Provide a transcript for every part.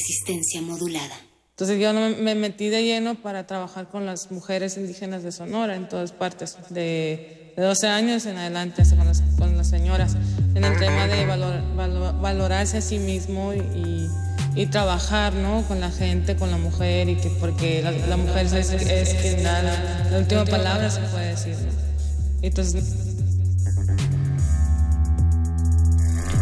Resistencia modulada. Entonces yo me metí de lleno para trabajar con las mujeres indígenas de Sonora en todas partes, de, de 12 años en adelante, con las, con las señoras, en el tema de valor- valo- valorarse a sí mismo y- y trabajar ¿no? con la gente, con la mujer, y que, porque la, la mujer es, es quien da la, la última palabra, se puede decir. ¿no? Entonces,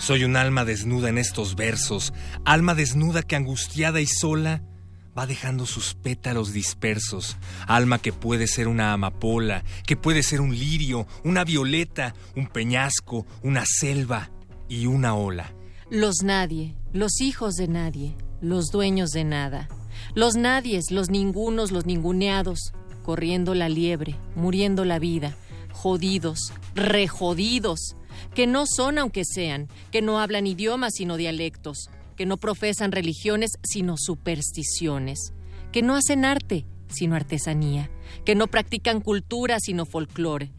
Soy un alma desnuda en estos versos, alma desnuda que angustiada y sola va dejando sus pétalos dispersos, alma que puede ser una amapola, que puede ser un lirio, una violeta, un peñasco, una selva y una ola. Los nadie, los hijos de nadie, los dueños de nada. Los nadies, los ningunos, los ninguneados, corriendo la liebre, muriendo la vida, jodidos, rejodidos, que no son aunque sean, que no hablan idiomas sino dialectos, que no profesan religiones sino supersticiones, que no hacen arte sino artesanía, que no practican cultura sino folclore,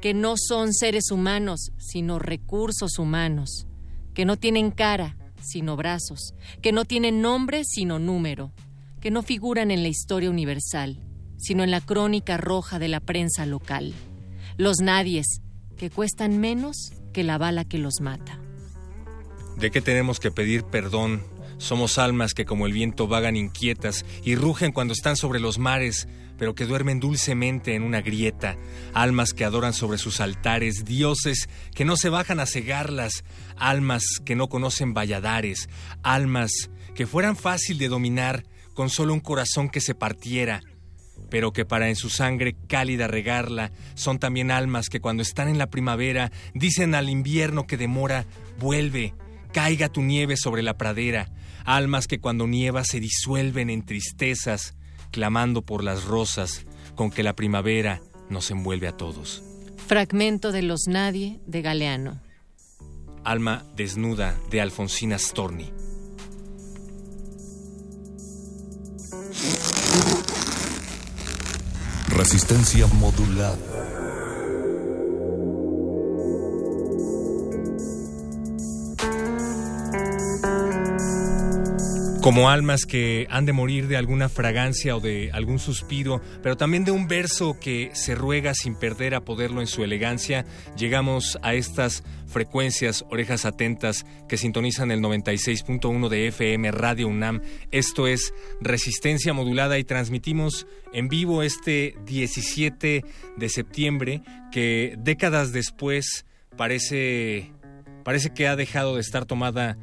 que no son seres humanos sino recursos humanos, que no tienen cara sino brazos, que no tienen nombre sino número, que no figuran en la historia universal, sino en la crónica roja de la prensa local. Los nadies, que cuestan menos la bala que los mata. ¿De qué tenemos que pedir perdón? Somos almas que como el viento vagan inquietas y rugen cuando están sobre los mares, pero que duermen dulcemente en una grieta, almas que adoran sobre sus altares, dioses que no se bajan a cegarlas, almas que no conocen valladares, almas que fueran fácil de dominar con solo un corazón que se partiera, pero que para en su sangre cálida regarla, son también almas que cuando están en la primavera dicen al invierno que demora, vuelve, caiga tu nieve sobre la pradera, almas que cuando nieva se disuelven en tristezas, clamando por las rosas con que la primavera nos envuelve a todos. Fragmento de Los Nadie de Galeano. Alma desnuda de Alfonsina Storni. Resistencia modulada. como almas que han de morir de alguna fragancia o de algún suspiro, pero también de un verso que se ruega sin perder a poderlo en su elegancia, llegamos a estas frecuencias, orejas atentas, que sintonizan el 96.1 de FM Radio UNAM. Esto es Resistencia Modulada y transmitimos en vivo este 17 de septiembre, que décadas después parece, parece que ha dejado de estar tomada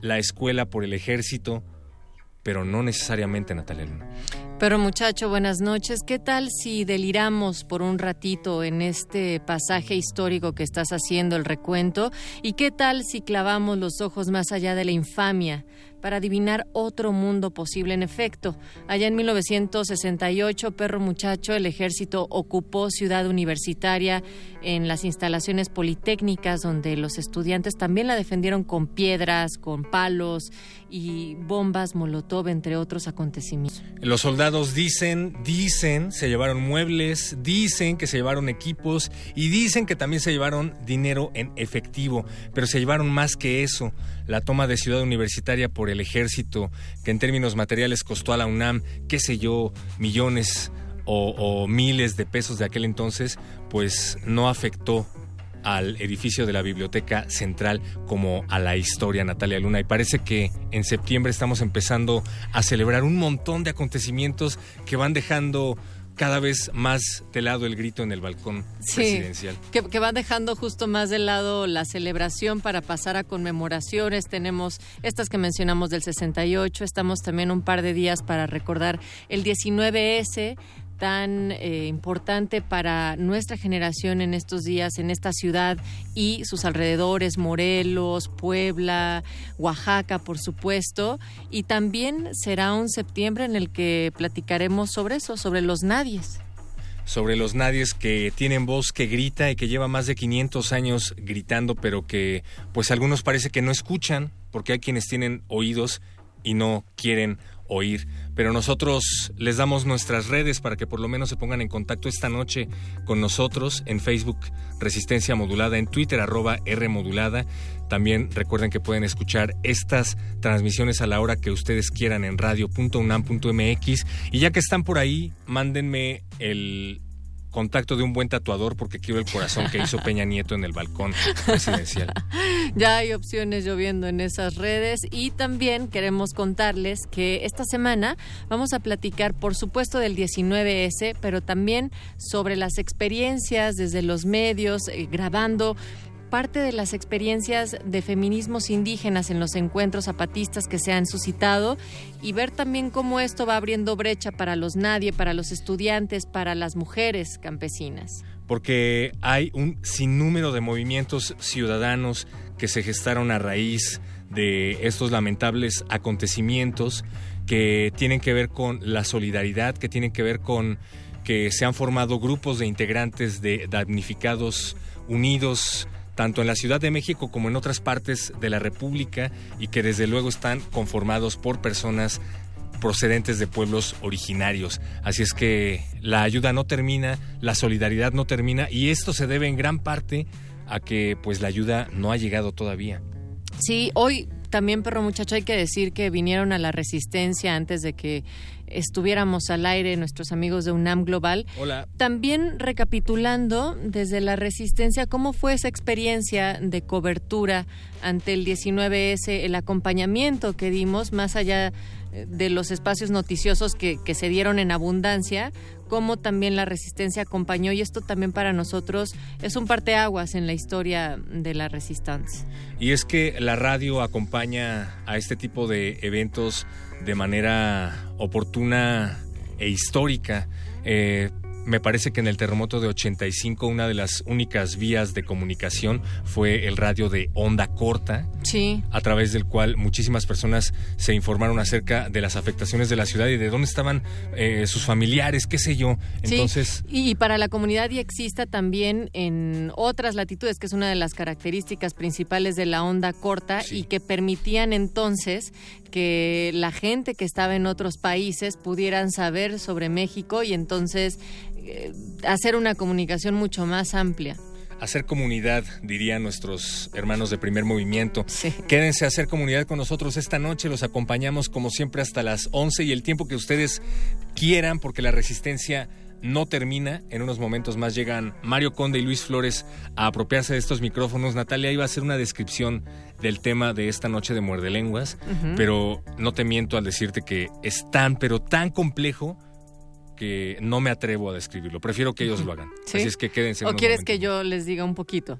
la escuela por el ejército, pero no necesariamente Natalia Luna. Pero muchacho, buenas noches. ¿Qué tal si deliramos por un ratito en este pasaje histórico que estás haciendo el recuento? ¿Y qué tal si clavamos los ojos más allá de la infamia, para adivinar otro mundo posible. En efecto, allá en 1968, Perro Muchacho, el ejército ocupó Ciudad Universitaria en las instalaciones politécnicas donde los estudiantes también la defendieron con piedras, con palos y bombas Molotov, entre otros acontecimientos. Los soldados dicen, dicen, se llevaron muebles, dicen que se llevaron equipos y dicen que también se llevaron dinero en efectivo, pero se llevaron más que eso. La toma de Ciudad Universitaria por el ejército, que en términos materiales costó a la UNAM, qué sé yo, millones o, o miles de pesos de aquel entonces, pues no afectó al edificio de la Biblioteca Central como a la historia Natalia Luna. Y parece que en septiembre estamos empezando a celebrar un montón de acontecimientos que van dejando cada vez más de lado el grito en el balcón presidencial. Que, que van dejando justo más de lado la celebración para pasar a conmemoraciones. Tenemos estas que mencionamos del 68, estamos también un par de días para recordar el 19S tan eh, importante para nuestra generación en estos días, en esta ciudad y sus alrededores, Morelos, Puebla, Oaxaca, por supuesto. Y también será un septiembre en el que platicaremos sobre eso, sobre los nadies sobre los nadies que tienen voz que grita y que lleva más de 500 años gritando, pero que pues algunos parece que no escuchan, porque hay quienes tienen oídos y no quieren oír. Pero nosotros les damos nuestras redes para que por lo menos se pongan en contacto esta noche con nosotros en Facebook Resistencia Modulada, en Twitter arroba R Modulada. También recuerden que pueden escuchar estas transmisiones a la hora que ustedes quieran en radio.unam.mx. Y ya que están por ahí, mándenme el contacto de un buen tatuador porque quiero el corazón que hizo Peña Nieto en el balcón presidencial. Ya hay opciones lloviendo en esas redes y también queremos contarles que esta semana vamos a platicar por supuesto del 19S, pero también sobre las experiencias desde los medios, eh, grabando parte de las experiencias de feminismos indígenas en los encuentros zapatistas que se han suscitado y ver también cómo esto va abriendo brecha para los nadie, para los estudiantes, para las mujeres campesinas. Porque hay un sinnúmero de movimientos ciudadanos que se gestaron a raíz de estos lamentables acontecimientos que tienen que ver con la solidaridad, que tienen que ver con que se han formado grupos de integrantes de damnificados unidos tanto en la Ciudad de México como en otras partes de la República y que desde luego están conformados por personas procedentes de pueblos originarios. Así es que la ayuda no termina, la solidaridad no termina y esto se debe en gran parte a que pues la ayuda no ha llegado todavía. Sí, hoy también, perro muchacho, hay que decir que vinieron a la resistencia antes de que estuviéramos al aire nuestros amigos de UNAM Global. Hola. También recapitulando desde la resistencia cómo fue esa experiencia de cobertura ante el 19S, el acompañamiento que dimos más allá eh, de los espacios noticiosos que, que se dieron en abundancia, cómo también la resistencia acompañó y esto también para nosotros es un parteaguas en la historia de la resistencia. Y es que la radio acompaña a este tipo de eventos de manera oportuna e histórica. Eh, me parece que en el terremoto de 85 una de las únicas vías de comunicación fue el radio de onda corta, Sí. a través del cual muchísimas personas se informaron acerca de las afectaciones de la ciudad y de dónde estaban eh, sus familiares, qué sé yo. Sí, Entonces, y, y para la comunidad y exista también en otras latitudes, que es una de las características principales de la onda corta Sí. y que permitían entonces que la gente que estaba en otros países pudieran saber sobre México y entonces eh, hacer una comunicación mucho más amplia. hacer comunidad, dirían nuestros hermanos de primer movimiento. Sí. Quédense a hacer comunidad con nosotros esta noche, los acompañamos como siempre hasta las 11 y el tiempo que ustedes quieran, porque la resistencia no termina. En unos momentos más llegan Mario Conde y Luis Flores a apropiarse de estos micrófonos. Natalia iba a hacer una descripción del tema de esta noche de Muerde Lenguas, pero no te miento al decirte que es tan, pero tan complejo que no me atrevo a describirlo. Prefiero que ellos lo hagan. ¿Sí? Así es que quédense. ¿O quieres momentos que yo les diga un poquito?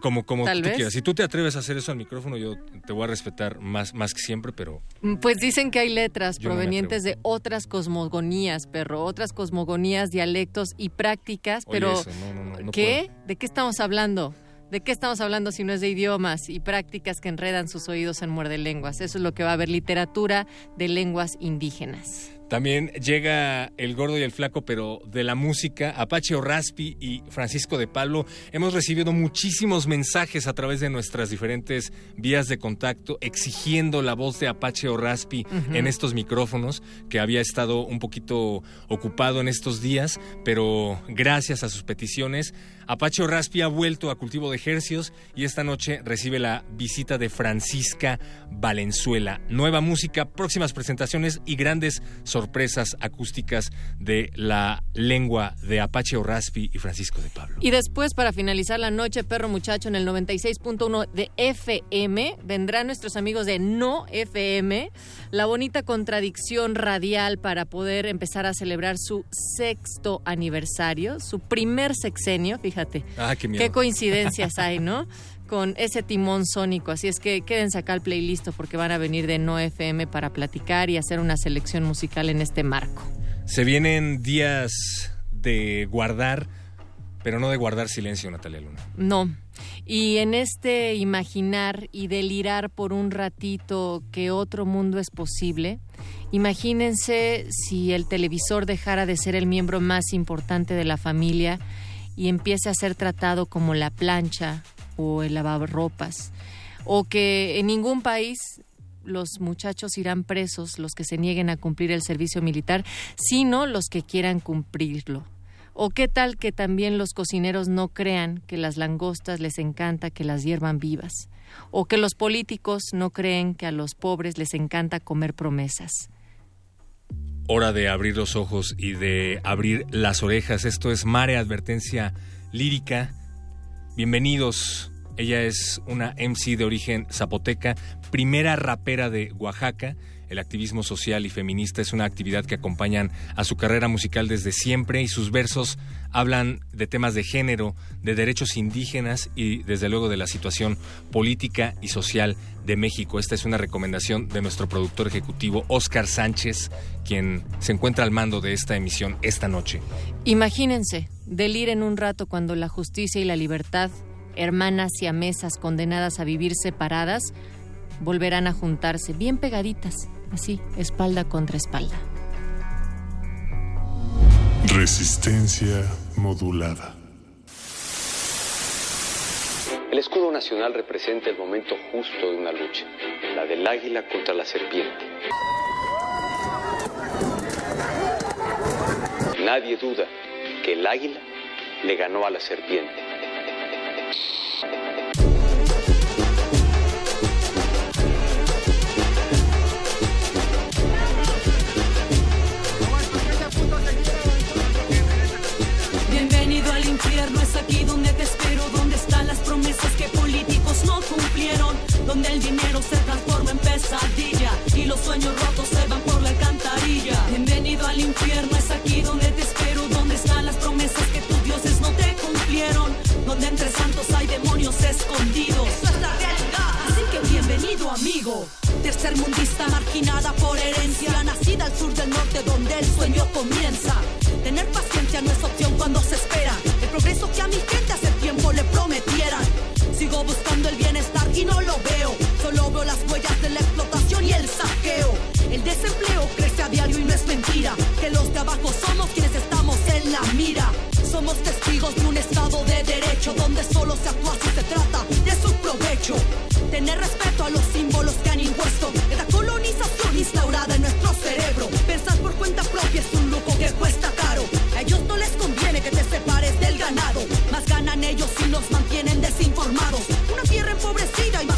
Como, como Tal tú vez. quieras. Si tú te atreves a hacer eso al micrófono, yo te voy a respetar más, más que siempre, pero Mm, Pues dicen que hay letras no provenientes de otras cosmogonías, perro, otras cosmogonías, dialectos y prácticas, Oye, pero eso, no, no, no, no ¿qué? ¿De qué estamos hablando? ¿De qué estamos hablando si no es de idiomas y prácticas que enredan sus oídos en muerde lenguas? Eso es lo que va a haber literatura de lenguas indígenas. También llega el gordo y el flaco, pero de la música, Apache Orraspi y Francisco de Pablo. Hemos recibido muchísimos mensajes a través de nuestras diferentes vías de contacto exigiendo la voz de Apache Orraspi en estos micrófonos, que había estado un poquito ocupado en estos días, pero gracias a sus peticiones Apache Raspi ha vuelto a cultivo de ejercios y esta noche recibe la visita de Francisca Valenzuela. Nueva música, próximas presentaciones y grandes sorpresas acústicas de la lengua de Apache Raspi y Francisco de Pablo. Y después, para finalizar la noche, Perro Muchacho en el 96.1 de FM, vendrán nuestros amigos de No FM, la bonita contradicción radial para poder empezar a celebrar su sexto aniversario, su primer sexenio, fíjate Ah, qué, coincidencias hay, ¿no? Con ese timón sónico. Así es que quédense acá al playlist porque van a venir de No FM para platicar y hacer una selección musical en este marco. Se vienen días de guardar, pero no de guardar silencio, Natalia Luna. No. Y en este imaginar y delirar por un ratito que otro mundo es posible, imagínense si el televisor dejara de ser el miembro más importante de la familia y empiece a ser tratado como la plancha o el lavarropas, o que en ningún país los muchachos irán presos, los que se nieguen a cumplir el servicio militar, sino los que quieran cumplirlo. ¿O qué tal que también los cocineros no crean que las langostas les encanta que las hiervan vivas? ¿O que los políticos no creen que a los pobres les encanta comer promesas? Hora de abrir los ojos y de abrir las orejas. Esto es Mare Advertencia Lírica. Bienvenidos. Ella es una MC de origen zapoteca, primera rapera de Oaxaca el activismo social y feminista es una actividad que acompañan a su carrera musical desde siempre y sus versos hablan de temas de género, de derechos indígenas y desde luego de la situación política y social de México. Esta es una recomendación de nuestro productor ejecutivo Oscar Sánchez, quien se encuentra al mando de esta emisión esta noche. Imagínense, deliren un rato cuando la justicia y la libertad, hermanas y mesas condenadas a vivir separadas, volverán a juntarse bien pegaditas así, espalda contra espalda. Resistencia modulada. El escudo nacional representa el momento justo de una lucha, la del águila contra la serpiente. Nadie duda que el águila le ganó a la serpiente. Donde el dinero se transforma en pesadilla y los sueños rotos se van por la alcantarilla. Bienvenido al infierno, es aquí donde te espero, donde están las promesas que tus dioses no te cumplieron, donde entre santos hay demonios escondidos. Es que bienvenido amigo. Tercer mundista marginada por herencia, nacida al sur del norte donde el sueño comienza. Tener paciencia no es opción cuando se espera el progreso que a mi gente hace tiempo le prometieran. Sigo buscando el bienestar y no lo veo. Solo veo las huellas de la explotación y el saqueo. El desempleo crece a diario y no es mentira. Que los de abajo somos quienes estamos en la mira. Somos testigos de un estado de derecho donde solo se actúa si se trata de su provecho. Tener respeto a los símbolos que han impuesto esta colonización instaurada en nuestro cerebro. Pensar por cuenta propia es un lujo que cuesta caro. A ellos no les conviene que te separes del ganado. Más ganan ellos si nos mantienen desinformados. Una tierra empobrecida y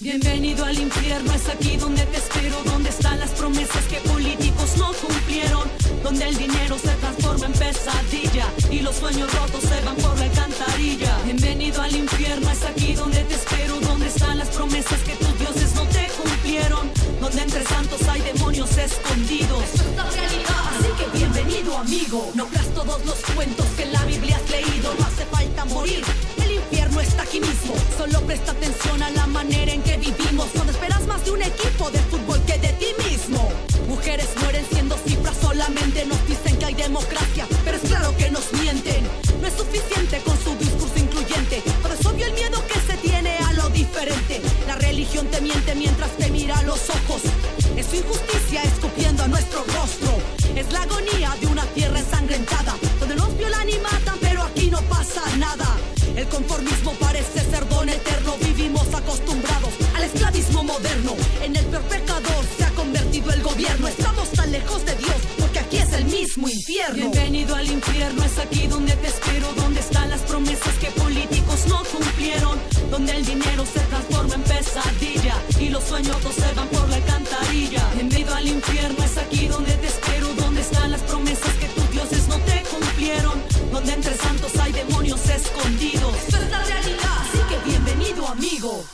Bienvenido al infierno, es aquí donde te espero. Donde están las promesas que políticos no cumplieron. Donde el dinero se transforma en pesadilla y los sueños rotos se van por la alcantarilla. Bienvenido al infierno, es aquí donde te espero. Donde están las promesas que tus dioses no te cumplieron. Donde entre santos hay demonios escondidos. así que bienvenido amigo. No creas todos los cuentos que en la Biblia has leído. No hace falta morir aquí mismo. Solo presta atención a la manera en que vivimos. Cuando esperas más de un equipo de fútbol que de ti mismo. Mujeres mueren siendo cifras solamente. Nos dicen que hay democracia, pero es claro que nos mienten. No es suficiente con su discurso incluyente. Pero es obvio el miedo que se tiene a lo diferente. La religión te miente mientras te mira a los ojos. Es su injusticia escupiendo a nuestro rostro. Es la agonía de una tierra ensangrentada. Donde nos violan y matan, pero aquí no pasa nada. El conformismo parece ser don eterno. Vivimos acostumbrados al esclavismo moderno. En el peor pecador se ha convertido el gobierno. Estamos tan lejos de Dios porque aquí es el mismo infierno. Bienvenido al infierno, es aquí donde te espero. Donde están las promesas que políticos no cumplieron. Donde el dinero se transforma en pesadilla y los sueños se van por la alcantarilla. Bienvenido al infierno, es aquí donde te espero. Donde están las promesas que tus dioses no te cumplieron. Donde entre santos hay demonios escondidos. Esto es la realidad, así que bienvenido amigo.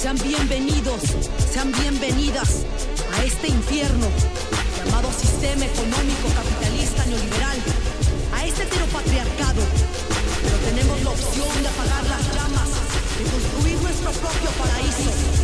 Sean bienvenidos, sean bienvenidas a este infierno llamado sistema económico capitalista neoliberal, a este heteropatriarcado. Pero tenemos la opción de apagar las llamas, de construir nuestro propio paraíso.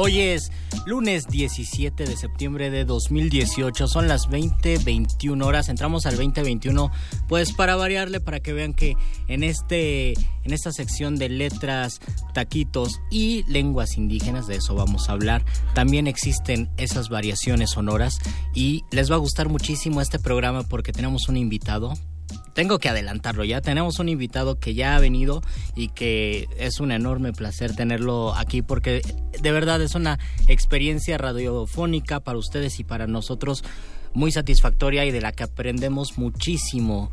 Hoy es lunes 17 de septiembre de 2018, son las 20:21 horas, entramos al 2021 pues para variarle para que vean que en este en esta sección de letras, taquitos y lenguas indígenas de eso vamos a hablar, también existen esas variaciones sonoras y les va a gustar muchísimo este programa porque tenemos un invitado tengo que adelantarlo ya. Tenemos un invitado que ya ha venido y que es un enorme placer tenerlo aquí porque de verdad es una experiencia radiofónica para ustedes y para nosotros muy satisfactoria y de la que aprendemos muchísimo.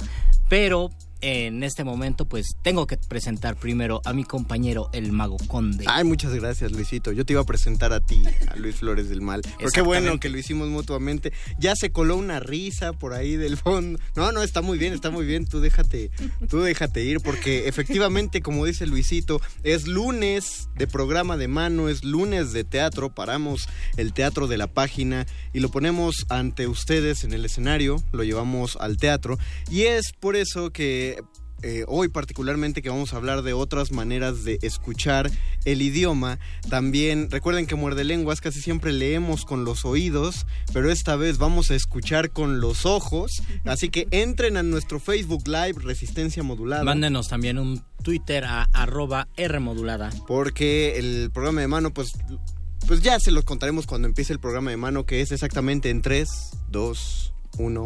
Pero en este momento pues tengo que presentar primero a mi compañero el mago conde. Ay, muchas gracias Luisito. Yo te iba a presentar a ti, a Luis Flores del Mal. Pero qué bueno que lo hicimos mutuamente. Ya se coló una risa por ahí del fondo. No, no, está muy bien, está muy bien. Tú déjate, tú déjate ir porque efectivamente, como dice Luisito, es lunes de programa de mano, es lunes de teatro. Paramos el teatro de la página y lo ponemos ante ustedes en el escenario, lo llevamos al teatro y es por eso que eh, hoy particularmente que vamos a hablar de otras maneras de escuchar el idioma. También recuerden que muerde lenguas casi siempre leemos con los oídos, pero esta vez vamos a escuchar con los ojos. Así que entren a nuestro Facebook Live Resistencia Modulada. Mándenos también un Twitter a arroba Rmodulada. Porque el programa de mano, pues, pues ya se los contaremos cuando empiece el programa de mano, que es exactamente en 3, 2, 1.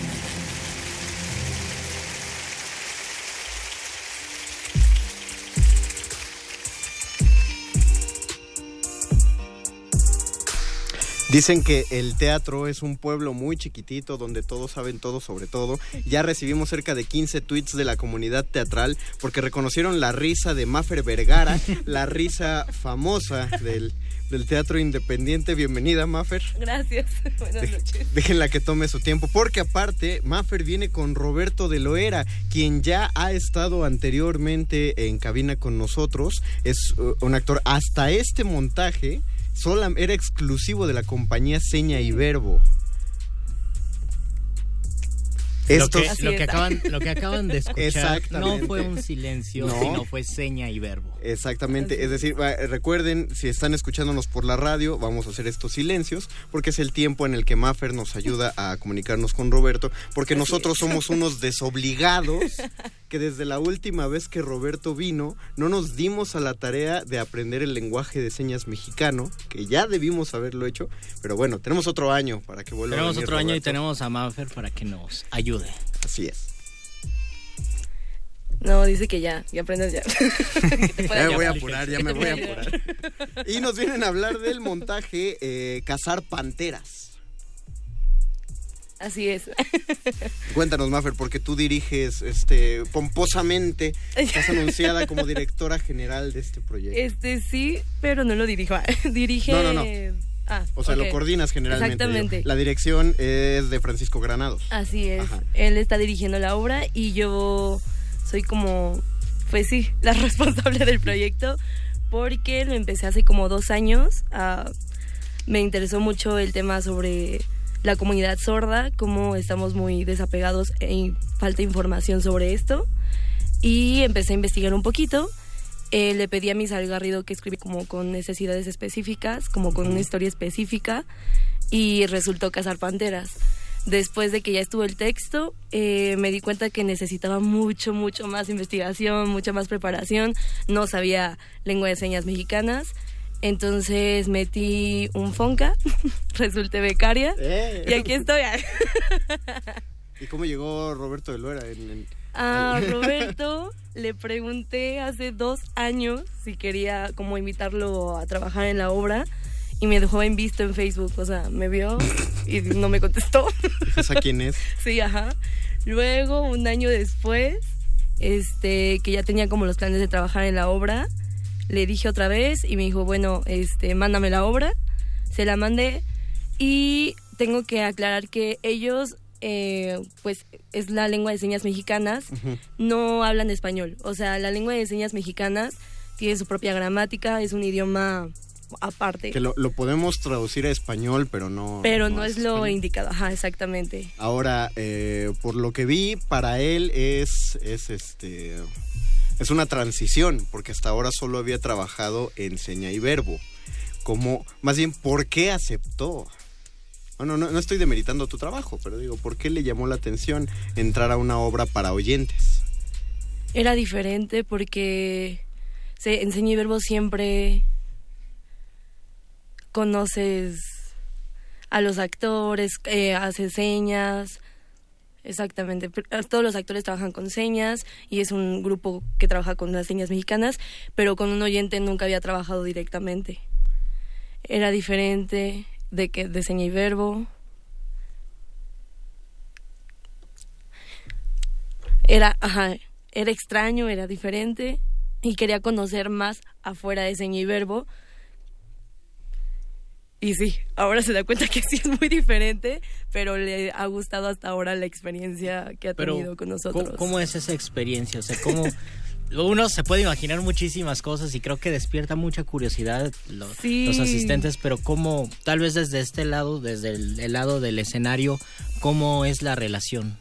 Dicen que el teatro es un pueblo muy chiquitito donde todos saben todo sobre todo. Ya recibimos cerca de 15 tweets de la comunidad teatral porque reconocieron la risa de Maffer Vergara, la risa famosa del, del teatro independiente. Bienvenida, Maffer. Gracias. Buenas noches. Déjenla que tome su tiempo, porque aparte, Maffer viene con Roberto de Loera, quien ya ha estado anteriormente en cabina con nosotros. Es uh, un actor hasta este montaje. Sola, era exclusivo de la compañía Seña y Verbo. Lo Estos- que, lo, que acaban, lo que acaban de escuchar no fue un silencio, No. sino fue seña y verbo. Exactamente, es decir, va, recuerden, si están escuchándonos por la radio, vamos a hacer estos silencios, porque es el tiempo en el que Maffer nos ayuda a comunicarnos con Roberto, porque Así nosotros es. somos unos desobligados que desde la última vez que Roberto vino, no nos dimos a la tarea de aprender el lenguaje de señas mexicano, que ya debimos haberlo hecho, pero bueno, tenemos otro año para que vuelva a Tenemos venir otro año y tenemos a Manfer para que nos ayude. Así es. No, dice que ya, ya aprendes ya. ya me voy a apurar, ya me voy a apurar. Y nos vienen a hablar del montaje eh, Cazar Panteras. Así es. Cuéntanos, Maffer, porque tú diriges este pomposamente, estás anunciada como directora general de este proyecto. Este sí, pero no lo dirijo. Dirige. No, no, no. Ah, o sea, lo coordinas generalmente. Exactamente. La dirección es de Francisco Granados. Así es. Él está dirigiendo la obra y yo soy como, pues sí, la responsable del proyecto porque lo empecé hace como dos años. Ah, me interesó mucho el tema sobre la comunidad sorda, cómo estamos muy desapegados e falta información sobre esto. Y empecé a investigar un poquito. Eh, le pedí a mi Garrido que escribiera como con necesidades específicas, como con una historia específica, y resultó cazar panteras. Después de que ya estuvo el texto, eh, me di cuenta que necesitaba mucho, mucho más investigación, mucha más preparación. No sabía lengua de señas mexicanas entonces metí un Fonca, resulté becaria eh. y aquí estoy. ¿Y cómo llegó Roberto de Luera? A Roberto le pregunté hace dos años si quería como invitarlo a trabajar en la obra y me dejó en visto en Facebook, o sea, me vio y no me contestó. ¿Esa quién es? Sí, ajá. Luego, un año después, este, que ya tenía como los planes de trabajar en la obra, le dije otra vez y me dijo, bueno, este, mándame la obra. Se la mandé y tengo que aclarar que ellos, eh, pues es la lengua de señas mexicanas, no hablan español. O sea, la lengua de señas mexicanas tiene su propia gramática, es un idioma aparte. Que lo, podemos traducir a español, pero no... Pero no, es, lo indicado, ajá, exactamente. Ahora, eh, por lo que vi, para él es, es este es una transición, porque hasta ahora solo había trabajado en seña y verbo. Como, más bien, ¿por qué aceptó? Bueno, no, no estoy demeritando tu trabajo, pero digo, ¿por qué le llamó la atención entrar a una obra para oyentes? Era diferente porque se, en seña y verbo siempre conoces a los actores, eh, señas, Exactamente. Todos los actores trabajan con señas y es un grupo que trabaja con las señas mexicanas, pero con un oyente nunca había trabajado directamente. Era diferente de que de seña y verbo. Era, ajá, era extraño, era diferente y quería conocer más afuera de seña y verbo y sí, ahora se da cuenta que sí es muy diferente, pero le ha gustado hasta ahora la experiencia que ha tenido con nosotros. ¿cómo, es esa experiencia? O sea, ¿cómo, uno se puede imaginar muchísimas cosas y creo que despierta mucha curiosidad los asistentes, pero cómo, tal vez desde este lado, desde el, lado del escenario, ¿cómo es la relación?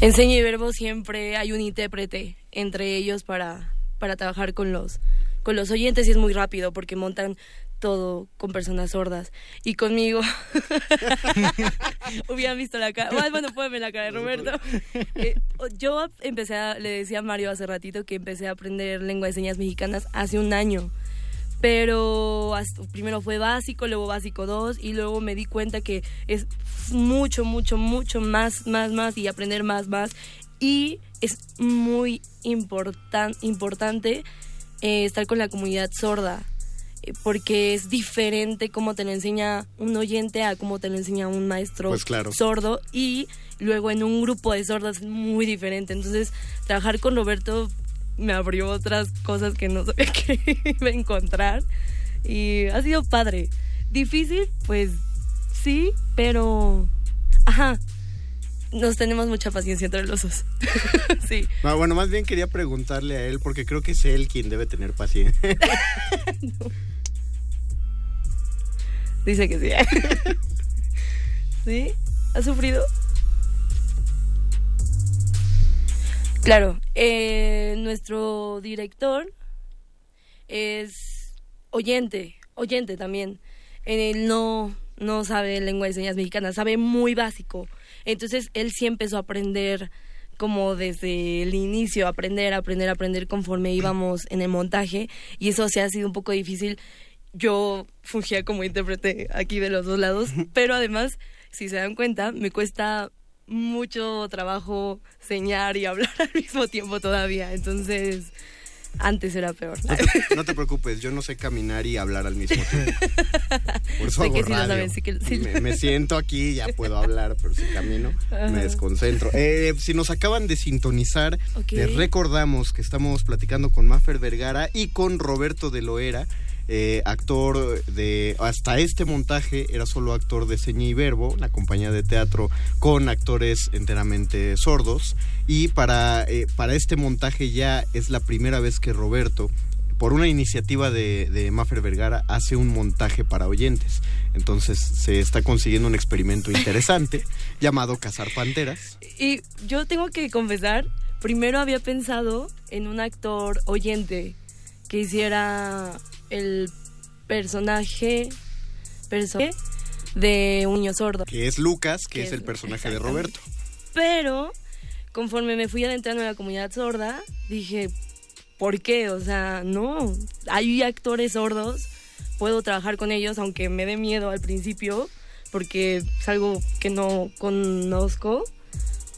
En Seña y Verbo siempre hay un intérprete entre ellos para, para trabajar con los, con los oyentes y es muy rápido porque montan todo con personas sordas. Y conmigo, hubieran visto la cara, bueno, pueden ver la cara de Roberto. Eh, yo empecé a, le decía a Mario hace ratito que empecé a aprender lengua de señas mexicanas hace un año pero primero fue básico, luego básico 2 y luego me di cuenta que es mucho, mucho, mucho más, más, más y aprender más, más. Y es muy importante eh, estar con la comunidad sorda eh, porque es diferente cómo te lo enseña un oyente a cómo te lo enseña un maestro pues sordo y luego en un grupo de sordos es muy diferente. Entonces, trabajar con Roberto me abrió otras cosas que no sabía que iba a encontrar. Y ha sido padre. Difícil, pues sí, pero... Ajá. Nos tenemos mucha paciencia entre los dos. sí. bueno, más bien quería preguntarle a él, porque creo que es él quien debe tener paciencia. Dice que sí. ¿Sí? ¿Ha sufrido? Claro, eh, nuestro director es oyente, oyente también. Él no, no sabe lengua de señas mexicana, sabe muy básico. Entonces él sí empezó a aprender como desde el inicio, aprender, aprender, aprender conforme íbamos en el montaje y eso se ha sido un poco difícil. Yo fungía como intérprete aquí de los dos lados, pero además, si se dan cuenta, me cuesta mucho trabajo señar y hablar al mismo tiempo todavía. Entonces, antes era peor. No te, preocupes, yo no sé caminar y hablar al mismo tiempo. Por eso hago me, siento aquí ya puedo hablar, pero si camino me desconcentro. Eh, si nos acaban de sintonizar, les recordamos que estamos platicando con Maffer Vergara y con Roberto de Loera. Eh, actor de hasta este montaje era solo actor de seña y verbo, la compañía de teatro con actores enteramente sordos y para, eh, para este montaje ya es la primera vez que Roberto por una iniciativa de, de Maffer Vergara hace un montaje para oyentes. Entonces se está consiguiendo un experimento interesante llamado Cazar Panteras. Y yo tengo que confesar, primero había pensado en un actor oyente que hiciera el personaje, de un niño sordo. Que es Lucas, que, es, el personaje de Roberto. Pero conforme me fui adentrando en la comunidad sorda, dije, ¿por qué? O sea, no, hay actores sordos, puedo trabajar con ellos, aunque me dé miedo al principio, porque es algo que no conozco,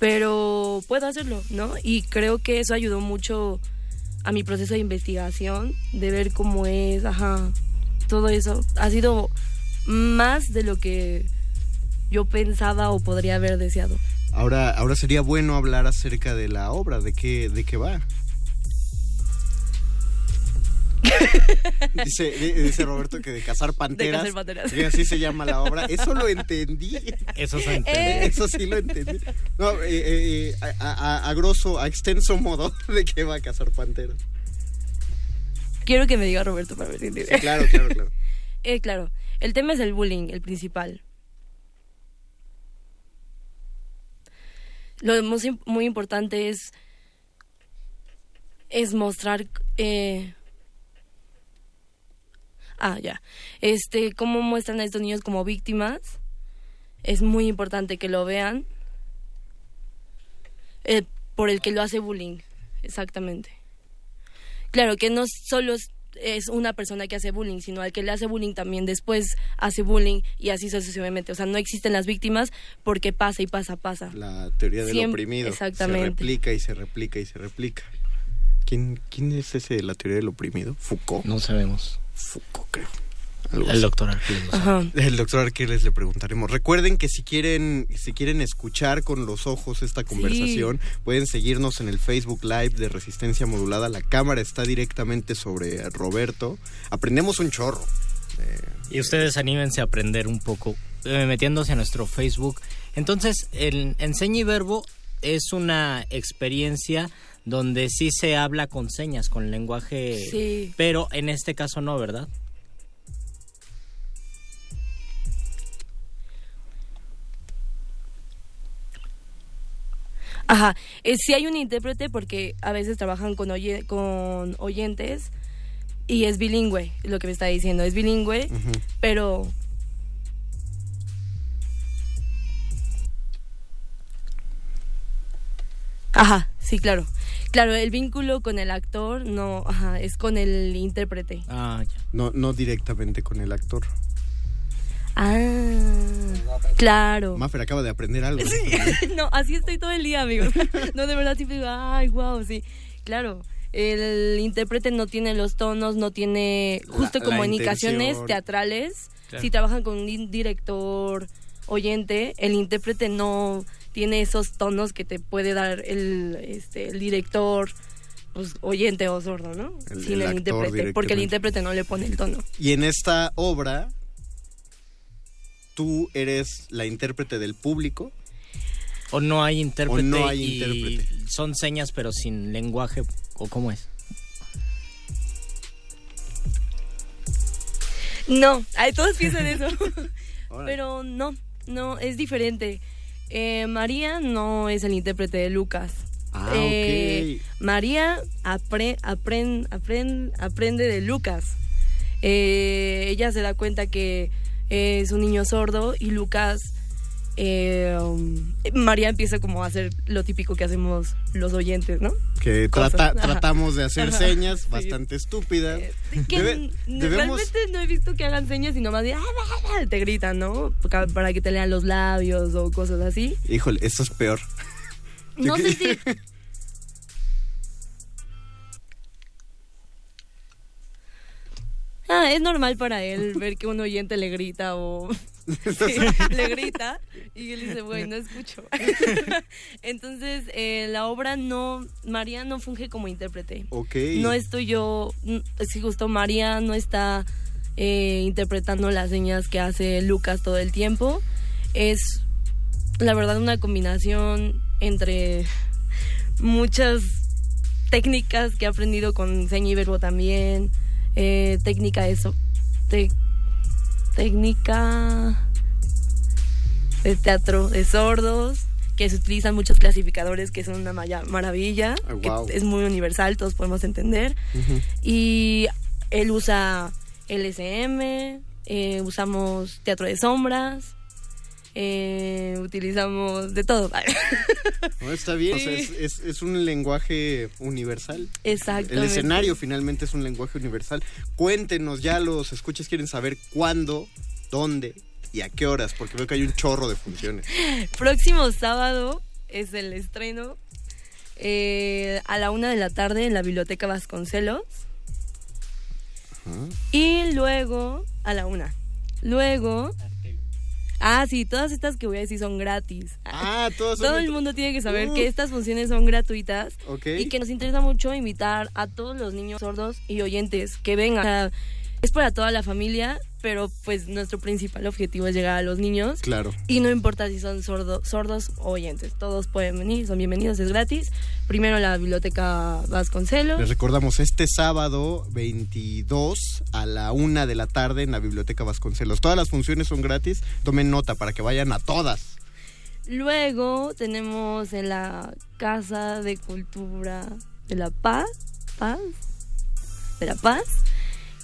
pero puedo hacerlo, ¿no? Y creo que eso ayudó mucho a mi proceso de investigación, de ver cómo es, ajá, todo eso. Ha sido más de lo que yo pensaba o podría haber deseado. Ahora, ahora sería bueno hablar acerca de la obra, de qué, de qué va. dice, dice Roberto que de cazar panteras. De así se llama la obra. Eso lo entendí. Eso, Eso sí lo entendí. No, eh, eh, eh, a, a, grosso, a extenso modo, de que va a cazar panteras. Quiero que me diga Roberto para ver si entiende. claro, claro, claro. claro. El tema es el bullying, el principal. Lo muy importante es es mostrar eh, ah, ya, este, cómo muestran a estos niños como víctimas. Es muy importante que lo vean. Eh, por el que lo hace bullying, exactamente. Claro, que no solo es, una persona que hace bullying, sino al que le hace bullying también después hace bullying y así sucesivamente. O sea, no existen las víctimas porque pasa y pasa, pasa. La teoría del oprimido. Exactamente. Se replica y se replica y se replica. ¿Quién, ¿Quién es ese de la teoría del oprimido? ¿Foucault? No sabemos. Foucault, creo. el doctor Arquiles. El doctor Arquiles le preguntaremos. Recuerden que si quieren, si quieren escuchar con los ojos esta conversación, pueden seguirnos en el Facebook Live de Resistencia Modulada. La cámara está directamente sobre Roberto. Aprendemos un chorro. Y ustedes anímense a aprender un poco eh, metiéndose a nuestro Facebook. Entonces, el Enseña y Verbo es una experiencia donde sí se habla con señas, con lenguaje, pero en este caso no, ¿verdad? Ajá, eh, sí hay un intérprete porque a veces trabajan con, oye, con oyentes y es bilingüe, lo que me está diciendo, es bilingüe, pero... Ajá, sí, claro. Claro, el vínculo con el actor no, ajá, es con el intérprete. Ah, ya. No, no directamente con el actor. Ah, claro. Maffer acaba de aprender algo. no, así estoy todo el día, amigos. No, de verdad siempre digo, ay, wow, sí. Claro, el intérprete no tiene los tonos, no tiene, justo como indicaciones teatrales. Si trabajan con un director oyente, el intérprete no tiene esos tonos que te puede dar el, este, el director pues, oyente o sordo, ¿no? Sin el, intérprete, porque el intérprete no le pone el tono. Y en esta obra, tú eres la intérprete del público. O no hay intérprete. no hay intérprete. son señas pero sin lenguaje, ¿o cómo es? No, todos piensan eso. pero no, no, es diferente. Eh, María no es el intérprete de Lucas. Ah, eh, María aprende de Lucas. Eh, ella se da cuenta que es un niño sordo y Lucas eh, um, María empieza como a hacer lo típico que hacemos los oyentes, ¿no? Que trata- tratamos de hacer Ajá, señas sí. bastante estúpidas. Que Debe- n- debemos- realmente no he visto que hagan señas y nomás de, "Ah, ah, ah", te gritan, ¿no? Para que te lean los labios o cosas así. Híjole, eso es peor. No sé que- si... Ah, es normal para él ver que un oyente le grita o Sí, le grita y él dice, bueno, no escucho. Entonces, eh, la obra no, María no funge como intérprete. Ok. No estoy yo, si justo María no está eh, interpretando las señas que hace Lucas todo el tiempo. Es, la verdad, una combinación entre muchas técnicas que he aprendido con seña y verbo también, eh, técnica de eso, te- técnica de teatro de sordos, que se utilizan muchos clasificadores que son una maravilla, Ah, que es muy universal, todos podemos entender. Y él usa LSM, eh, usamos teatro de sombras, eh, utilizamos de todo. No, está bien, o sea, Sí. es, es- es un lenguaje universal. Exactamente. El escenario finalmente es un lenguaje universal. Cuéntenos, ya los escuchas quieren saber cuándo, dónde y a qué horas, porque veo que hay un chorro de funciones. Próximo sábado es el estreno eh, a la una de la tarde en la Biblioteca Vasconcelos. Y luego, a la una. Luego. Ah, sí, todas estas que voy a decir son gratis. Ah, todas son Todo el mundo tiene que saber Uh. que estas funciones son gratuitas. Ok. Y que nos interesa mucho invitar a todos los niños sordos y oyentes que vengan. O sea, es para toda la familia, pero pues nuestro principal objetivo es llegar a los niños. Claro. Y no importa si son sordo- sordos o oyentes, todos pueden venir, son bienvenidos, es gratis. Primero la biblioteca Vasconcelos. Les recordamos este sábado 22 a la una de la tarde en la Biblioteca Vasconcelos. Todas las funciones son gratis. Tomen nota para que vayan a todas. Luego tenemos en la Casa de Cultura de la Paz, Paz, de la Paz.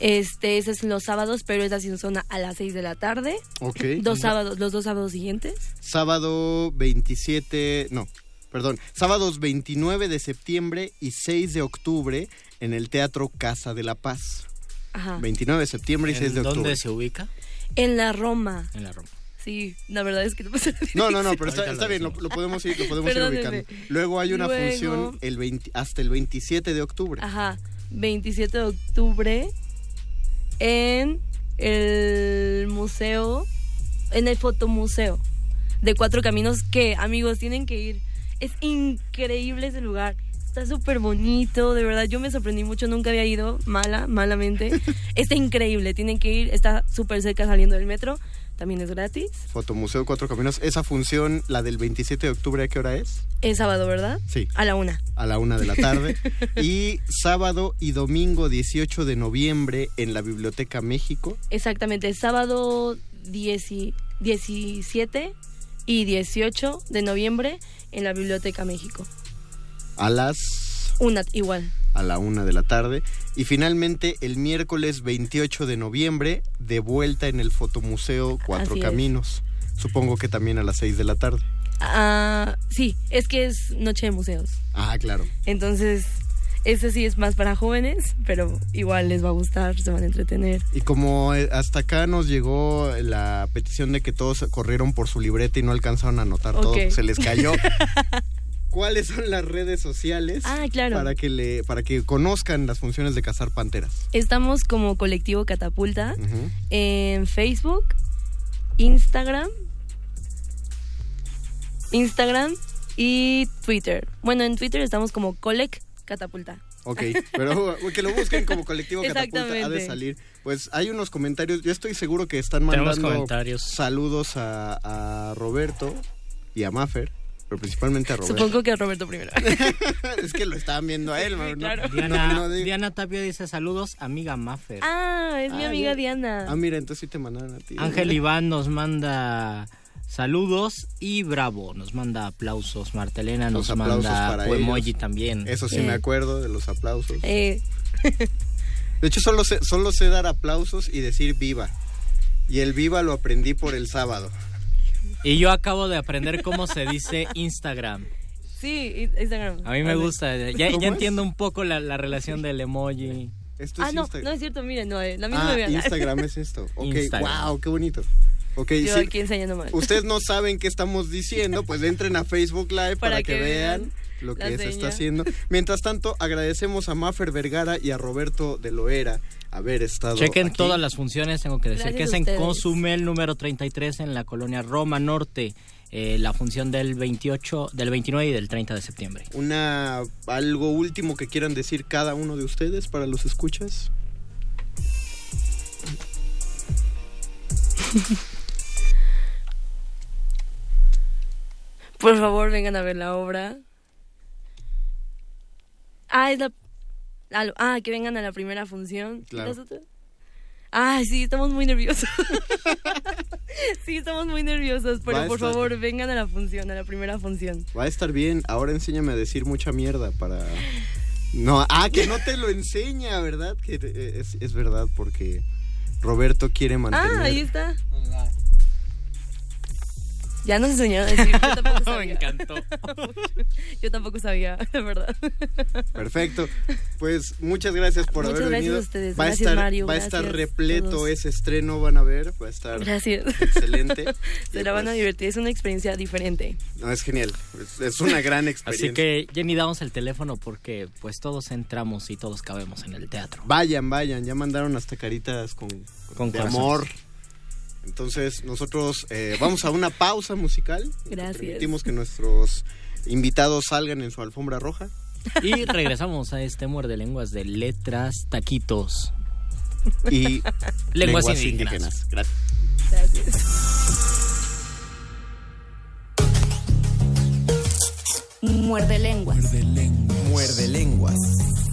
Este, ese es los sábados, pero esa sí son a, a las 6 de la tarde. Ok. Dos sábados, los dos sábados siguientes. Sábado 27, no, perdón, sábados 29 de septiembre y 6 de octubre en el Teatro Casa de la Paz. Ajá. 29 de septiembre y 6 de ¿En octubre. dónde se ubica? En la Roma. En la Roma. Sí, la verdad es que no pasa No, no, no, pero está, está bien, lo, lo podemos ir, lo podemos ir ubicando. Luego hay una Luego- función el 20 hasta el 27 de octubre. Ajá, 27 de octubre en el museo, en el fotomuseo de Cuatro Caminos, que amigos tienen que ir. Es increíble ese lugar. Está súper bonito, de verdad. Yo me sorprendí mucho, nunca había ido, mala, malamente. Está increíble, tienen que ir. Está súper cerca saliendo del metro. También es gratis. Fotomuseo Cuatro Caminos. Esa función, la del 27 de octubre, ¿a qué hora es? Es sábado, ¿verdad? Sí. A la una. A la una de la tarde. y sábado y domingo 18 de noviembre en la Biblioteca México. Exactamente, sábado 10 y- 17 y 18 de noviembre en la Biblioteca México. A las Una igual. A la una de la tarde. Y finalmente el miércoles 28 de noviembre, de vuelta en el Fotomuseo Cuatro Así es. Caminos. Supongo que también a las 6 de la tarde. Ah, sí, es que es Noche de Museos. Ah, claro. Entonces, ese sí es más para jóvenes, pero igual les va a gustar, se van a entretener. Y como eh, hasta acá nos llegó la petición de que todos corrieron por su libreta y no alcanzaron a anotar todo, pues se les cayó. ¿Cuáles son las redes sociales Ah, claro. para que le para que conozcan las funciones de cazar panteras? Estamos como colectivo Catapulta en Facebook, Instagram, Instagram y Twitter. Bueno, en Twitter estamos como Colec Catapulta. Ok, pero que lo busquen como colectivo catapulta ha de salir. Pues hay unos comentarios, yo estoy seguro que están mandando comentarios. saludos a, a Roberto y a Maffer, pero principalmente a Roberto. Supongo que Roberto primero. es que lo estaban viendo a él, ¿no? claro. Diana, No, no digo- Diana Tapio dice saludos, amiga Maffer. Ah, es mi Ah, amiga ya. Diana. Ah, mira, entonces sí te mandaron a ti. Ángel Iván nos manda saludos y Bravo nos manda aplausos. Martelena Los nos aplausos manda para emoji ellos. también. Eso sí Eh. me acuerdo de los aplausos. Eh, De hecho, solo sé, solo sé dar aplausos y decir viva. Y el viva lo aprendí por el sábado. Y yo acabo de aprender cómo se dice Instagram. Sí, Instagram. A mí me gusta. Ya, ya entiendo un poco la, la relación del emoji. Esto ah, es no, Instagram. no es cierto, miren, no, eh, la misma Ah, me Instagram es esto. Ok, Instagram. wow, qué bonito. Ok, Yo sí. aquí enseñando mal. Ustedes no saben qué estamos diciendo, pues entren a Facebook Live para, Para que, que vean vean lo que se está haciendo. Mientras tanto, agradecemos a Mafer Vergara y a Roberto de Loera haber estado Chequen aquí. todas las funciones, tengo que decir Gracias que es en. Cozumel número 33 en la colonia Roma Norte. eh, la función del 28, del 29 y del 30 de septiembre. Una algo último que quieran decir cada uno de ustedes para los escuchas. Por favor, vengan a ver la obra. Ah, es la... Ah, ah, que vengan a la primera función. ¿Y Claro. las otras? Ah, sí, estamos muy nerviosos. sí, estamos muy nerviosos, pero por estar- favor, vengan a la función, a la primera función. Va a estar bien. Ahora enséñame a decir mucha mierda para. No, ah, que no te lo enseña, ¿verdad? Que eh, es, es verdad, porque Roberto quiere mantener. Ah, ahí está. Ya nos enseñaron a decir, yo tampoco sabía. Me encantó. yo tampoco sabía, de verdad. Perfecto. Pues muchas gracias por Muchas haber gracias venido. a ustedes. Va a Gracias, estar, Mario. va a estar repleto todos. ese estreno, van a ver, va a estar Gracias. excelente. Se la van a divertir, es una experiencia diferente. No, es genial. Es, es una gran experiencia. Así que Jenny, damos el teléfono porque pues todos entramos y todos cabemos en el teatro. Vayan, vayan, ya mandaron hasta caritas con, Con de amor. Entonces, nosotros eh, vamos a una pausa musical. Gracias. Permitimos que nuestros invitados salgan en su alfombra roja. Y regresamos a este muerde lenguas de letras, taquitos. Y lenguas, indígenas. Gracias. Gracias. Muerde lenguas. Muerde lenguas. Caminando,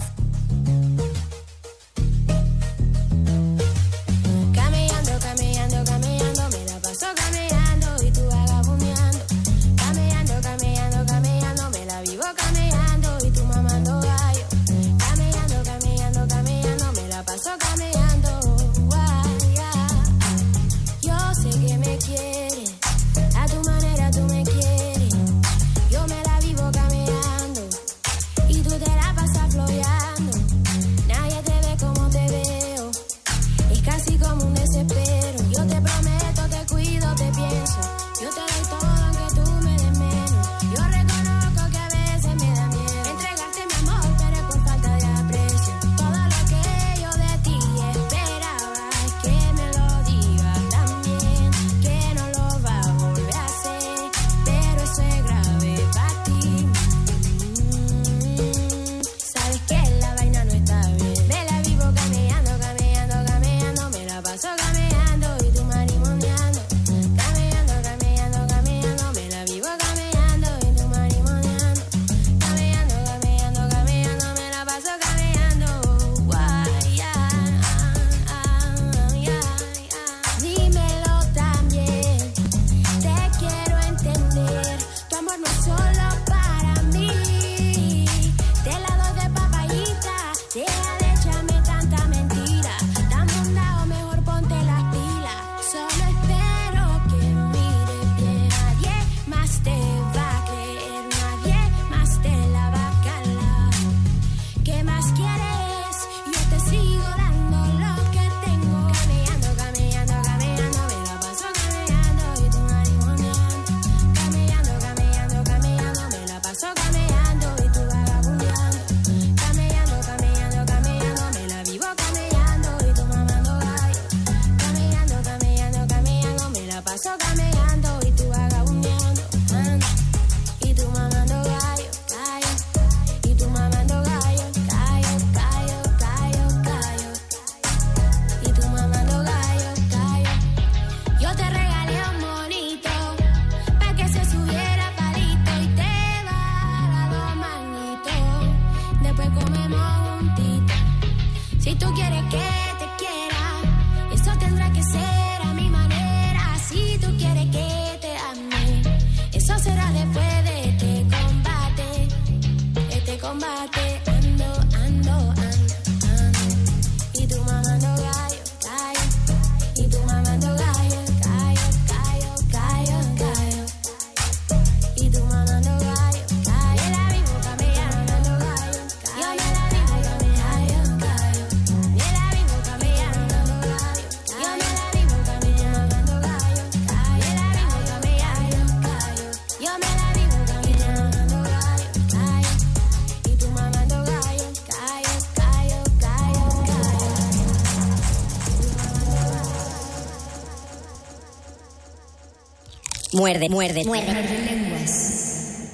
Muerde, muerde, muerde. lenguas.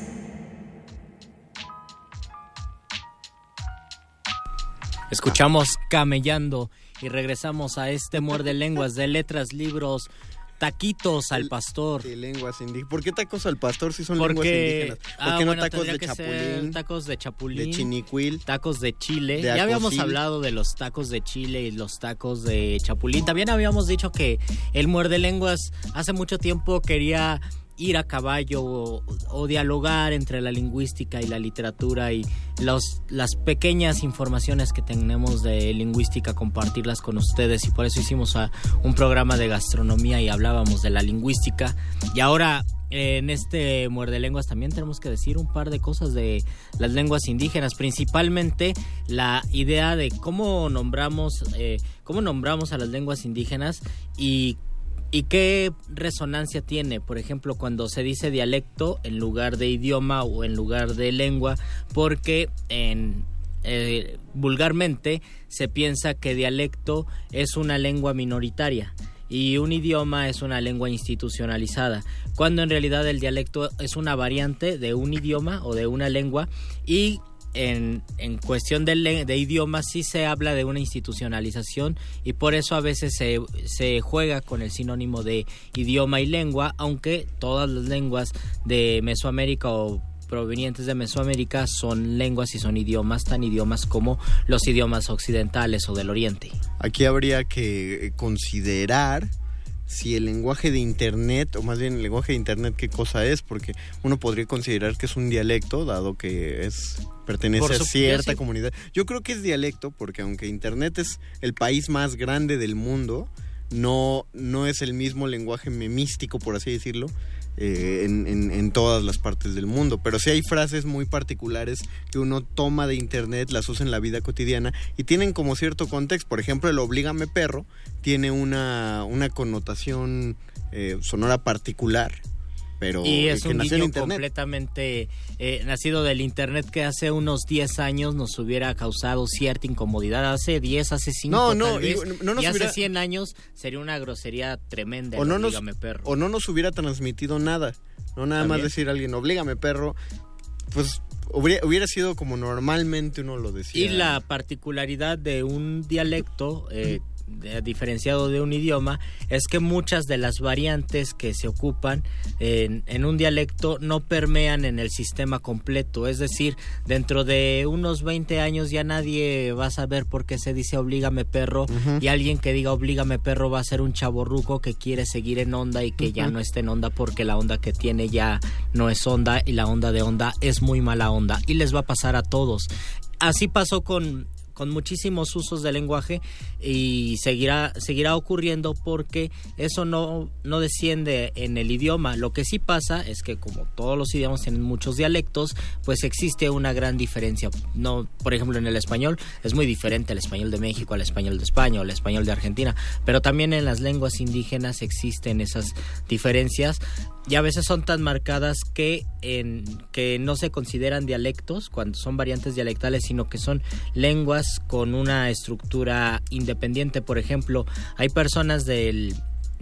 Escuchamos Camellando y regresamos a este muerde lenguas de letras, libros, taquitos al pastor. Lenguas indígenas. ¿Por qué tacos al pastor si son Porque- lenguas indígenas? ¿Por ah, qué no bueno, tacos de que chapulín? Tacos de chapulín. De chinicuil. Tacos de chile. de ya habíamos hablado de los tacos de chile y los tacos de chapulín. También habíamos dicho que el muerde lenguas hace mucho tiempo quería ir a caballo o, o dialogar entre la lingüística y la literatura y los, las pequeñas informaciones que tenemos de lingüística compartirlas con ustedes. Y por eso hicimos a- un programa de gastronomía y hablábamos de la lingüística. Y ahora en este muerde lenguas también tenemos que decir un par de cosas de las lenguas indígenas, principalmente la idea de cómo nombramos, eh, cómo nombramos a las lenguas indígenas y, y qué resonancia tiene, por ejemplo, cuando se dice dialecto en lugar de idioma o en lugar de lengua, porque en eh, vulgarmente se piensa que dialecto es una lengua minoritaria y un idioma es una lengua institucionalizada, cuando en realidad el dialecto es una variante de un idioma o de una lengua y en, cuestión de, de idioma sí se habla de una institucionalización y por eso a veces se, se juega con el sinónimo de idioma y lengua, aunque todas las lenguas de Mesoamérica o provenientes de Mesoamérica son lenguas y son idiomas, tan idiomas como los idiomas occidentales o del oriente. Aquí habría que eh, considerar si el lenguaje de Internet, o más bien el lenguaje de Internet, qué cosa es, porque uno podría considerar que es un dialecto, dado que es pertenece a cierta sí. comunidad. Yo creo que es dialecto, porque aunque Internet es el país más grande del mundo, no, no es el mismo lenguaje memístico, por así decirlo, eh, en, en- en todas las partes del mundo. Pero sí hay frases muy particulares que uno toma de internet, las usa en la vida cotidiana y tienen como cierto contexto. Por ejemplo, el oblígame perro tiene una, una connotación eh, sonora particular. Pero y es que un nació en guiño internet. completamente eh, nacido del internet que hace unos 10 años nos hubiera causado cierta incomodidad. Hace 10, hace 5, No, no, tal vez, y no nos y hace hubiera- 100 años sería una grosería tremenda. o no, nos, perro. o no nos hubiera transmitido nada. No nada más decir a alguien, oblígame perro. Pues hubiera, sido como normalmente uno lo decía. Y la particularidad de un dialecto, eh, diferenciado de un idioma, es que muchas de las variantes que se ocupan en, en un dialecto no permean en el sistema completo. Es decir, dentro de unos 20 años ya nadie va a saber por qué se dice oblígame perro y alguien que diga oblígame perro va a ser un chaborruco que quiere seguir en onda y que ya no esté en onda porque la onda que tiene ya no es onda y la onda de onda es muy mala onda y les va a pasar a todos. Así pasó con con muchísimos usos del lenguaje y seguirá seguirá ocurriendo porque eso no no desciende en el idioma. Lo que sí pasa es que como todos los idiomas tienen muchos dialectos pues existe una gran diferencia. No por ejemplo en el español es muy diferente el español de México al español de España o el español de Argentina pero también en las lenguas indígenas existen esas diferencias y a veces son tan marcadas que en que no se consideran dialectos cuando son variantes dialectales sino que son lenguas con una estructura independiente. Por ejemplo hay personas del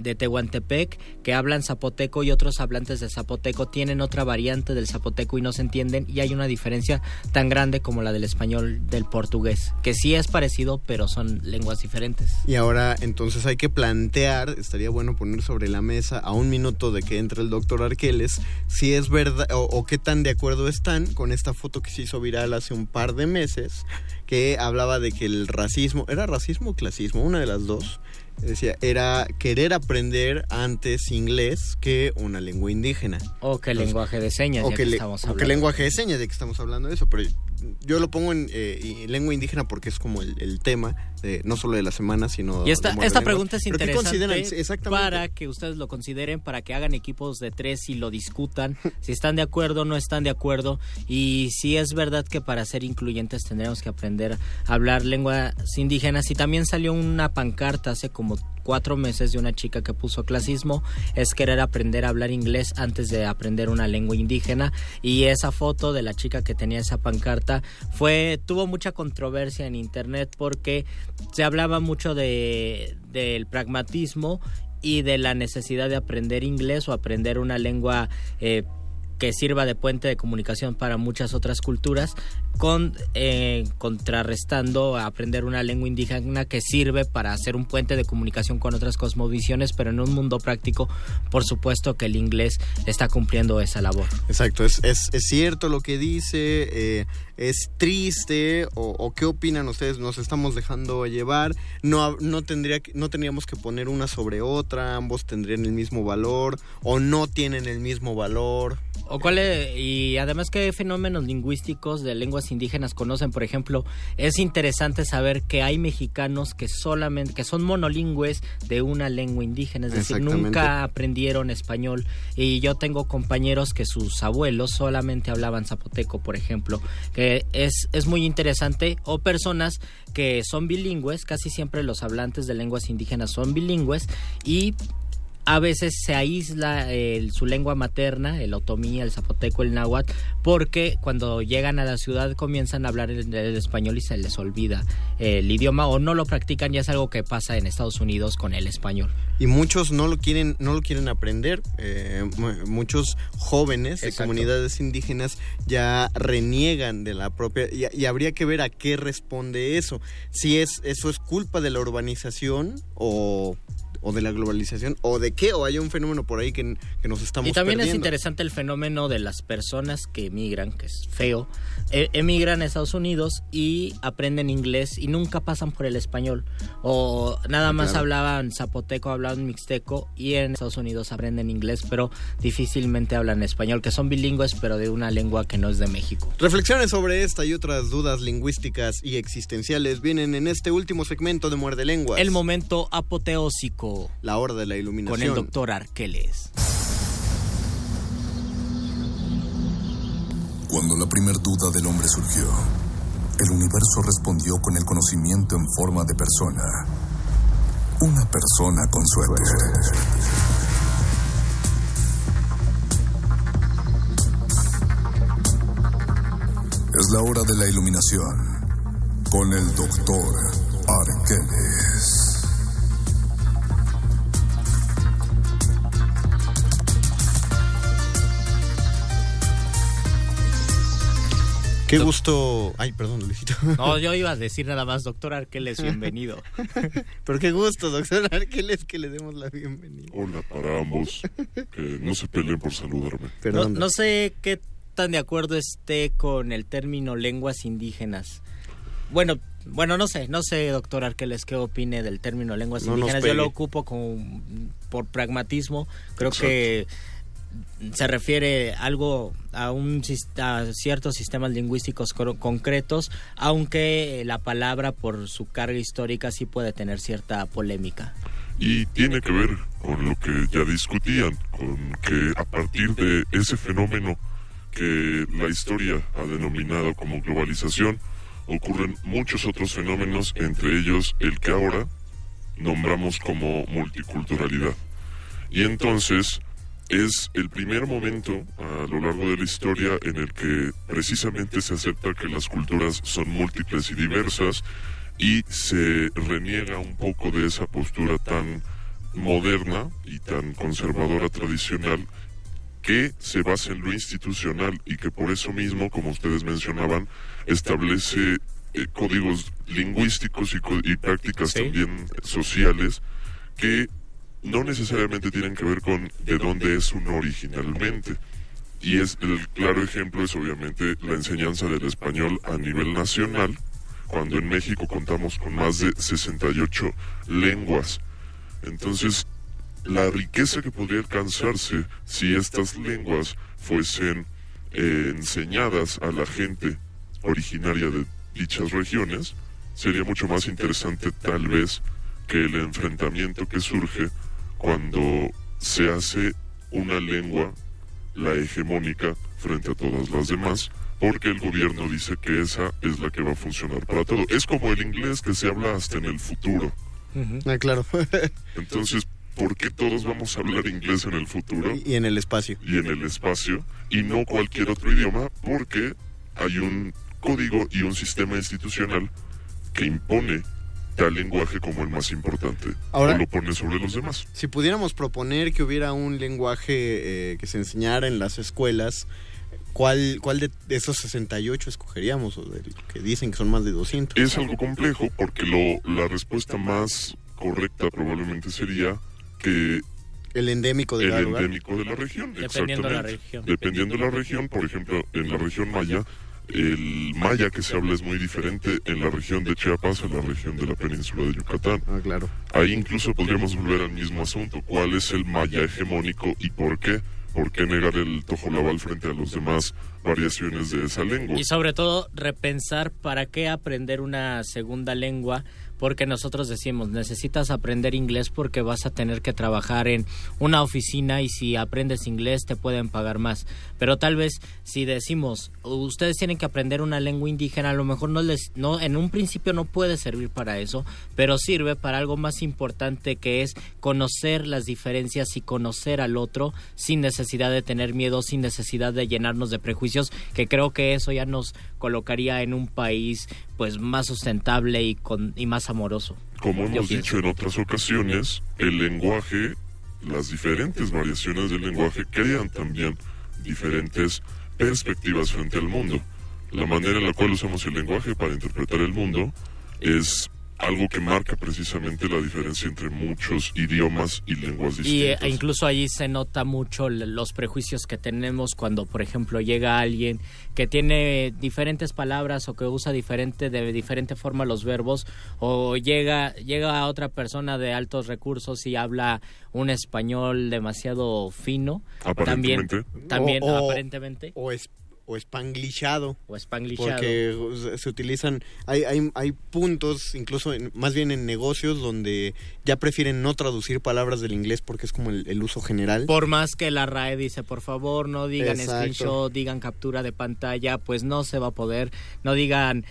de Tehuantepec que hablan zapoteco y otros hablantes de zapoteco tienen otra variante del zapoteco y no se entienden y hay una diferencia tan grande como la del español del portugués que sí es parecido pero son lenguas diferentes Y ahora entonces hay que plantear, estaría bueno poner sobre la mesa a un minuto de que entre el doctor Arqueles, si es verdad o, o qué tan de acuerdo están con esta foto que se hizo viral hace un par de meses, que hablaba de que el racismo, ¿era racismo o clasismo? Una de las dos. Decía, era querer aprender antes inglés que una lengua indígena. o que Entonces, lenguaje de señas o ya que, estamos o que hablando. lenguaje de señas de que estamos hablando de eso, pero yo lo pongo en eh, lengua indígena porque es como el, el tema, de, no solo de la semana, sino... Y esta, de esta pregunta es ¿Pero qué interesante para que ustedes lo consideren, para que hagan equipos de tres y lo discutan, si están de acuerdo o no están de acuerdo, y si es verdad que para ser incluyentes tendremos que aprender a hablar lenguas indígenas. Y también salió una pancarta hace como cuatro meses de una chica que puso clasismo, es querer aprender a hablar inglés antes de aprender una lengua indígena, y esa foto de la chica que tenía esa pancarta fue tuvo mucha controversia en internet porque se hablaba mucho de del pragmatismo y de la necesidad de aprender inglés o aprender una lengua eh, que sirva de puente de comunicación para muchas otras culturas, con eh, contrarrestando a aprender una lengua indígena que sirve para hacer un puente de comunicación con otras cosmovisiones, pero en un mundo práctico, por supuesto que el inglés está cumpliendo esa labor. Exacto, es, es, es cierto lo que dice, eh, es triste, o, o, qué opinan ustedes, nos estamos dejando llevar, no, no, tendría, no tendríamos que poner una sobre otra, ambos tendrían el mismo valor, o no tienen el mismo valor. O cuál es, y además qué fenómenos lingüísticos de lenguas indígenas conocen, por ejemplo, es interesante saber que hay mexicanos que solamente que son monolingües de una lengua indígena, es decir, nunca aprendieron español. Y yo tengo compañeros que sus abuelos solamente hablaban zapoteco, por ejemplo, que es es muy interesante o personas que son bilingües, casi siempre los hablantes de lenguas indígenas son bilingües y a veces se aísla el, su lengua materna, el otomí, el zapoteco, el náhuatl, porque cuando llegan a la ciudad comienzan a hablar el, el, español y se les olvida el idioma o no lo practican, ya es algo que pasa en Estados Unidos con el español. Y muchos no lo quieren, no lo quieren aprender. Eh, muchos jóvenes de Exacto. comunidades indígenas ya reniegan de la propia y, y, habría que ver a qué responde eso. Si es eso es culpa de la urbanización o o de la globalización o de qué o hay un fenómeno por ahí que, que nos estamos y también perdiendo. es interesante el fenómeno de las personas que emigran que es feo. E emigran a Estados Unidos y aprenden inglés y nunca pasan por el español. O nada más claro. hablaban zapoteco hablaban mixteco y en Estados Unidos aprenden inglés pero difícilmente hablan español que son bilingües pero de una lengua que no es de México. Reflexiones sobre esta y otras dudas lingüísticas y existenciales vienen en este último segmento de muerde lenguas. El momento apoteósico la hora de la iluminación. Con el doctor Arqueles. Cuando la primer duda del hombre surgió, el universo respondió con el conocimiento en forma de persona. Una persona con suerte. Es la hora de la iluminación con el doctor Arqueles. Qué gusto. Ay, perdón, Luisito. No, yo iba a decir nada más, doctor Arqueles, bienvenido. Pero qué gusto, doctor Arqueles, que le demos la bienvenida. Hola para ambos. Que no se peleen por saludarme. No, no, sé qué tan de acuerdo esté con el término lenguas indígenas. Bueno, bueno, no sé, no sé, doctor Arqueles, qué opine del término lenguas no indígenas. Yo lo ocupo con, por pragmatismo. Creo Exacto. que se refiere algo a un a ciertos sistemas lingüísticos concretos, aunque la palabra por su carga histórica sí puede tener cierta polémica. Y tiene que ver con lo que ya discutían, con que a partir de ese fenómeno que la historia ha denominado como globalización, ocurren muchos otros fenómenos, entre ellos el que ahora nombramos como multiculturalidad. Y entonces, es el primer momento a lo largo de la historia en el que precisamente se acepta que las culturas son múltiples y diversas y se reniega un poco de esa postura tan moderna y tan conservadora tradicional que se basa en lo institucional y que por eso mismo, como ustedes mencionaban, establece eh, códigos lingüísticos y, y prácticas ¿Sí? también sociales que no necesariamente tienen que ver con de dónde es uno originalmente. Y es el claro ejemplo es obviamente la enseñanza del español a nivel nacional, cuando en México contamos con más de 68 lenguas. Entonces, la riqueza que podría alcanzarse si estas lenguas fuesen eh, enseñadas a la gente originaria de dichas regiones, sería mucho más interesante tal vez que el enfrentamiento que surge cuando se hace una lengua, la hegemónica, frente a todas las demás, porque el gobierno dice que esa es la que va a funcionar para todo. Es como el inglés que se habla hasta en el futuro. Uh -huh. ah, claro. Entonces, ¿por qué todos vamos a hablar inglés en el futuro? Y en el espacio. Y en el espacio, y no cualquier otro idioma, porque hay un código y un sistema institucional que impone tal lenguaje como el más importante Ahora- o lo pone sobre los demás. Si pudiéramos proponer que hubiera un lenguaje eh, que se enseñara en las escuelas, ¿cuál, cuál de esos 68 escogeríamos? O del que dicen que son más de 200. Es algo complejo porque lo, la respuesta más correcta probablemente sería que El endémico de el lugar. endémico de la región. Dependiendo de la exactamente. región. Dependiendo de la región, por ejemplo, en la región maya, el maya que se habla es muy diferente en la región de Chiapas, en la región de la península de Yucatán. Ah, claro. Ahí incluso podríamos volver al mismo asunto. ¿Cuál es el maya hegemónico y por qué? ¿Por qué negar el tojolabal frente a las demás variaciones de esa lengua? Y sobre todo repensar para qué aprender una segunda lengua, porque nosotros decimos, necesitas aprender inglés porque vas a tener que trabajar en una oficina y si aprendes inglés te pueden pagar más. Pero tal vez si decimos, ustedes tienen que aprender una lengua indígena, a lo mejor no les no en un principio no puede servir para eso, pero sirve para algo más importante que es conocer las diferencias y conocer al otro sin necesidad de tener miedo, sin necesidad de llenarnos de prejuicios, que creo que eso ya nos colocaría en un país pues más sustentable y con y más amoroso. Como hemos dicho en otras ocasiones, el lenguaje, las diferentes variaciones del lenguaje crean también diferentes perspectivas frente al mundo. La manera en la cual usamos el lenguaje para interpretar el mundo es algo que marca precisamente la diferencia entre muchos idiomas y lenguas Y distintas. eh, incluso allí se nota mucho los prejuicios que tenemos cuando, por ejemplo, llega alguien que tiene diferentes palabras o que usa diferente de diferente forma los verbos o llega llega otra persona de altos recursos y habla un español demasiado fino. También, Aparentemente. también O- o- aparentemente. O, es, o spanglishado. O spanglishado. Porque se utilizan, hay, hay, hay puntos, incluso en- más bien en negocios, donde ya prefieren no traducir palabras del inglés porque es como el, el uso general. Por más que la RAE dice, por favor, no digan Exacto. screenshot, digan captura de pantalla, pues no se va a poder. No digan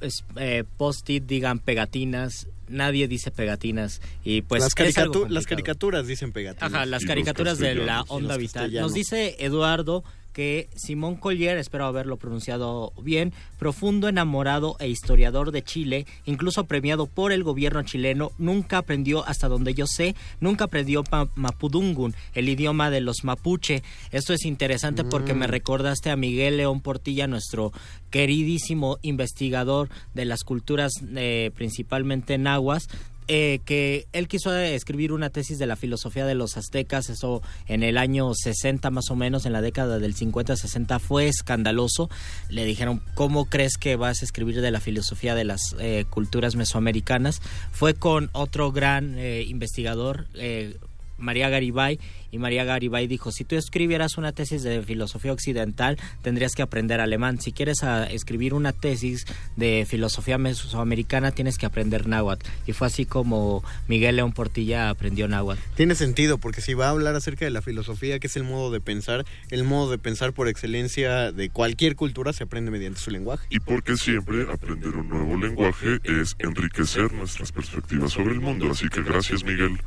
es- eh, post-it, digan pegatinas. Nadie dice pegatinas. Y pues las, es caricatu- algo las caricaturas dicen pegatinas. Ajá, las caricaturas de la onda vital. Nos dice Eduardo que Simón Collier, espero haberlo pronunciado bien, profundo enamorado e historiador de Chile, incluso premiado por el gobierno chileno, nunca aprendió, hasta donde yo sé, nunca aprendió Mapudungun, el idioma de los mapuche. Esto es interesante porque Mm. me recordaste a Miguel León Portilla, nuestro queridísimo investigador de las culturas eh, principalmente nahuas, eh, que él quiso escribir una tesis de la filosofía de los aztecas, eso en el año 60 más o menos, en la década del 50-60, fue escandaloso. Le dijeron, ¿cómo crees que vas a escribir de la filosofía de las eh, culturas mesoamericanas? Fue con otro gran eh, investigador, eh, María Garibay, y María Garibay dijo, si tú escribieras una tesis de filosofía occidental, tendrías que aprender alemán. Si quieres ah, escribir una tesis de filosofía mesoamericana, tienes que aprender náhuatl. Y fue así como Miguel León Portilla aprendió náhuatl. Tiene sentido, porque si va a hablar acerca de la filosofía, que es el modo de pensar, el modo de pensar por excelencia de cualquier cultura se aprende mediante su lenguaje. Y porque siempre aprender un nuevo lenguaje es enriquecer nuestras perspectivas sobre el mundo. Así que gracias, Miguel,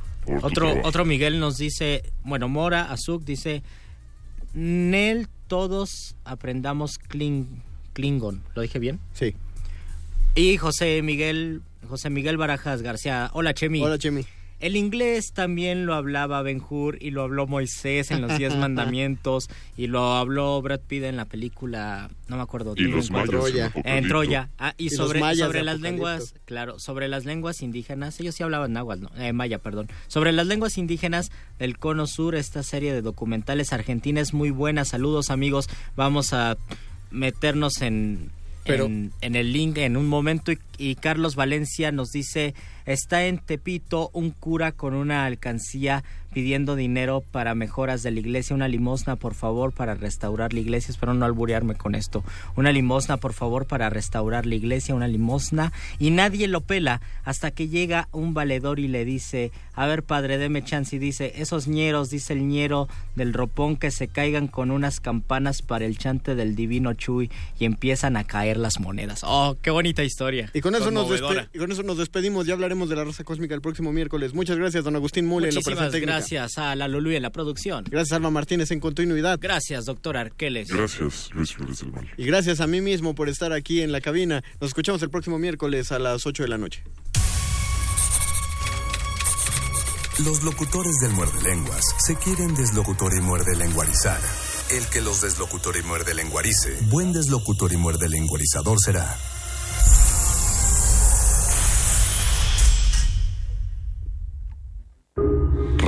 Otro, otro Miguel nos dice, bueno, Mora Azuk dice, Nel todos aprendamos Kling- Klingon. ¿Lo dije bien? Sí. Y José Miguel, José Miguel Barajas García. Hola, Chemi. Hola, Chemi. El inglés también lo hablaba Ben Hur y lo habló Moisés en los Diez Mandamientos y lo habló Brad Pitt en la película, no me acuerdo. Y los Troya. mayas en En. Troya. Ah, y, sobre, sobre las lenguas, claro, sobre las lenguas indígenas, ellos sí hablaban náhuatl, ¿no? Eh, maya, perdón. Sobre las lenguas indígenas del Cono Sur, esta serie de documentales argentina es muy buena. Saludos, amigos. Vamos a meternos en, Pero- en, en el link en un momento y, y Carlos Valencia nos dice está en Tepito un cura con una alcancía pidiendo dinero para mejoras de la iglesia. Una limosna por favor para restaurar la iglesia. Espero no alburearme con esto. Una limosna por favor para restaurar la iglesia. Una limosna. Y nadie lo pela hasta que llega un valedor y le dice a ver padre deme chance y dice esos ñeros dice el ñero del ropón que se caigan con unas campanas para el chante del divino Chuy y empiezan a caer las monedas oh qué bonita historia. Y con eso, nos y con eso nos despedimos. Ya hablaremos de la raza cósmica el próximo miércoles. Muchas gracias, don Agustín Mule, en la Muchísimas operación técnica. gracias a la Lulu en la producción. Gracias, Alma Martínez, en continuidad. Gracias, doctor Arqueles. Gracias, Luis Flores del Mal. Y gracias a mí mismo por estar aquí en la cabina. Nos escuchamos el próximo miércoles a las 8 de la noche. Los locutores del muerde lenguas se quieren deslocutor y muerde lenguarizar. El que los deslocutor y muerde lenguarice, buen deslocutor y muerde lenguarizador será.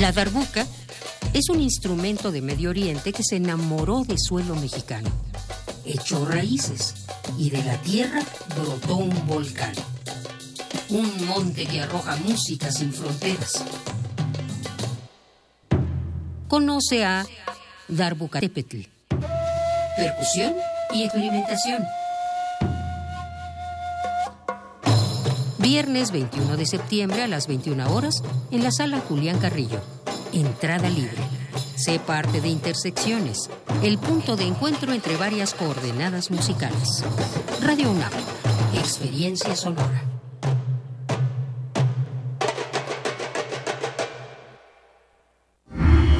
La darbuca es un instrumento de Medio Oriente que se enamoró de suelo mexicano. Echó raíces y de la tierra brotó un volcán. Un monte que arroja música sin fronteras. Conoce a Darbucatepetl. Percusión y experimentación. Viernes 21 de septiembre a las 21 horas en la sala Julián Carrillo. Entrada libre. Sé parte de Intersecciones, el punto de encuentro entre varias coordenadas musicales. Radio UNAM. Experiencia sonora.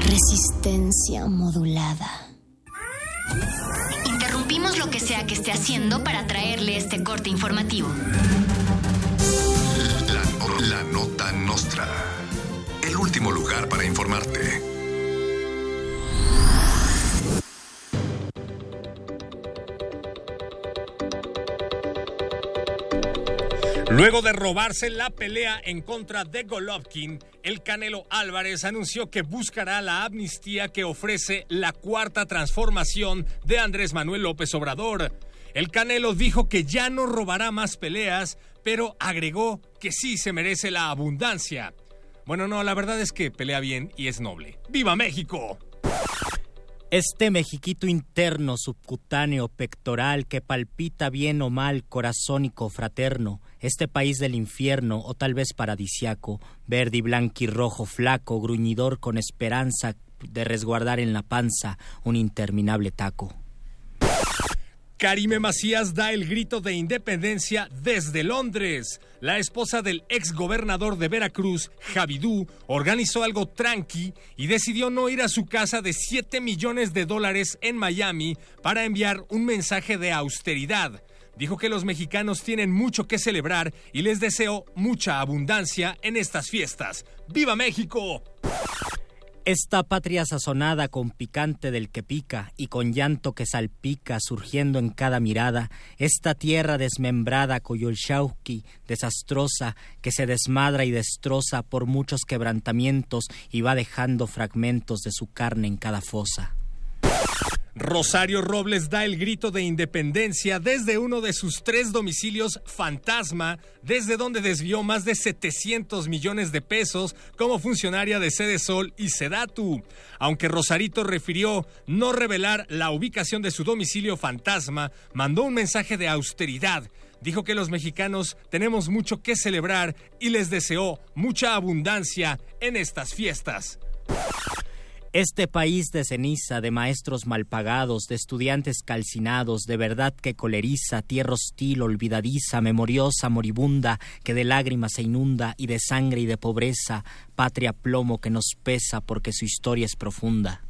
Resistencia modulada. Interrumpimos lo que sea que esté haciendo para traerle este corte informativo. La, nota nostra. El último lugar para informarte. Luego de robarse la pelea en contra de Golovkin, el Canelo Álvarez anunció que buscará la amnistía que ofrece la cuarta transformación de Andrés Manuel López Obrador. El Canelo dijo que ya no robará más peleas, pero agregó que sí se merece la abundancia. Bueno, no, la verdad es que pelea bien y es noble. ¡Viva México! Este mexiquito interno, subcutáneo, pectoral, que palpita bien o mal, corazónico, fraterno, este país del infierno, o tal vez paradisiaco, verde y blanquirrojo, flaco, gruñidor con esperanza de resguardar en la panza un interminable taco. Karime Macías da el grito de independencia desde Londres. La esposa del ex gobernador de Veracruz, Javidú, organizó algo tranqui y decidió no ir a su casa de 7 millones de dólares en Miami para enviar un mensaje de austeridad. Dijo que los mexicanos tienen mucho que celebrar y les deseo mucha abundancia en estas fiestas. ¡Viva México! Esta patria sazonada con picante del que pica y con llanto que salpica surgiendo en cada mirada, esta tierra desmembrada Coyolxauqui, desastrosa, que se desmadra y destroza por muchos quebrantamientos y va dejando fragmentos de su carne en cada fosa. Rosario Robles da el grito de independencia desde uno de sus tres domicilios fantasma, desde donde desvió más de 700 millones de pesos como funcionaria de Sede Sol y Sedatu. Aunque Rosarito refirió no revelar la ubicación de su domicilio fantasma, mandó un mensaje de austeridad. Dijo que los mexicanos tenemos mucho que celebrar y les deseó mucha abundancia en estas fiestas. Este país de ceniza, de maestros mal pagados, de estudiantes calcinados, de verdad que coleriza, tierra hostil, olvidadiza, memoriosa, moribunda, que de lágrimas se inunda, y de sangre y de pobreza, patria plomo que nos pesa porque su historia es profunda.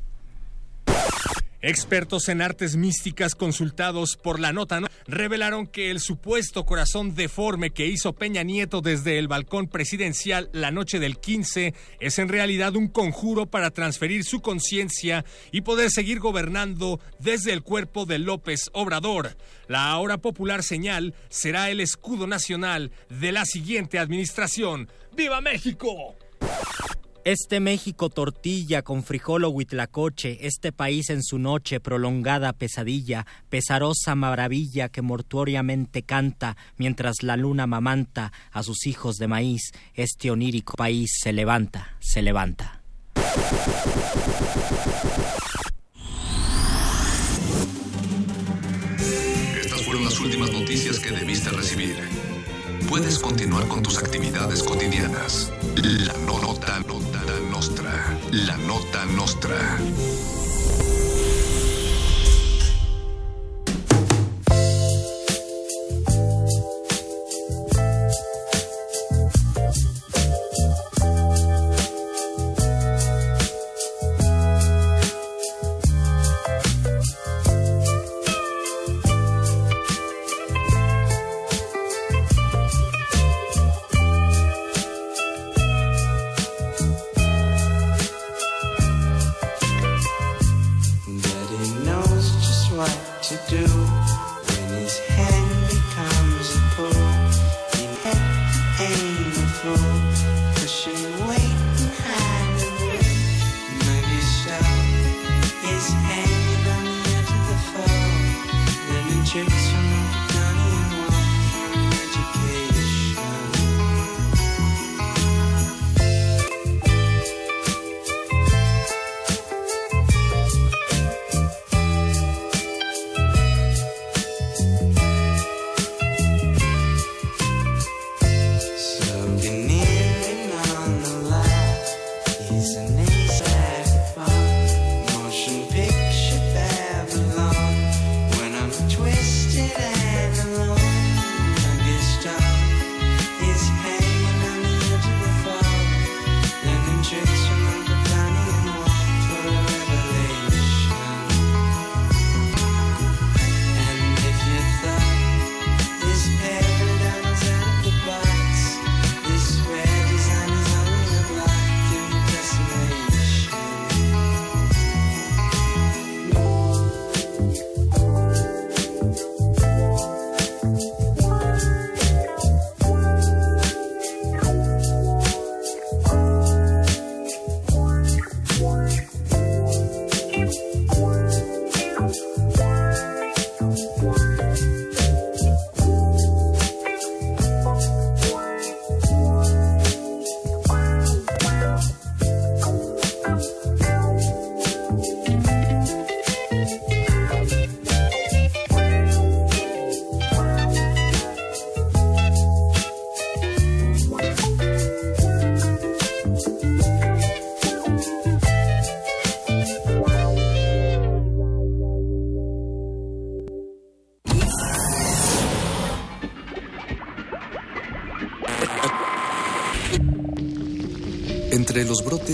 Expertos en artes místicas consultados por la nota ¿no? revelaron que el supuesto corazón deforme que hizo Peña Nieto desde el balcón presidencial la noche del 15 es en realidad un conjuro para transferir su conciencia y poder seguir gobernando desde el cuerpo de López Obrador. La ahora popular señal será el escudo nacional de la siguiente administración. ¡Viva México! Este México tortilla con frijol o huitlacoche, este país en su noche prolongada pesadilla, pesarosa maravilla que mortuoriamente canta mientras la luna mamanta a sus hijos de maíz, este onírico país se levanta, se levanta. Estas fueron las últimas noticias que debiste recibir. Puedes continuar con tus actividades cotidianas. La no- nota, nota nostra. La nota nostra.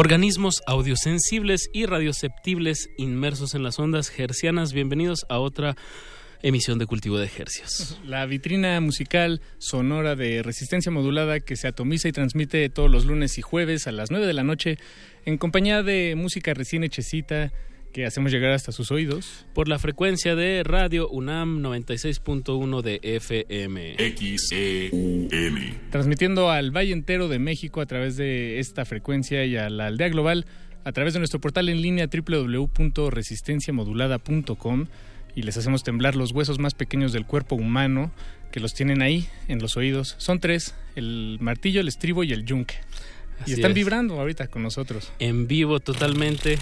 Organismos audiosensibles y radioceptibles inmersos en las ondas hercianas, bienvenidos a otra emisión de Cultivo de Hercios. La vitrina musical sonora de resistencia modulada que se atomiza y transmite todos los lunes y jueves a las 9 de la noche en compañía de música recién hechecita que hacemos llegar hasta sus oídos. Por la frecuencia de Radio UNAM 96.1 de FM. XEUN. Transmitiendo al Valle entero de México a través de esta frecuencia y a la aldea global a través de nuestro portal en línea www.resistenciamodulada.com y les hacemos temblar los huesos más pequeños del cuerpo humano que los tienen ahí en los oídos. Son tres, el martillo, el estribo y el yunque. Así y están es. vibrando ahorita con nosotros. En vivo totalmente.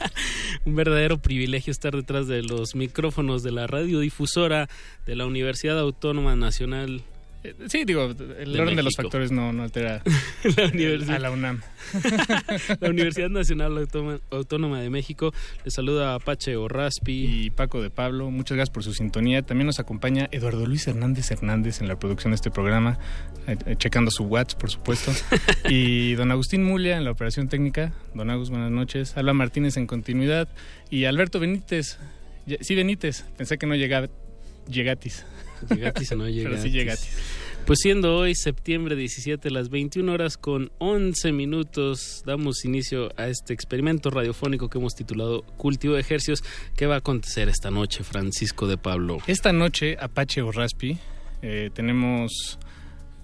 Un verdadero privilegio estar detrás de los micrófonos de la radiodifusora de la Universidad Autónoma Nacional. Eh, Sí, digo, el De orden de los factores no, no altera la universidad. a la UNAM. la Universidad Nacional Autónoma, Autónoma de México. Les saluda Apache Orraspi. Y Paco de Pablo, muchas gracias por su sintonía. También nos acompaña Eduardo Luis Hernández Hernández en la producción de este programa, checando su WhatsApp, por supuesto. y don Agustín Mulia en la operación técnica. Don Agus, buenas noches. Alba Martínez en continuidad. Y Alberto Benítez. Sí, Benítez. Pensé que no llegaba. Llegatis. Llegatis o no Pero llegatis. sí llegatis. Pues siendo hoy septiembre 17, las 21 horas con 11 minutos, damos inicio a este experimento radiofónico que hemos titulado Cultivo de Ejercios. ¿Qué va a acontecer esta noche, Francisco de Pablo? Esta noche, Apache o Raspi, eh, tenemos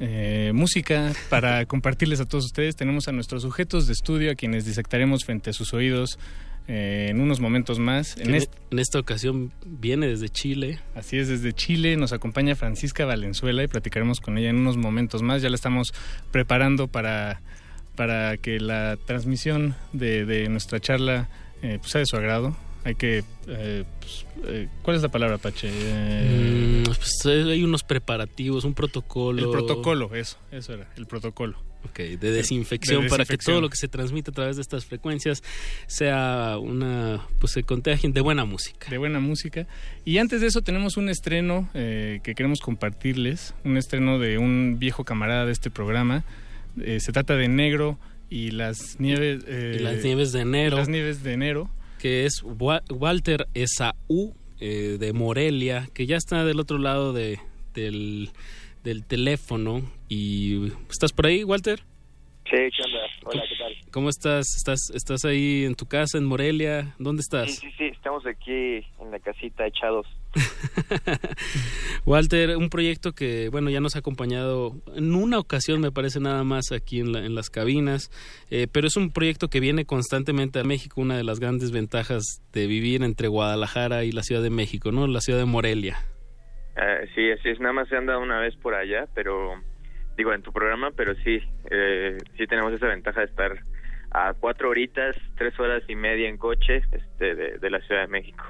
eh, música para compartirles a todos ustedes. Tenemos a nuestros sujetos de estudio, a quienes disectaremos frente a sus oídos eh, en unos momentos más. En esta ocasión viene desde Chile. así es, desde Chile nos acompaña Francisca Valenzuela y platicaremos con ella en unos momentos más. Ya la estamos preparando para, para que la transmisión de, de nuestra charla eh, pues sea de su agrado. Hay que... eh, pues, eh, ¿Cuál es la palabra, Apache? Eh, Mm, pues, eh, hay unos preparativos, un protocolo. El protocolo, eso, eso era, el protocolo. Ok, de desinfección, De para que todo lo que se transmite a través de estas frecuencias sea una, pues se contagien de buena música. De buena música. Y antes de eso tenemos un estreno eh, que queremos compartirles, un estreno de un viejo camarada de este programa. Eh, se trata de Negro y las nieves... eh, Y las nieves de enero. Las nieves de enero. Que es Wa- Walter Esaú eh, de Morelia, que ya está del otro lado de, del, del teléfono. ¿Y estás por ahí, Walter? Sí, ¿qué onda? Hola, ¿qué tal? ¿Cómo estás? ¿Estás, estás ahí en tu casa, en Morelia? ¿Dónde Sí, estás? sí, sí, estamos aquí en la casita echados. Walter, un proyecto que, bueno, ya nos ha acompañado en una ocasión, me parece nada más aquí en, la- en las cabinas, eh, pero es un proyecto que viene constantemente a México, una de las grandes ventajas de vivir entre Guadalajara y la Ciudad de México, ¿no? La ciudad de Morelia. Eh, sí, así es, nada más se anda una vez por allá, pero digo en tu programa, pero sí, eh, sí tenemos esa ventaja de estar a cuatro horitas, tres horas y media en coche este, de, de la Ciudad de México.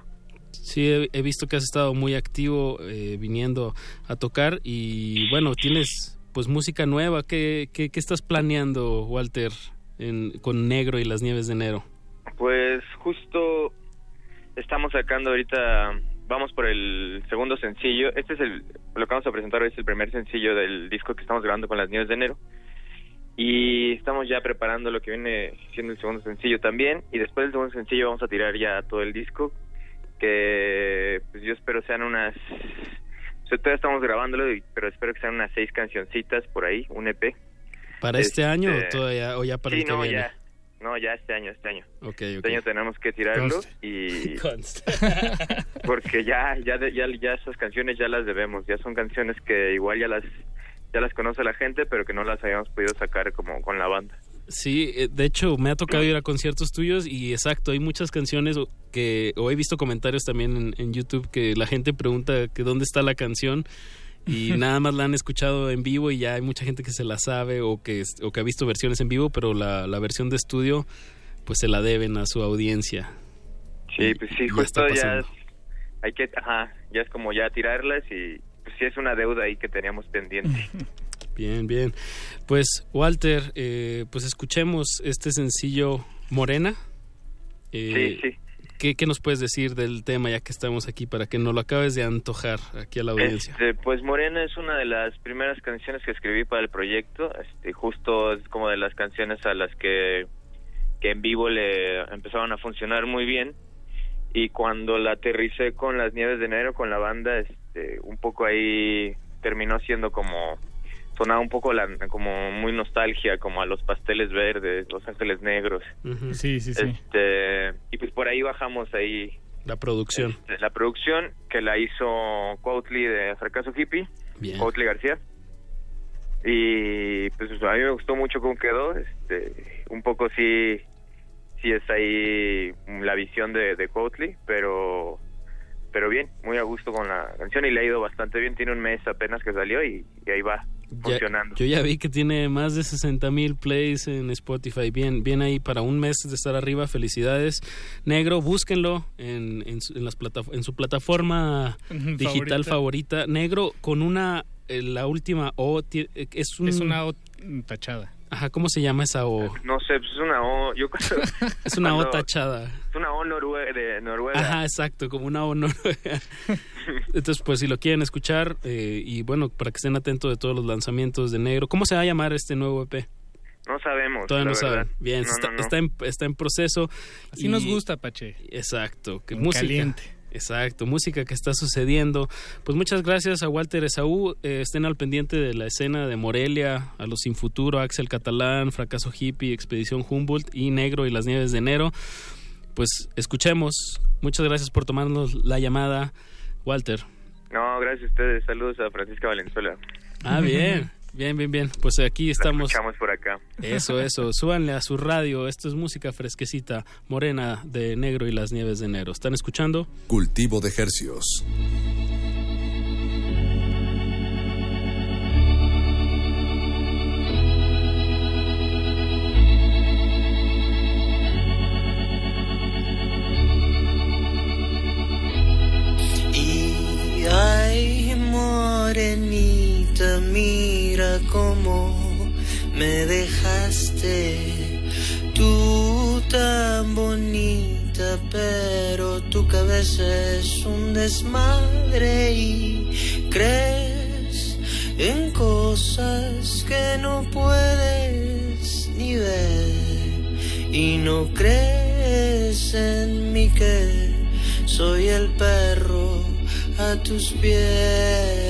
Sí, he, visto que has estado muy activo eh, viniendo a tocar y bueno, tienes pues música nueva. ¿Qué, qué, qué estás planeando, Walter, en, con Negro y las Nieves de Enero? Pues justo estamos sacando ahorita, vamos por el segundo sencillo. Este es el, lo que vamos a presentar hoy es el primer sencillo del disco que estamos grabando con las Nieves de Enero. Y estamos ya preparando lo que viene siendo el segundo sencillo también. Y después del segundo sencillo vamos a tirar ya todo el disco. Que pues yo espero sean unas... o sea, todavía estamos grabándolo, pero espero que sean unas seis cancioncitas por ahí, un EP. ¿Para este, año o, Este, todavía, o ya para sí, el que no, viene? ya. No, ya este año, este año. Este año tenemos que tirarlo y porque ya ya ya ya esas canciones ya las debemos, ya son canciones que igual ya las ya las conoce la gente, pero que no las habíamos podido sacar como con la banda. Sí, eh, de hecho me ha tocado ir a conciertos tuyos y exacto, hay muchas canciones que, o he visto comentarios también en, en YouTube que la gente pregunta que dónde está la canción y nada más la han escuchado en vivo y ya hay mucha gente que se la sabe o que, o que ha visto versiones en vivo, pero la, la versión de estudio pues se la deben a su audiencia. Sí, pues sí, justo ya es- hay que ajá, ya es como ya tirarlas y pues sí es una deuda ahí que teníamos pendiente. Bien, bien. Pues Walter, eh, pues escuchemos este sencillo Morena. Eh, Sí, sí. ¿qué, qué nos puedes decir del tema ya que estamos aquí para que nos lo acabes de antojar aquí a la audiencia? Este, pues Morena es una de las primeras canciones que escribí para el proyecto. Este, justo es como de las canciones a las que, que en vivo le empezaron a funcionar muy bien. Y cuando la aterricé con las Nieves de Enero, con la banda, este, un poco ahí terminó siendo como sonaba un poco la, como muy nostalgia, como a los pasteles verdes, los ángeles negros. Sí, sí, sí. Este, y pues por ahí bajamos ahí La producción. este, la producción que la hizo Cuautli de Fracaso Hippie, Bien. Cuautli García. Y pues a mí me gustó mucho cómo quedó, este, un poco sí, sí es ahí la visión de, de Cuautli, pero pero bien, muy a gusto con la canción y le ha ido bastante bien, tiene un mes apenas que salió y, y ahí va Ya- funcionando. yo ya vi que tiene más de 60 mil plays en Spotify. Bien, bien ahí para un mes de estar arriba. Felicidades. Negro, búsquenlo en, en, su, en las plata- en su plataforma digital favorita. favorita. Negro con una, eh, la última O, eh, es, un, Es una O tachada. Ajá, ¿cómo se llama esa O? No sé, pues es una O, yo cuando- Es una O tachada. Es una O norue- de Noruega. Ajá, exacto, como una O noruega. Entonces, pues si lo quieren escuchar, eh, y bueno, para que estén atentos de todos los lanzamientos de Negro. ¿Cómo se va a llamar este nuevo EP? No sabemos. Todavía no saben. Bien, No, está, no, no. Está, en, está en proceso. Así nos gusta, Pache. Exacto. Que música. caliente. Exacto, música que está sucediendo. Pues muchas gracias a Walter Esaú. Eh, estén al pendiente de la escena de Morelia, a los Sin Futuro, Axel Catalán, Fracaso Hippie, Expedición Humboldt y Negro y las Nieves de Enero. Pues escuchemos. Muchas gracias por tomarnos la llamada, Walter. No, gracias a ustedes. Saludos a Francisca Valenzuela. Ah, bien. Bien, bien, bien. Pues aquí estamos. Escuchamos por acá. Eso, eso. Súbanle a su radio. Esto es música fresquecita, morena de negro y las nieves de enero. ¿Están escuchando? Cultivo de hercios. Y ay, morenita, mira cómo me dejaste. Tú tan bonita, pero tu cabeza es un desmadre y crees en cosas que no puedes ni ver. Y no crees en mí que soy el perro a tus pies.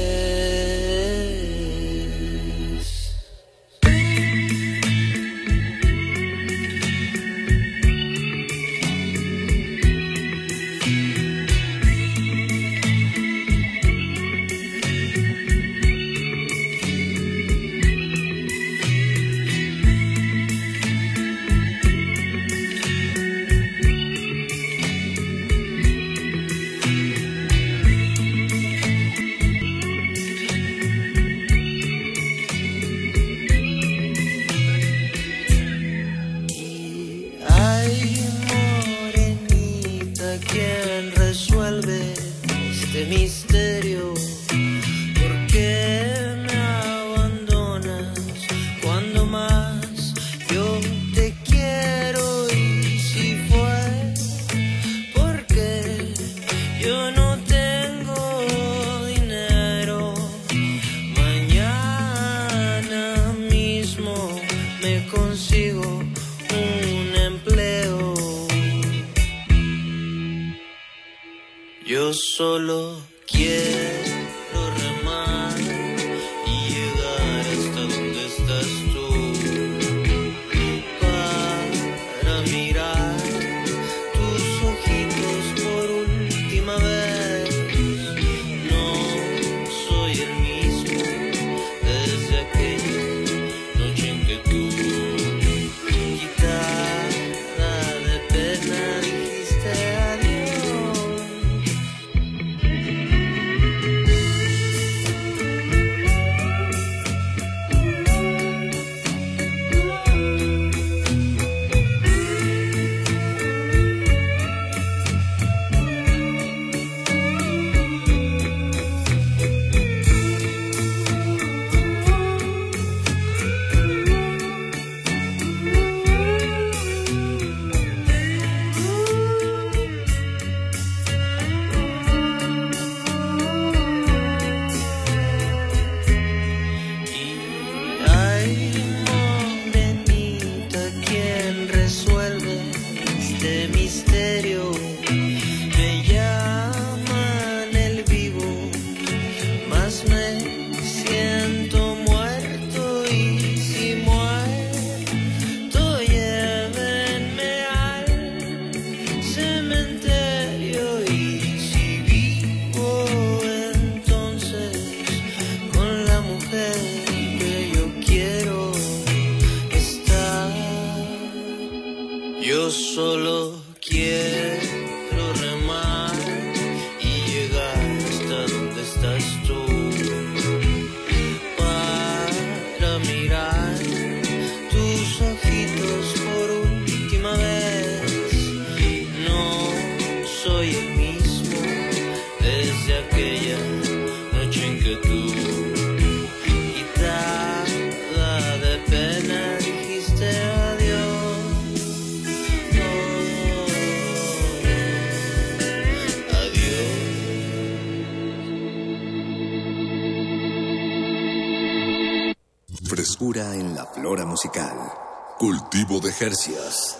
Jercias.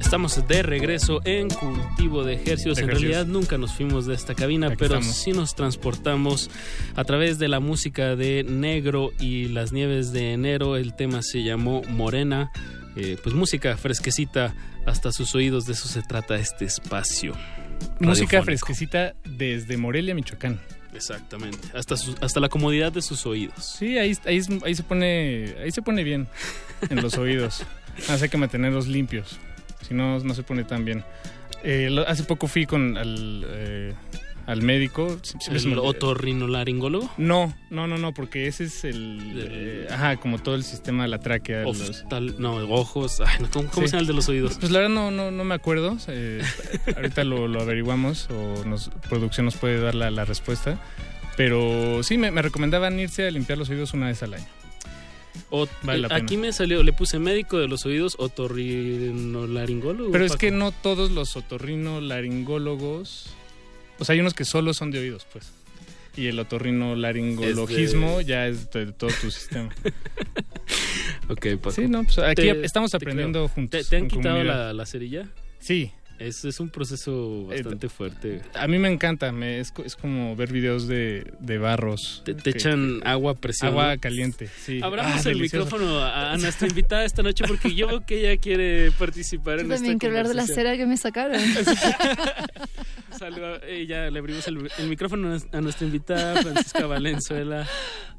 Estamos de regreso en cultivo de ejercicios. En ejercicios. realidad nunca nos fuimos de esta cabina, Aquí pero estamos. sí nos transportamos a través de la música de Negro y las nieves de enero. El tema se llamó Morena. Eh, pues música fresquecita hasta sus oídos. De eso se trata este espacio. Música fresquecita desde Morelia, Michoacán. Exactamente. Hasta, su- hasta la comodidad de sus oídos. Sí, ahí, ahí, ahí se pone ahí se pone bien en los oídos. Hace que mantenerlos limpios. Si no, no se pone tan bien. Eh, lo- hace poco fui con al, eh, al médico. ¿El otorrinolaringólogo? No, no, no, no, porque ese es el... eh, ajá, como todo el sistema de la tráquea. los- Oftal- no, ojos. Ay, no, ¿Cómo, cómo Sí. se llama el de los oídos? Pues la verdad no, no, no me acuerdo. eh, ahorita lo, lo averiguamos o nos, producción nos puede dar la, la respuesta. Pero sí, me, me recomendaban irse a limpiar los oídos una vez al año. O- Vale la eh, aquí me salió, le puse médico de los oídos, otorrinolaringólogo. Pero es Paco. que no todos los otorrinolaringólogos... O sea, hay unos que solo son de oídos, pues. Y el otorrinolaringologismo Es de- ya es de, todo tu sistema. Ok, Paco. Sí, no, pues aquí Te- estamos aprendiendo juntos. ¿Te, te han quitado la, la cerilla? Sí. Es, es un proceso bastante fuerte. A mí me encanta, me, es, es como ver videos de, de barros. Te, te que- echan agua presión. Agua caliente, sí. Abramos Ah, el delicioso. micrófono a, a nuestra invitada esta noche porque yo veo que ella quiere participar Yo en también esta quiero hablar de la cera que me sacaron. Saluda- ya le abrimos el, el micrófono a nuestra invitada Francisca Valenzuela.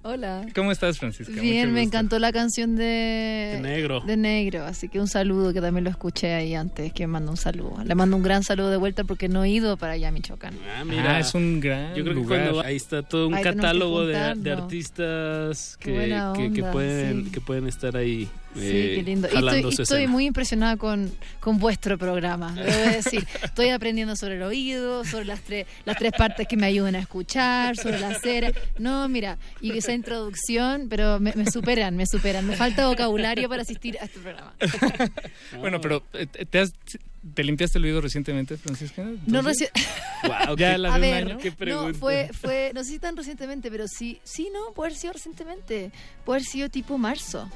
Hola. ¿Cómo estás, Francisca? Bien, me encantó la canción de... De Negro. De Negro, así que un saludo, que también lo escuché ahí antes, que mando un saludo. Le mando un gran saludo de vuelta porque no he ido para allá, Michoacán. Ah, mira. Ah, es un gran Yo creo que lugar. cuando ahí está todo un Ahí que catálogo de, de artistas que, que, que pueden sí. que pueden estar ahí Sí, eh, qué lindo. Y estoy, jalándose estoy muy impresionada con, con vuestro programa, debo decir. Estoy aprendiendo sobre el oído, sobre las, tres las tres partes que me ayudan a escuchar, sobre la cera. No, mira, y esa introducción, pero me, me superan, me superan. Me falta vocabulario para asistir a este programa. Bueno, pero eh, ¿te, has- te limpiaste el oído recientemente, Francisca? No Entonces- Guau, ya qué- la A un ver, año. no, fue, fue, no sé si tan recientemente, pero sí, sí, no, puede haber sido recientemente, puede haber sido tipo marzo.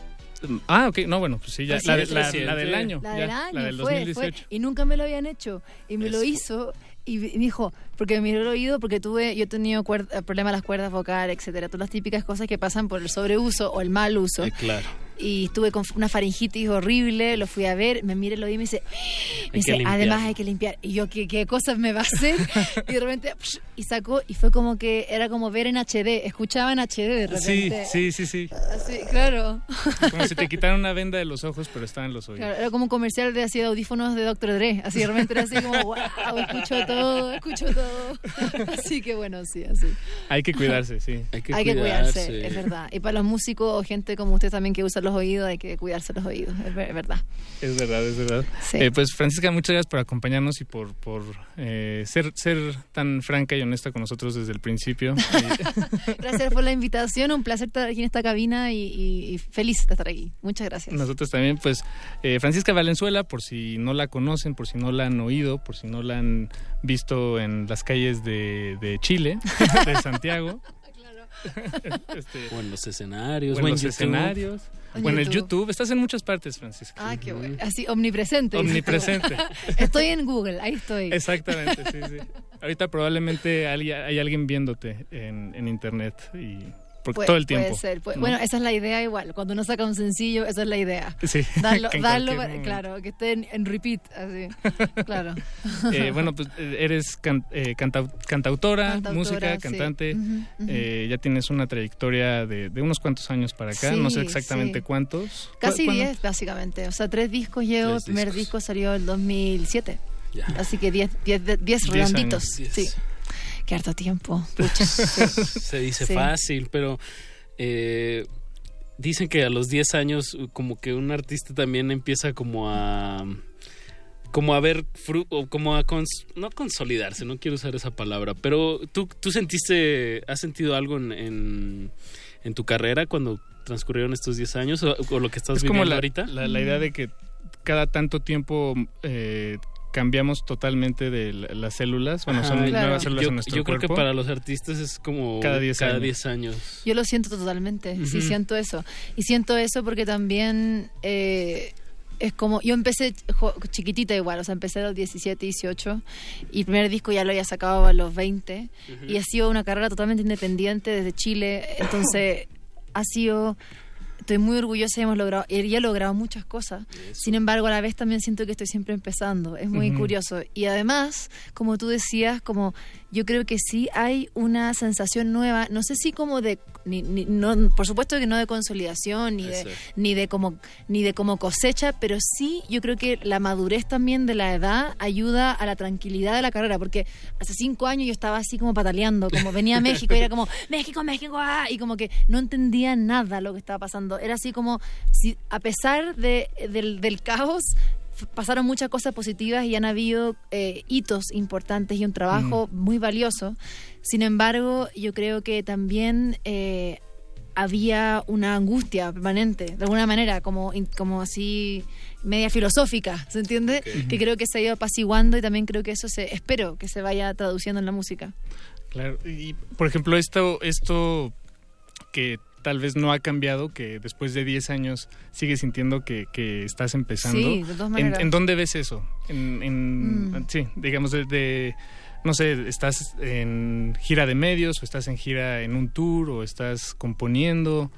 Ah, ok, no, bueno, pues sí, ya. Pues La, sí, de- es la- reciente. la del año. La ya, del año, La del fue, 2018. fue, y nunca me lo habían hecho. Y me lo hizo y me dijo, porque me miró el oído, porque tuve, yo he tenido problemas de las cuerdas vocales, etcétera, todas las típicas cosas que pasan por el sobreuso o el mal uso. Eh, claro. Y estuve con una faringitis horrible, lo fui a ver, me mira el oído y me dice, me dice además hay que limpiar. Y yo, ¿qué, qué cosas me va a hacer? y de repente, psh, y sacó, y fue como que era como ver en HD, escuchaba en HD de Sí, repente. sí, sí, sí. Así, claro. Como si te quitaran una venda de los ojos, pero estaba en los oídos. Claro, era como un comercial de así de audífonos de Dr. Dre. Así de repente era así como, wow, escucho todo, escucho todo. Así que bueno, sí, así. Hay que cuidarse, sí. Hay que, hay que cuidarse, es verdad. Y para los músicos o gente como usted también que usa los oídos, hay que cuidarse los oídos, es, ver- es verdad. Es verdad, es verdad. Sí. Eh, pues Francisca, muchas gracias por acompañarnos y por, por eh, ser, ser tan franca y honesta con nosotros desde el principio. Gracias por la invitación, un placer estar aquí en esta cabina y, y- y feliz de estar aquí. Muchas gracias. Nosotros también, pues, eh, Francisca Valenzuela, por si no la conocen, por si no la han oído, por si no la han visto en las calles de, de Chile, de Santiago. Este, O en los escenarios, o en los escenarios, En o en el YouTube. Estás en muchas partes, Francisca. Ah, qué bueno. Así, omnipresente. Omnipresente. Estoy en Google, ahí estoy. Exactamente, sí, sí. Ahorita probablemente hay, hay alguien viéndote en, en internet y porque Puede- todo el tiempo. Puede ser. puede- ¿no? Bueno, esa es la idea igual. Cuando uno saca un sencillo, esa es la idea. Sí, Darlo, que darlo claro, que esté en, en repeat, así. Claro. Eh, bueno, pues eh, eres can- eh, cantau- cantautora, Cantautora, música, sí. cantante. Ujú, ujú. eh, ya tienes una trayectoria de, de unos cuantos años para acá. no sé Sí, exactamente sí. cuántos. Casi ¿Cu- cuándo? 10, básicamente. O sea, tres discos llevo. Tres el primer discos. disco salió el 2007. Ya. Así que 10 10 10 Diez redonditos. años. Sí. Qué harto tiempo. Pucha, sí. Se dice Sí. fácil, pero eh, dicen que a los 10 años uh, como que un artista también empieza como a como a ver fru- o como a cons- no consolidarse, no quiero usar esa palabra, pero tú tú sentiste has sentido algo en en, en tu carrera cuando transcurrieron estos 10 años o, o lo que estás es viviendo como la, ahorita? la, la idea de que cada tanto tiempo eh, cambiamos totalmente de la- las células. Bueno, Ajá, son Claro. nuevas células yo, en nuestro yo creo que cuerpo. para los artistas es como Cada 10 años. 10 años. Yo lo siento totalmente, sí siento eso. Y siento eso porque también eh, es como, yo empecé chiquitita igual, o sea, empecé a los 17, 18 y el primer disco ya lo había sacado a los 20 y ha sido una carrera totalmente independiente desde Chile, entonces ha sido... Estoy muy orgullosa y hemos logrado, y he logrado muchas cosas. Sin embargo, a la vez también siento que estoy siempre empezando. Es muy curioso. Y además, como tú decías, como yo creo que sí hay una sensación nueva, no sé si como de, ni, ni- no, por supuesto que no de consolidación, ni de, ni de como, ni de como cosecha, pero sí yo creo que la madurez también de la edad ayuda a la tranquilidad de la carrera, porque hace cinco años yo estaba así como pataleando, como venía a México y era como, México, México, ah, y como que no entendía nada lo que estaba pasando. Era así como, si, a pesar de, del, del caos, pasaron muchas cosas positivas y han habido eh, hitos importantes y un trabajo muy valioso. Sin embargo, yo creo que también eh, había una angustia permanente, de alguna manera, como, como así media filosófica, ¿se entiende? Que creo que se ha ido apaciguando y también creo que eso se, espero que se vaya traduciendo en la música. Claro, y por ejemplo, esto, esto que tal vez no ha cambiado, que después de 10 años sigues sintiendo que, que estás empezando. Sí, de todas ¿En, maneras. en dónde ves eso? En, en- Mm. Sí, digamos, de, de- no sé, ¿estás en gira de medios o estás en gira en un tour o estás componiendo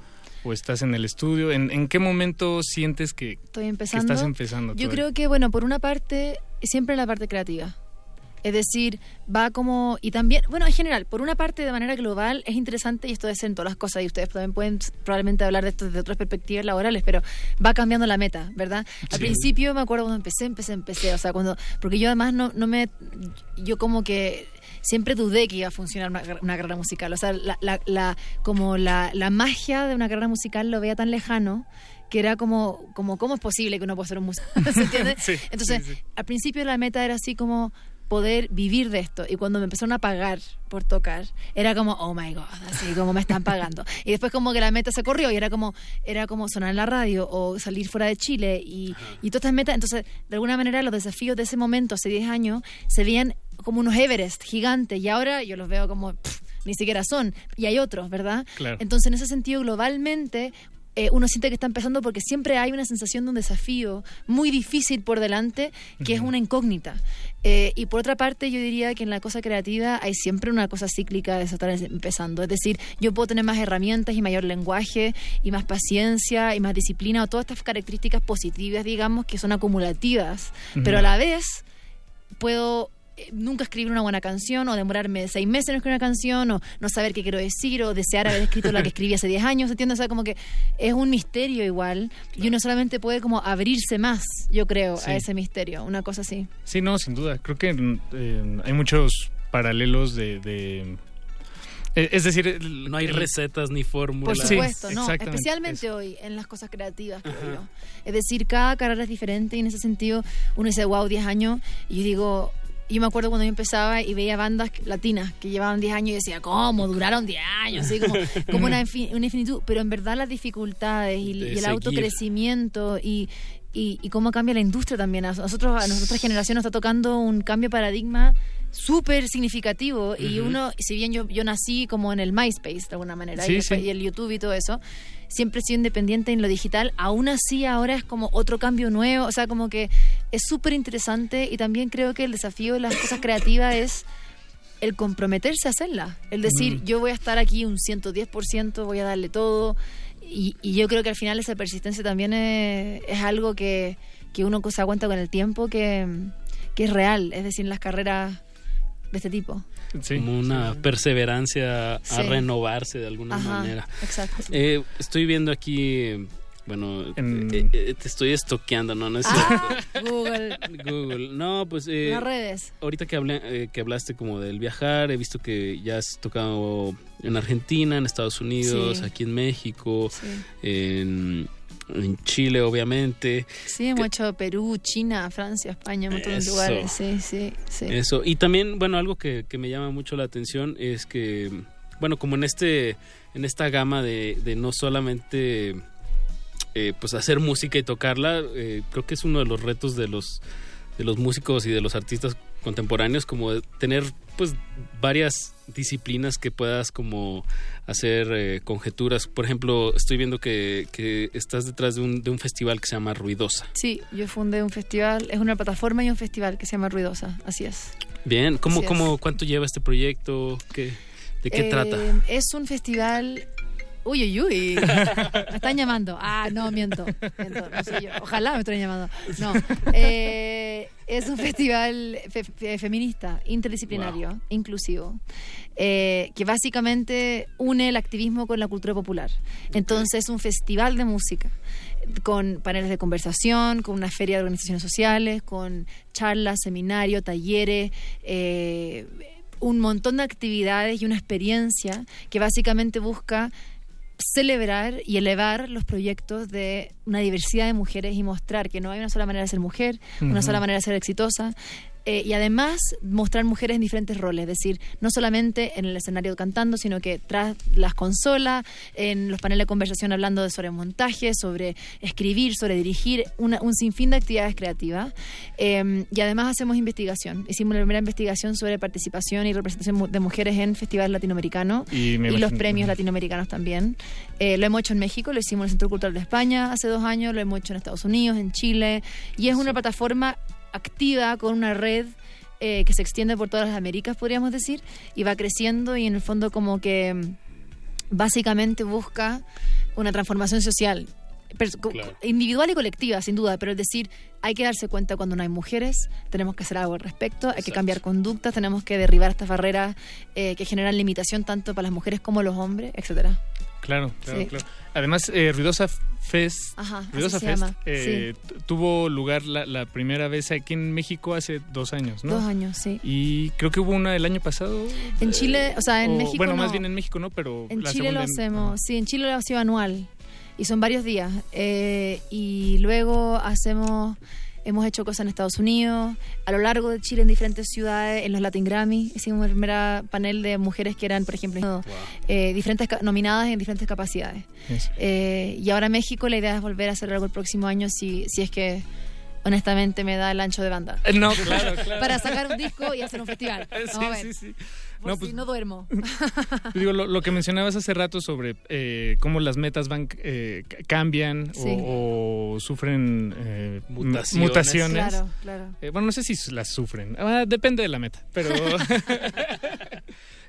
o estás en el estudio? ¿En, en qué momento sientes que, Estoy que empezando. estás empezando? Yo todavía? creo que, bueno, por una parte, siempre la parte creativa. Es decir, va como. Y también, bueno, en general, por una parte, de manera global, es interesante, y esto es en todas las cosas, y ustedes también pueden probablemente hablar de esto desde otras perspectivas laborales, pero va cambiando la meta, ¿verdad? Al Sí. principio me acuerdo cuando empecé, empecé, empecé, o sea, cuando. Porque yo además no, no me. Yo como que siempre dudé que iba a funcionar una, una carrera musical. O sea, la, la, la- como la, la magia de una carrera musical lo veía tan lejano que era como, como ¿cómo es posible que uno pueda ser un músico? ¿Se entiende? Sí, Entonces, sí, sí. al principio la meta era así como poder vivir de esto. Y cuando me empezaron a pagar por tocar era como oh my god así como me están pagando. Y después como que la meta se corrió y era como era como sonar en la radio o salir fuera de Chile y, y todas estas metas. Entonces de alguna manera los desafíos de ese momento hace 10 años se veían como unos Everest gigantes y ahora yo los veo como pff, ni siquiera son. Y hay otros verdad Claro. entonces en ese sentido globalmente eh, uno siente que está empezando porque siempre hay una sensación de un desafío muy difícil por delante que es una incógnita. Eh, y por otra parte, yo diría que en la cosa creativa hay siempre una cosa cíclica de eso estar empezando. Es decir, yo puedo tener más herramientas y mayor lenguaje y más paciencia y más disciplina o todas estas características positivas, digamos, que son acumulativas, pero a la vez puedo nunca escribir una buena canción o demorarme seis meses en escribir una canción o no saber qué quiero decir o desear haber escrito la que escribí hace 10 años, ¿entiendes? O sea, como que es un misterio igual y uno solamente puede como abrirse más, yo creo, Sí. a ese misterio, una cosa así. Sí, no, sin duda. Creo que eh, hay muchos paralelos de... de- eh, es decir... el- No hay el- recetas ni fórmulas. Por Sí, supuesto, no, especialmente hoy en las cosas creativas, creo yo. Es decir, cada carrera es diferente y en ese sentido uno dice, wow, 10 años, y yo digo, yo me acuerdo cuando yo empezaba y veía bandas latinas que llevaban 10 años y decía, ¿cómo? Duraron 10 años, así como, como una, infin- una infinitud, pero en verdad las dificultades y, el autocrecimiento y, y, y cómo cambia la industria también. A nosotros, a nuestra generación nos está tocando un cambio de paradigma súper significativo y uno, si bien yo, yo nací como en el MySpace de alguna manera Sí, y, después- sí. y el YouTube y todo eso, siempre he sido independiente en lo digital, aún así ahora es como otro cambio nuevo, o sea, como que es súper interesante y también creo que el desafío de las cosas creativas es el comprometerse a hacerla. El decir, Mm. yo voy a estar aquí un 110%, voy a darle todo. Y, y yo creo que al final esa persistencia también es, es algo que, que uno se da cuenta con el tiempo que, que es real. Es decir, en las carreras de este tipo. Como una perseverancia a Sí. renovarse de alguna Ajá, manera. exacto. Eh, estoy viendo aquí, eh, bueno, En- eh, eh, te estoy estoqueando, ¿no? No es Ah, cierto. Google. Google. No, pues... eh, Las redes. Ahorita que, hablé, eh, que hablaste como del viajar, he visto que ya has tocado en Argentina, en Estados Unidos, Sí. aquí en México, Sí. en, en Chile, obviamente. Sí, hemos hecho Perú, China, Francia, España, un montón de Eso. lugares. Sí, sí, sí. Eso. Y también, bueno, algo que, que me llama mucho la atención es que, bueno, como en este, en esta gama de, de no solamente eh, pues hacer música y tocarla, eh, creo que es uno de los retos de los de los músicos y de los artistas contemporáneos, como tener pues varias disciplinas que puedas como hacer eh, conjeturas. Por ejemplo, estoy viendo que, que estás detrás de un, de un festival que se llama Ruidosa. Sí, yo fundé un festival, es una plataforma y un festival que se llama Ruidosa, así es. Bien, ¿cómo, Así es. cómo, ¿cuánto lleva este proyecto? ¿Qué, ¿De qué Eh, trata? Es un festival. Uy, uy, uy. Me están llamando. Ah, no, miento. miento, no sé yo. Ojalá me estén llamando. No. Eh, es un festival fe- fe- feminista, interdisciplinario, inclusivo, eh, que básicamente une el activismo con la cultura popular. Entonces, es un festival de música con paneles de conversación, con una feria de organizaciones sociales, con charlas, seminarios, talleres, eh, un montón de actividades y una experiencia que básicamente busca celebrar y elevar los proyectos de una diversidad de mujeres y mostrar que no hay una sola manera de ser mujer, una sola manera de ser exitosa. Eh, y además mostrar mujeres en diferentes roles, es decir, no solamente en el escenario cantando, sino que tras las consolas, en los paneles de conversación hablando de sobre montaje, sobre escribir, sobre dirigir, una- un sinfín de actividades creativas. Eh, y además hacemos investigación. Hicimos la primera investigación sobre participación y representación de mujeres en festivales latinoamericanos Y me los premios latinoamericanos también. Eh, lo hemos hecho en México, lo hicimos en el Centro Cultural de España hace dos años, lo hemos hecho en Estados Unidos, en Chile, y es una plataforma activa con una red eh, que se extiende por todas las Américas, podríamos decir, y va creciendo y en el fondo como que mm, básicamente busca una transformación social. Individual y colectiva, sin duda, pero es decir, hay que darse cuenta cuando no hay mujeres, tenemos que hacer algo al respecto, hay que cambiar conductas, tenemos que derribar estas barreras eh, que generan limitación tanto para las mujeres como los hombres, etcétera. Claro, claro, Sí. claro. Además, eh, Ruidosa Fest, Ajá, Ruidosa Fest eh, tuvo lugar la, la primera vez aquí en México hace dos años, ¿no? Dos años, sí. Y creo que hubo una el año pasado. En Chile, o sea, en o- México Bueno, no. más bien en México, ¿no? Pero En la Chile lo en- hacemos, sí, en Chile lo hacemos anual y son varios días. Eh, y luego hacemos, hemos hecho cosas en Estados Unidos, a lo largo de Chile en diferentes ciudades, en los Latin Grammy, hicimos el primer panel de mujeres que eran, por ejemplo, eh, diferentes nominadas en diferentes capacidades. Eh, y ahora México, la idea es volver a hacer algo el próximo año si, si es que honestamente me da el ancho de banda. Eh, No, claro, claro. Para sacar un disco y hacer un festival. Vamos Sí, a ver. sí, sí. Por No, si pues- no duermo. Digo, lo, lo que mencionabas hace rato sobre eh, cómo las metas van eh, cambian o- Sí. o, sufren eh, Mutaciones. mutaciones. Claro, claro. Eh, bueno, no sé si las sufren. Ah, depende de la meta, pero...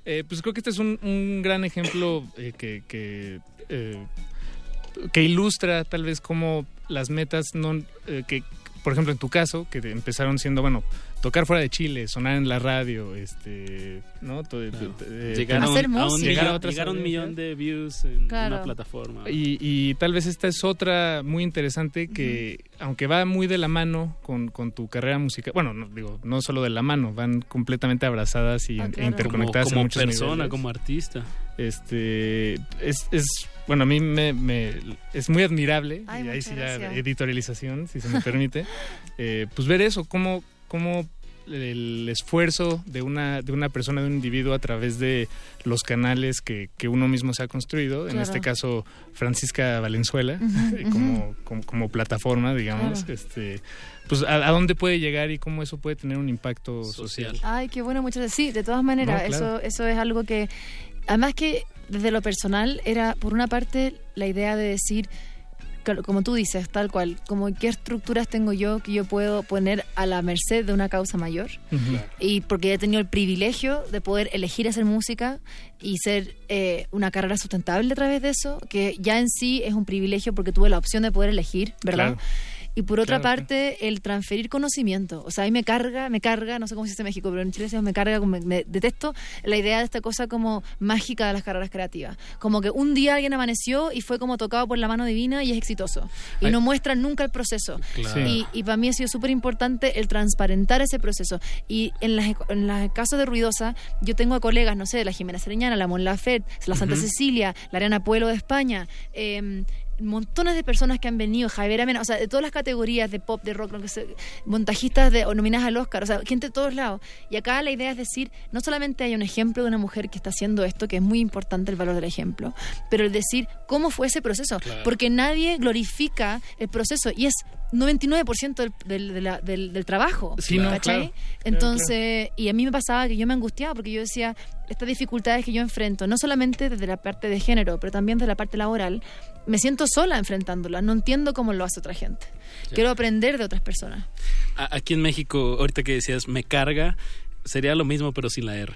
eh, pues creo que este es un, un gran ejemplo eh, que... que eh, que ilustra tal vez cómo las metas no eh, que por ejemplo en tu caso que te- empezaron siendo bueno tocar fuera de Chile sonar en la radio este no Todo- eh, Llegaron tener- a un, llegar a millón, otras llegar a un millón de views en Claro. una plataforma. Y, y tal vez esta es otra muy interesante que, aunque va muy de la mano con, con tu carrera musical, bueno, no, digo, no solo de la mano, van completamente abrazadas y, Ah, e claro. interconectadas como, en muchos persona, niveles. como artista. Este, es, es bueno, a mí me, me- es muy admirable, Ay, y ahí sí ya editorialización, si se me permite, eh, pues ver eso, cómo, cómo el esfuerzo de una, de una persona, de un individuo a través de los canales que, que uno mismo se ha construido, en este caso Francisca Valenzuela, como, como, como plataforma, digamos, Claro. este, pues a, a dónde puede llegar y cómo eso puede tener un impacto social. Ay, qué bueno, muchas gracias. Sí, de todas maneras, No, claro. eso, eso es algo que, además que desde lo personal era, por una parte, la idea de decir, como tú dices, tal cual, como qué estructuras tengo yo que yo puedo poner a la merced de una causa mayor. Y porque he tenido el privilegio de poder elegir hacer música y ser eh, una carrera sustentable a través de eso, que ya en sí es un privilegio porque tuve la opción de poder elegir, ¿verdad? Claro. Y por otra Claro, parte, el transferir conocimiento. O sea, ahí me carga, me carga, no sé cómo se dice en México, pero en Chile se me carga, como me, me detesto la idea de esta cosa como mágica de las carreras creativas. Como que un día alguien amaneció y fue como tocado por la mano divina y es exitoso. Y Ay. no muestran nunca el proceso. Claro. Y, y para mí ha sido súper importante el transparentar ese proceso. Y en las, en las casos de Ruidosa, yo tengo a colegas, no sé, la Jimena Sereñana, la Mon Laferte, la Santa. Cecilia, la Ariana Pueblo de España, eh, montones de personas que han venido, Javier Amena, o sea, de todas las categorías de pop, de rock, lo que sea, montajistas de, o nominadas al Oscar, o sea, gente de todos lados. Y acá la idea es decir, no solamente hay un ejemplo de una mujer que está haciendo esto, que es muy importante el valor del ejemplo, pero el decir cómo fue ese proceso, Claro. porque nadie glorifica el proceso y es 99% del, del, de la- del- del trabajo, Sí, no. Entonces, y a mí me pasaba que yo me angustiaba porque yo decía, estas dificultades que yo enfrento, no solamente desde la parte de género, pero también desde la parte laboral, me siento sola enfrentándolas, no entiendo cómo lo hace otra gente. Quiero aprender de otras personas. Aquí en México, ahorita que decías me carga, sería lo mismo pero sin la R.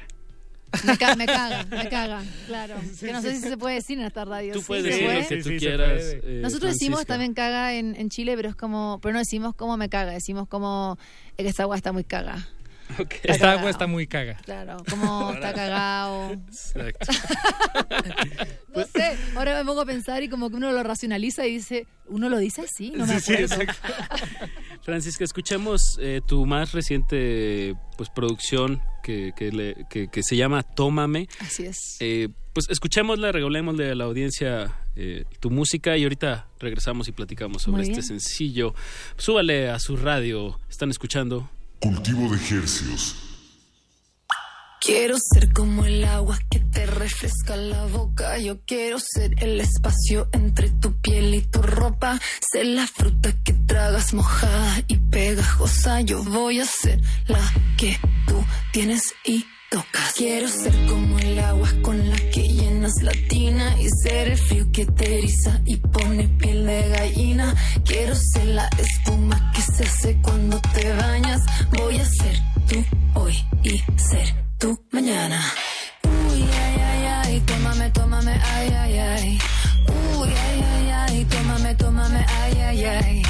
Me, ca- me caga, me caga, claro. que no sé si se puede decir en esta radio. Tú ¿sí? puedes ¿Se decir puede? lo que tú quieras. eh, Nosotros decimos también caga en, en Chile, pero es como, pero no decimos cómo me caga, decimos como es que esta agua está muy caga. Esta agua está muy caga. Claro, como está cagado. Exacto. No sé, ahora me pongo a pensar y como que uno lo racionaliza y dice, uno lo dice así, no me Sí, sí, acuerdo. Francisca, escuchemos eh, tu más reciente pues producción que, que, le- que- que se llama Tómame. Así es. Eh, pues escuchémosla, regalémosle a la audiencia eh, tu música y ahorita regresamos y platicamos sobre este sencillo. Súbale a su radio, están escuchando. Cultivo de hercios. Quiero ser como el agua que te refresca la boca. Yo quiero ser el espacio entre tu piel y tu ropa. Ser la fruta que tragas mojada y pegajosa. Yo voy a ser la que tú tienes y tocas. Quiero ser como el agua con la que llenas la tina y ser el frío que te eriza y pone piel de gallina. Quiero ser la espuma que se hace cuando te bañas. Voy a ser tú hoy y ser tú mañana. Uy, ay, ay, ay, tómame, tómame, ay, ay, ay. Uy, ay, ay, ay, tómame, tómame, ay, ay, ay.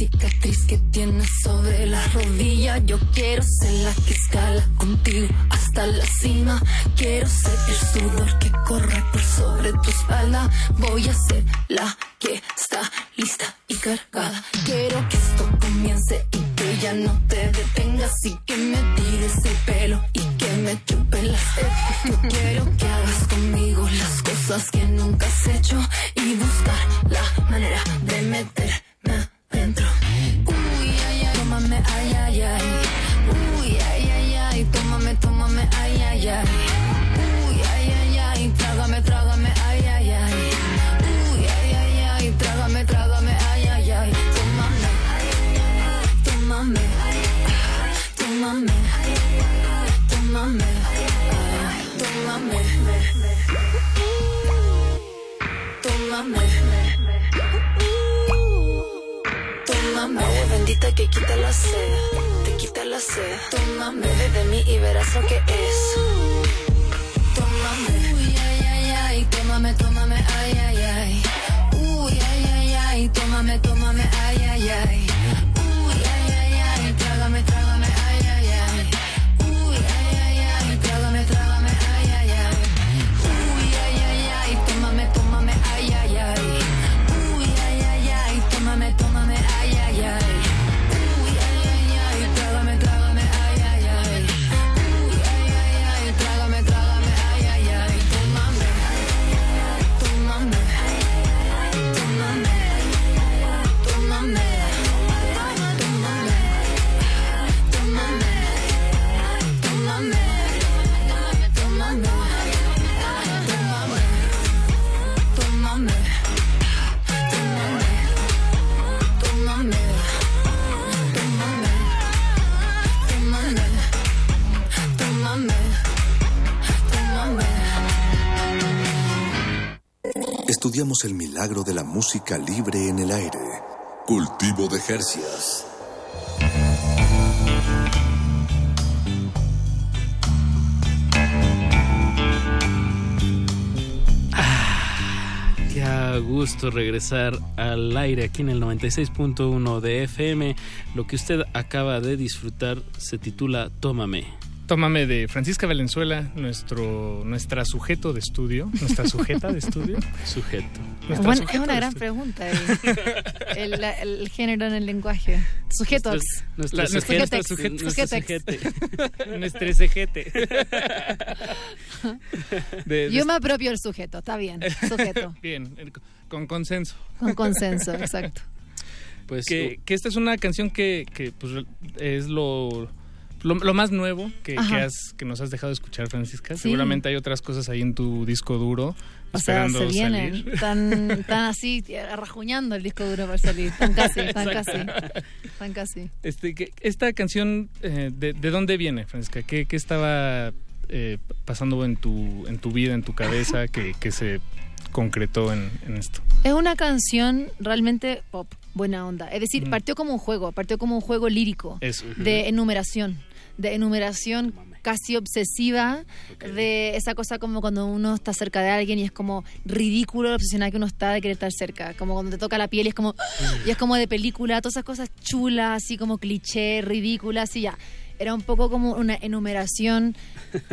Cicatriz que tienes sobre la rodilla. Yo quiero ser la que escala contigo hasta la cima. Quiero ser el sudor que corre por sobre tu espalda. Voy a ser la que está lista y cargada. Quiero que esto comience y que ya no te detengas y que me tires el pelo y que me chupe las. Yo quiero que hagas conmigo las cosas que nunca has hecho y buscar la manera de meterme adentro. Uy, ay, ay, tómame, ay, ay, ay. Uy, ay, ay, ay, tómame, tómame, ay, ay, ay. Uy, ay, ay, ay, trágame, trágame, ay, ay, ay. Uy, ay, ay, ay, trágame, trágame, ay, ay, ay. Tómame, tómame, tómame, tómame, tómame, tómame. Bendita que quita la sed, te quita la sed. Tómame, bebe de mí y verás lo que es. De la música libre en el aire. Cultivo de Jercias. Qué a gusto regresar al aire aquí en el 96.1 de FM. Lo que usted acaba de disfrutar se titula Tómame. Tómame de Francisca Valenzuela, nuestro, nuestra sujeto de estudio, nuestra sujeta de estudio. Sujeto. Bueno, es una gran pregunta el, el- el género en el lenguaje. Sujetos. Nuestro- nuestro sujeto-. Nuestro sujete. De- de- Yo me apropio del sujeto, está bien. Sujeto. Bien, el- con consenso. Con consenso, exacto. Pues que, que esta es una canción que, que, pues, es lo, lo, lo más nuevo que, que, has, que nos has dejado escuchar, Francisca. Sí. Seguramente hay otras cosas ahí en tu disco duro. O sea, esperando se vienen salir. tan, tan así, rajuñando el disco duro para salir. Tan casi, tan casi. Tan casi. Este, que, esta canción, eh, de, de dónde viene, Francisca? ¿Qué, qué estaba eh, pasando en tu, en tu vida, en tu cabeza, que, que se concretó en, en esto? Es una canción realmente pop, buena onda. Es decir, Mm. partió como un juego, partió como un juego lírico Eso. de enumeración, de enumeración casi obsesiva, de esa cosa como cuando uno está cerca de alguien y es como ridículo lo obsesionado que uno está de querer estar cerca, como cuando te toca la piel y es como y es como de película, todas esas cosas chulas, así como cliché, ridículas y ya. Era un poco como una enumeración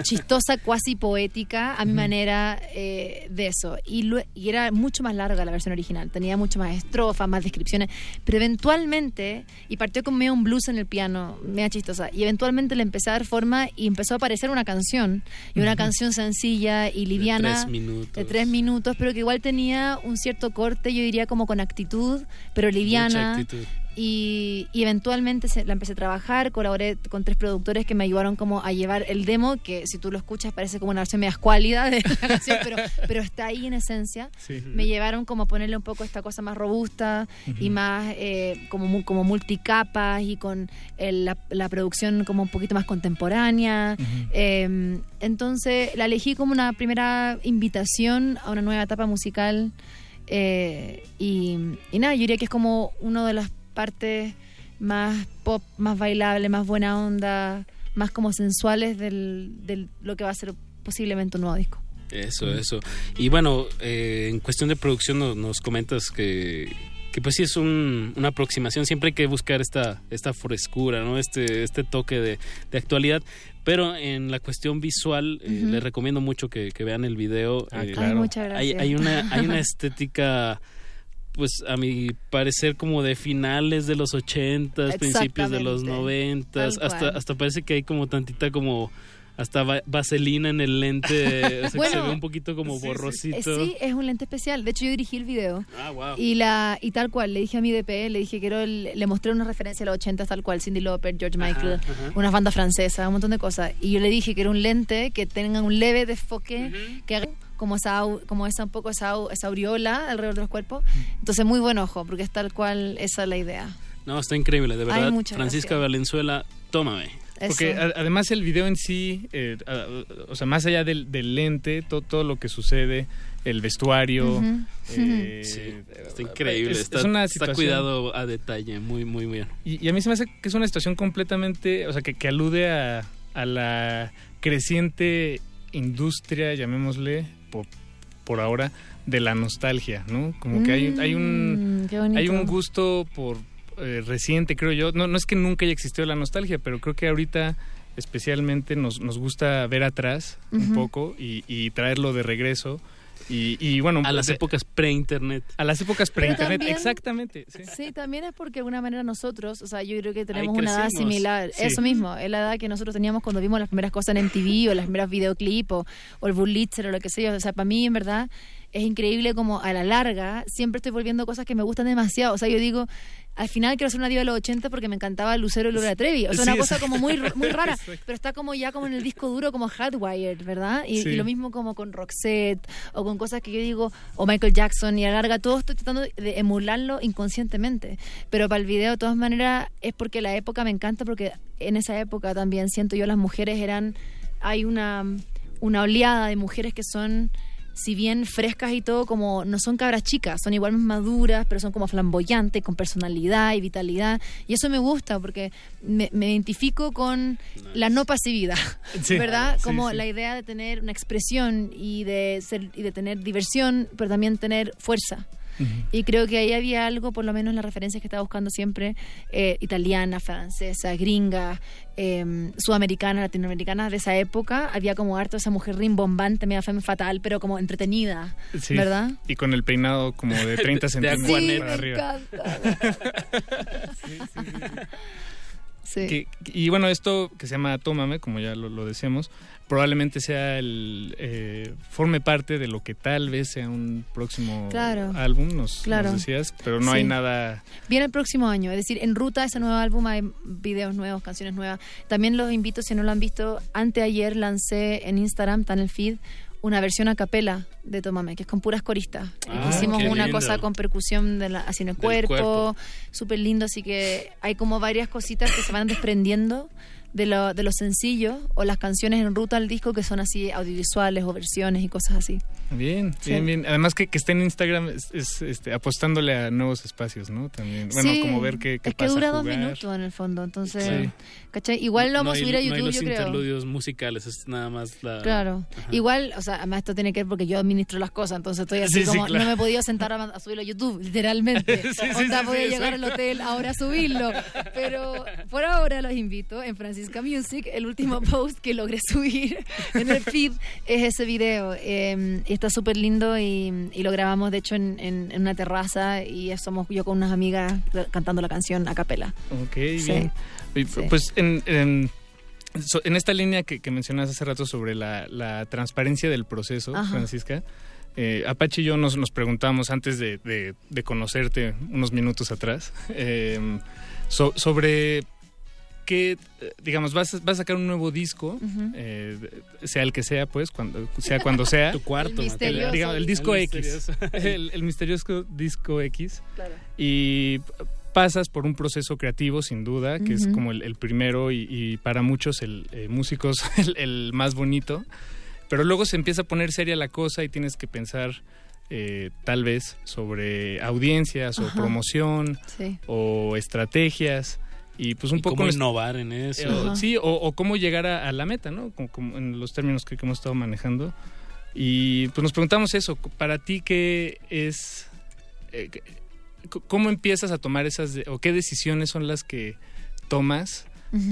chistosa, cuasi poética, a mi manera eh, de eso. Y, era mucho más larga la versión original, tenía mucho más estrofas, más descripciones, pero eventualmente, y partió con medio un blues en el piano, media chistosa, y eventualmente le empecé a dar forma y empezó a aparecer una canción, y una canción sencilla y liviana. tres minutos. De tres minutos, pero que igual tenía un cierto corte, yo diría como con actitud, pero liviana. Mucha actitud. Y, y eventualmente se- la empecé a trabajar, colaboré con tres productores que me ayudaron como a llevar el demo, que si tú lo escuchas parece como una versión media escuálida de la canción, pero, pero está ahí en esencia. Sí. Me llevaron como a ponerle un poco esta cosa más robusta y más eh, como, como multicapas y con el- la, la producción como un poquito más contemporánea. Eh, entonces la elegí como una primera invitación a una nueva etapa musical. eh, y, y nada, yo diría que es como una de las partes más pop, más bailable, más buena onda, más como sensuales del, del lo que va a ser posiblemente un nuevo disco. Eso, eso. Y bueno, eh, en cuestión de producción no- nos, comentas que, que pues sí es un- una aproximación, siempre hay que buscar esta, esta frescura, ¿no? Este, este toque de, de actualidad. Pero en la cuestión visual, eh, les recomiendo mucho que, que vean el video. Ah, Eh, claro. Ay, muchas Hay, gracias. hay una, hay una estética pues a mi parecer como de finales de los ochentas, principios de los noventas, hasta, hasta parece que hay como tantita como hasta va- vaselina en el lente, o sea, que se Bueno, ve un poquito como borrosito. Eh, sí, es un lente especial. De hecho, yo dirigí el video. Ah, wow. Y la y tal cual, le dije a mi DP, le dije quiero el- le mostré una referencia a los 80 tal cual, Cindy Lauper, George Michael, ajá. unas bandas francesas, un montón de cosas. Y yo le dije que era un lente que tenga un leve desfoque, que haga como esa como esa un poco esa, esa aureola alrededor de los cuerpos. Entonces, muy buen ojo, porque es tal cual esa es la idea. No, está increíble, de Ay, verdad. muchas Francisca gracias. Valenzuela, tómame. Porque a- además el video en sí, eh, a- o sea, más allá del, del lente, to- todo lo que sucede, el vestuario. Eh, Sí, está increíble, es- está, es una está situación- cuidado a detalle, muy, muy bien. Y, y a mí se me hace que es una situación completamente, o sea, que, que alude a, a la creciente industria, llamémosle, por, por ahora, de la nostalgia, ¿no? Como que hay, hay un Mm, hay un gusto por eh, reciente, creo yo. No, no es que nunca haya existido la nostalgia, pero creo que ahorita especialmente nos, nos gusta ver atrás un poco y, y traerlo de regreso. Y, y bueno, A las de- épocas pre-internet. a las épocas pre-internet, exactamente. sí. Sí, también es porque de alguna manera nosotros, o sea, yo creo que tenemos una edad similar. Sí. Eso mismo, es la edad que nosotros teníamos cuando vimos las primeras cosas en MTV o las primeras videoclips o, o el Burlitzer o lo que sea. O sea, para mí, en verdad, es increíble como a la larga siempre estoy volviendo cosas que me gustan demasiado. O sea, yo digo, al final quiero ser una diva de los 80 porque me encantaba Lucero y Lola Trevi. O sea, Sí, una cosa exacto. como muy, muy rara, Exacto. pero está como ya como en el disco duro, como Hardwired, ¿verdad? Y, Sí. y lo mismo como con Roxette o con cosas que yo digo, o Michael Jackson y a la larga todo estoy tratando de emularlo inconscientemente. Pero para el video, de todas maneras, es porque la época me encanta, porque en esa época también siento yo las mujeres eran, hay una, una oleada de mujeres que son si bien frescas y todo, como no son cabras chicas, son igual más maduras, pero son como flamboyantes, con personalidad y vitalidad. Y eso me gusta porque me, me identifico con la no pasividad, Sí. ¿verdad? Sí, Como sí. la idea de tener una expresión y de, ser, y de tener diversión, pero también tener fuerza. Y creo que ahí había algo, por lo menos las referencias que estaba buscando siempre, eh, italiana, francesa, gringa, eh, sudamericana, latinoamericana de esa época. Había como harto esa mujer rimbombante, media femme fatal, pero como entretenida, Sí. ¿verdad? Y con el peinado como de 30 De centímetros Aquanet. para me arriba. encanta. Sí. Que- y bueno, esto que se llama Tómame, como ya lo, lo decíamos, probablemente sea el eh, forme parte de lo que tal vez sea un próximo Claro. álbum, nos, Claro. nos decías, pero no Sí. hay nada Viene el próximo año, es decir, en ruta a ese nuevo álbum hay videos nuevos, canciones nuevas. También los invito, si no lo han visto, anteayer lancé en Instagram, está en el feed, una versión a capela de Tómame, que es con puras coristas. Ah, Hicimos una lindo. cosa con percusión de la, así en el Del cuerpo, cuerpo. súper lindo, así que hay como varias cositas que se van desprendiendo de, lo- de los sencillos o las canciones en ruta al disco que son así audiovisuales o versiones y cosas así. Bien, Sí. bien, bien. Además que, que esté en Instagram es, es, este, apostándole a nuevos espacios, ¿no? También. Bueno, Sí, como ver qué, qué es que pasa dura a dos jugar. minutos en el fondo, entonces, Sí. ¿cachai? Igual lo vamos No a hay- subir a no hay YouTube, los yo creo. interludios musicales, es nada más la... Claro. Ajá. Igual, o sea, además esto tiene que ver porque yo administro las cosas, entonces estoy así Sí, sí, como, claro. no me he podido sentar a, a subirlo a YouTube, literalmente. Sí, Onda, sí, voy a sí, llegar al hotel ahora a subirlo. Pero por ahora los invito en Francisca Music. El último post que logré subir en el feed es ese video. eh, está súper lindo y, y lo grabamos, de hecho, en, en- en una terraza y somos yo con unas amigas cantando la canción a capela. Ok, Sí. bien. Y, Sí. Pues en, en, so- en esta línea que, que mencionas hace rato sobre la, la transparencia del proceso, Ajá. Francisca, eh, Apache y yo nos, nos preguntamos antes de, de- de conocerte unos minutos atrás eh, so- sobre qué, eh, digamos, vas, a- vas a sacar un nuevo disco, eh, sea el que sea, pues, cuando, sea cuando sea. Tu cuarto, El digamos, el disco El X. misterioso. el, el misterioso disco X Claro. y pasas por un proceso creativo sin duda que es como el, el primero y, y para muchos el eh, músicos el, el más bonito pero luego se empieza a poner seria la cosa y tienes que pensar eh, tal vez sobre audiencias o promoción Sí. o estrategias y pues un Y poco cómo innovar en eso. eh, o- sí, o, o cómo llegar a, a la meta, ¿no? Como, como en los términos que, que hemos estado manejando. Y pues nos preguntamos eso, para ti qué es, eh, cómo empiezas a tomar esas, de- o qué decisiones son las que tomas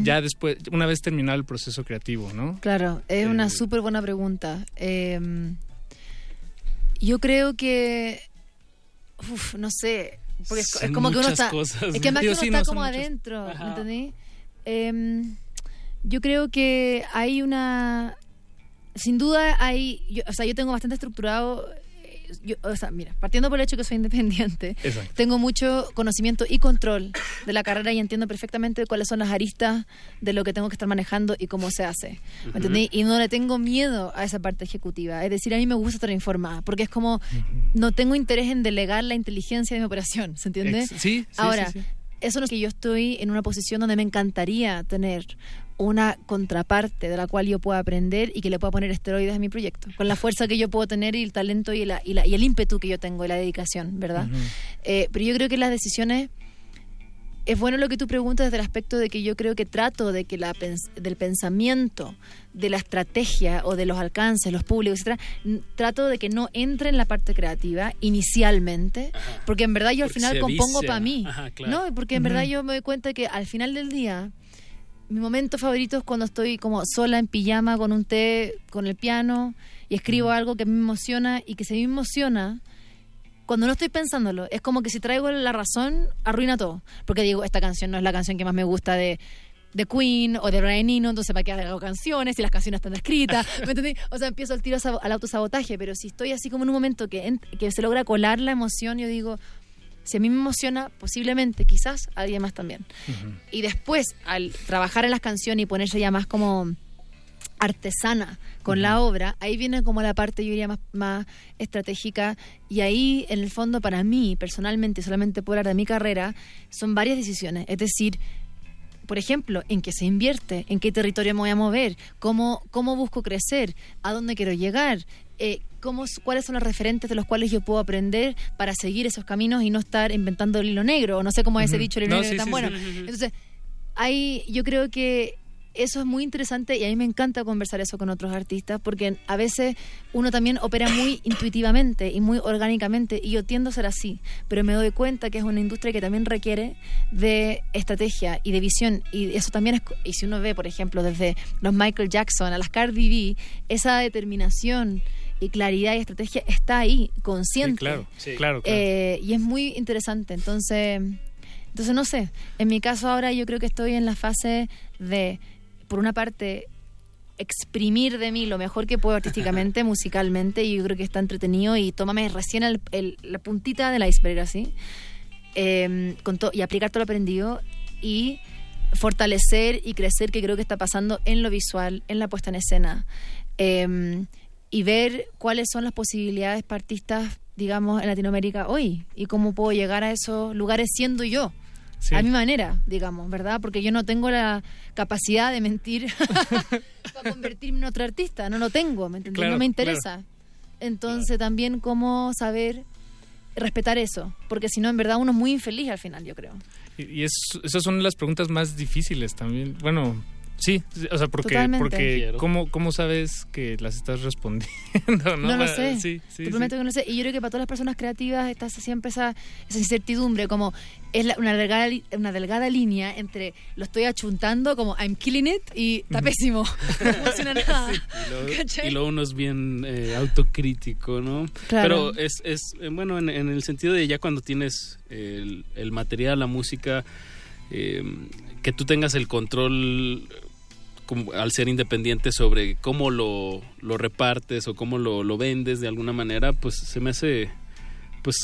ya después, una vez terminado el proceso creativo, ¿no? Claro, es una Eh, súper buena pregunta. Eh, yo creo que, uf, no sé, porque es, como que uno muchas está, cosas, es que más que uno sí, está no, como muchas. adentro, Ajá. ¿me entendí? Em, yo creo que hay una, sin duda hay, yo- o sea, yo tengo bastante estructurado. Yo, o sea, mira, partiendo por el hecho que soy independiente, Exacto. tengo mucho conocimiento y control de la carrera y entiendo perfectamente cuáles son las aristas de lo que tengo que estar manejando y cómo se hace. ¿Me Ujú. entendí? Y no le tengo miedo a esa parte ejecutiva. Es decir, a mí me gusta estar informada, porque es como, no tengo interés en delegar la inteligencia de mi operación, ¿se entiende? Ex- sí, sí, Ahora, sí, sí. Eso es que yo estoy en una posición donde me encantaría tener una contraparte de la cual yo pueda aprender y que le pueda poner esteroides a mi proyecto, con la fuerza que yo puedo tener y el talento y, la, y, la- y el ímpetu que yo tengo y la dedicación, ¿verdad? Eh, pero yo creo que las decisiones es bueno lo que tú preguntas desde el aspecto de que yo creo que trato de que la pens- del pensamiento, de la estrategia o de los alcances, los públicos, etcétera, trato de que no entre en la parte creativa inicialmente, porque en verdad yo al final compongo para mí, Ajá, claro. ¿no? Porque en verdad yo me doy cuenta que al final del día mi momento favorito es cuando estoy como sola en pijama con un té, con el piano y escribo algo que me emociona y que se me emociona cuando no estoy pensándolo, es como que si traigo la razón, arruina todo. Porque digo, esta canción no es la canción que más me gusta de, de Queen o de Brian Eno, entonces para qué hago canciones si las canciones están escritas. ¿Me entendí? O sea, empiezo al tiro al autosabotaje, pero si estoy así como en un momento que, que se logra colar la emoción, yo digo, si a mí me emociona, posiblemente, quizás a alguien más también. Y después, al trabajar en las canciones y ponerse ya más como artesana con la obra, ahí viene como la parte, yo diría, más, más estratégica. Y ahí, en el fondo, para mí, personalmente, solamente por hablar de mi carrera, son varias decisiones. Es decir, por ejemplo, en qué se invierte, en qué territorio me voy a mover, cómo, cómo busco crecer, a dónde quiero llegar, eh, cómo, cuáles son los referentes de los cuales yo puedo aprender para seguir esos caminos y no estar inventando el hilo negro, o no sé cómo es ese dicho el hilo No, negro sí, tan sí, bueno. sí. Entonces, hay, yo creo que eso es muy interesante y a mí me encanta conversar eso con otros artistas porque a veces uno también opera muy intuitivamente y muy orgánicamente y yo tiendo a ser así, pero me doy cuenta que es una industria que también requiere de estrategia y de visión y eso también es, y si uno ve por ejemplo desde los Michael Jackson a las Cardi B, esa determinación y claridad y estrategia está ahí, consciente. Sí, claro, claro, claro. Eh, y es muy interesante. Entonces, entonces no sé. En mi caso ahora yo creo que estoy en la fase de, por una parte, exprimir de mí lo mejor que puedo artísticamente, musicalmente, y yo creo que está entretenido y tómame recién el- el- la puntita del iceberg así, eh, con y aplicar todo lo aprendido y fortalecer y crecer que creo que está pasando en lo visual, en la puesta en escena. Eh, y ver cuáles son las posibilidades para artistas, digamos, en Latinoamérica hoy y cómo puedo llegar a esos lugares siendo yo. Sí. A mi manera, digamos, ¿verdad? Porque yo no tengo la capacidad de mentir para convertirme en otro artista, no lo tengo, ¿me? Claro, no me interesa. Entonces también cómo saber respetar eso, porque si no, en verdad uno es muy infeliz al final, yo creo. Y, y es, esas son las preguntas más difíciles también. Bueno, sí, o sea, porque, Totalmente. porque. ¿cómo, ¿cómo sabes que las estás respondiendo? No, No, lo sé. Sí, sí, Te sí. prometo que no lo sé. Y yo creo que para todas las personas creativas está siempre esa, esa incertidumbre, como es la- una, delgada, una delgada línea entre lo estoy achuntando, como I'm killing it, y está pésimo. No funciona nada. Y luego, uno es bien eh, autocrítico, ¿no? Claro. Pero es, es eh, bueno, en, en el sentido de ya cuando tienes el, el material, la música, eh, que tú tengas el control como, al ser independiente sobre cómo lo, lo repartes o cómo lo, lo vendes de alguna manera, pues se me hace, pues,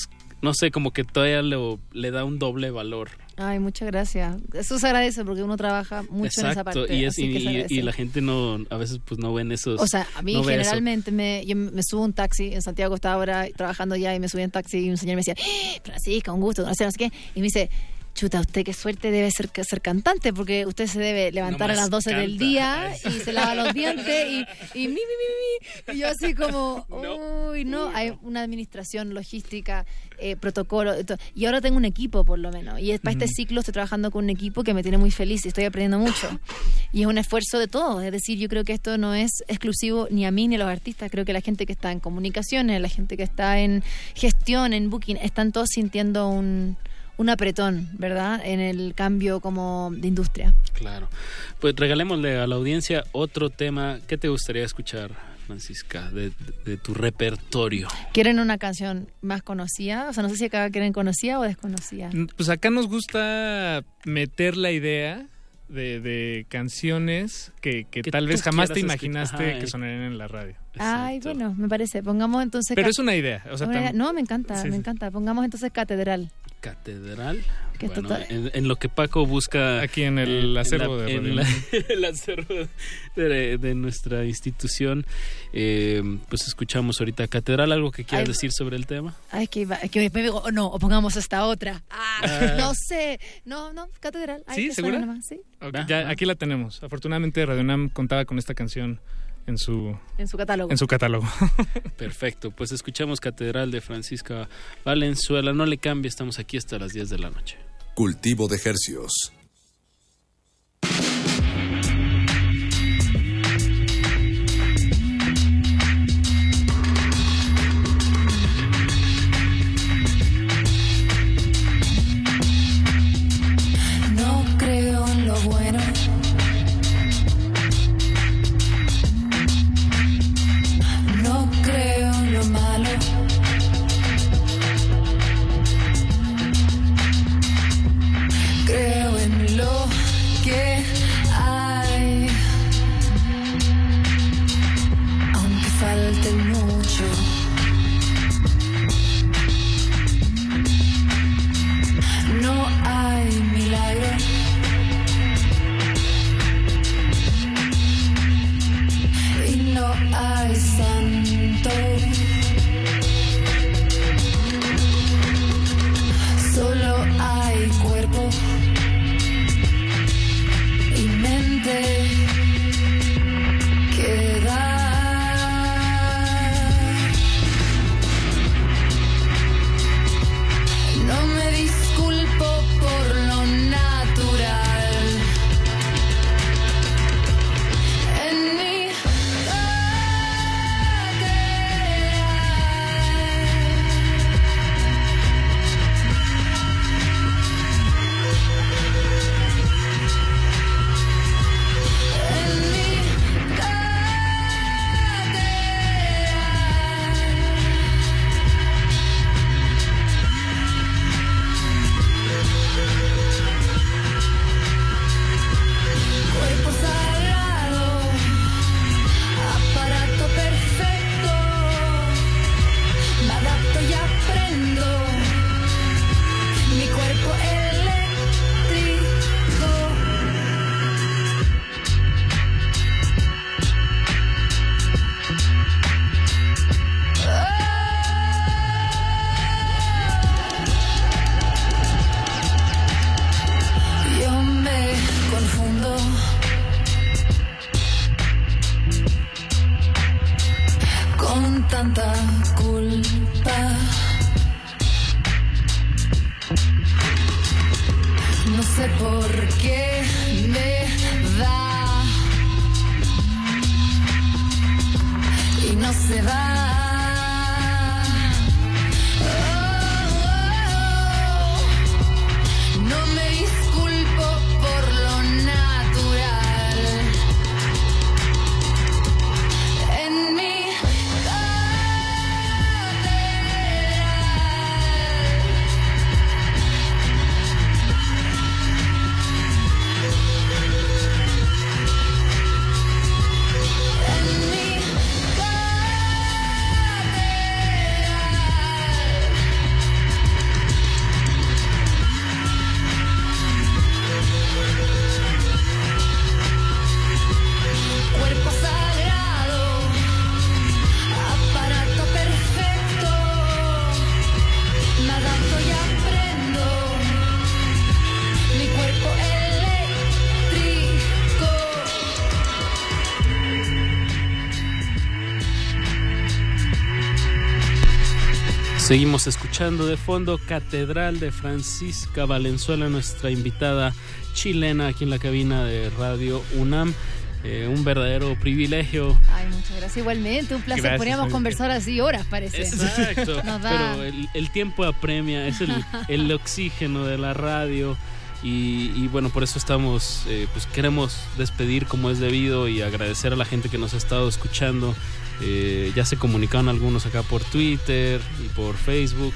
no sé, como que todavía lo- le da un doble valor. Ay, muchas gracias. Eso se agradece porque uno trabaja mucho en esa parte. y, es, así y, que se y- agradece. y la gente no, a veces pues no ven esos... O sea, a mí no generalmente me, yo me subo un taxi, en Santiago estaba ahora trabajando ya y me subí en taxi y un señor me decía, "Eh, Francisca, un gusto, no sé, no sé qué. Y me dice, chuta, usted qué suerte debe ser ser cantante porque usted se debe levantar a las 12 del día y se lava los dientes y, y mi, mi, mi, mi. Y yo así como, uy, no, hay una administración, logística, eh, protocolo. Y ahora tengo un equipo por lo menos. Y para este ciclo estoy trabajando con un equipo que me tiene muy feliz y estoy aprendiendo mucho. Y es un esfuerzo de todos. Es decir, yo creo que esto no es exclusivo ni a mí ni a los artistas. Creo que la gente que está en comunicaciones, la gente que está en gestión, en booking, están todos sintiendo un, un apretón, ¿verdad? En el cambio como de industria. Claro. Pues regalémosle a la audiencia otro tema. ¿Qué te gustaría escuchar, Francisca, de, de- tu repertorio? ¿Quieren una canción más conocida? O sea, no sé si acá quieren conocida o desconocida. Pues acá nos gusta meter la idea de, de canciones que, que Que tal vez jamás te imaginaste Ajá, que eh. sonarían en la radio. Ay, bueno, me parece. Pongamos entonces... Pero es una idea. O sea, una tam- idea. No, me encanta, Sí, me sí. encanta. Pongamos entonces Catedral. Catedral. Bueno, en, en lo que Paco busca Aquí en el acervo de en Radio la- Nam. el acervo de, de nuestra institución eh, pues escuchamos ahorita Catedral algo que quieras Ay. decir sobre el tema Ay, que, iba- que después me digo, oh, no, o pongamos esta otra. Ah, Ah. no sé. No, no, Catedral. Ay, ¿Sí? ¿Segura? nomás, Sí, Ok, ya, aquí la tenemos. Afortunadamente Radio Nam contaba con esta canción en su, en su catálogo. en su catálogo. perfecto pues escuchamos Catedral de Francisca Valenzuela no le cambie estamos aquí hasta las 10 de la noche Cultivo de hercios. Seguimos escuchando de fondo Catedral de Francisca Valenzuela, nuestra invitada chilena aquí en la cabina de Radio UNAM. Eh, un verdadero privilegio. Ay, muchas gracias. Igualmente, un placer. Gracias, Podríamos conversar así horas, parece. Exacto. Nos da- Pero el, el tiempo apremia, es el, el oxígeno de la radio. Y, y bueno, por eso estamos, eh, pues queremos despedir como es debido y agradecer a la gente que nos ha estado escuchando. Eh, ya se comunicaron algunos acá por Twitter y por Facebook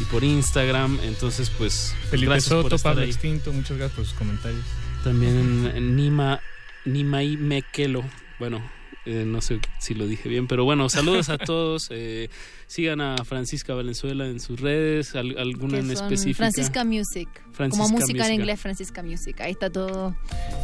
y por Instagram. Entonces, pues, Felipe gracias por Soto, estar Pablo ahí. Extinto, muchas gracias por sus comentarios. También en Nima, Nimai Mekelo. Bueno, eh, no sé si lo dije bien, pero bueno, saludos a todos. eh, sigan a Francisca Valenzuela en sus redes, al- alguna en son específica. Francisca Music. Francisca como música Music. en inglés, Francisca Music. Ahí está todo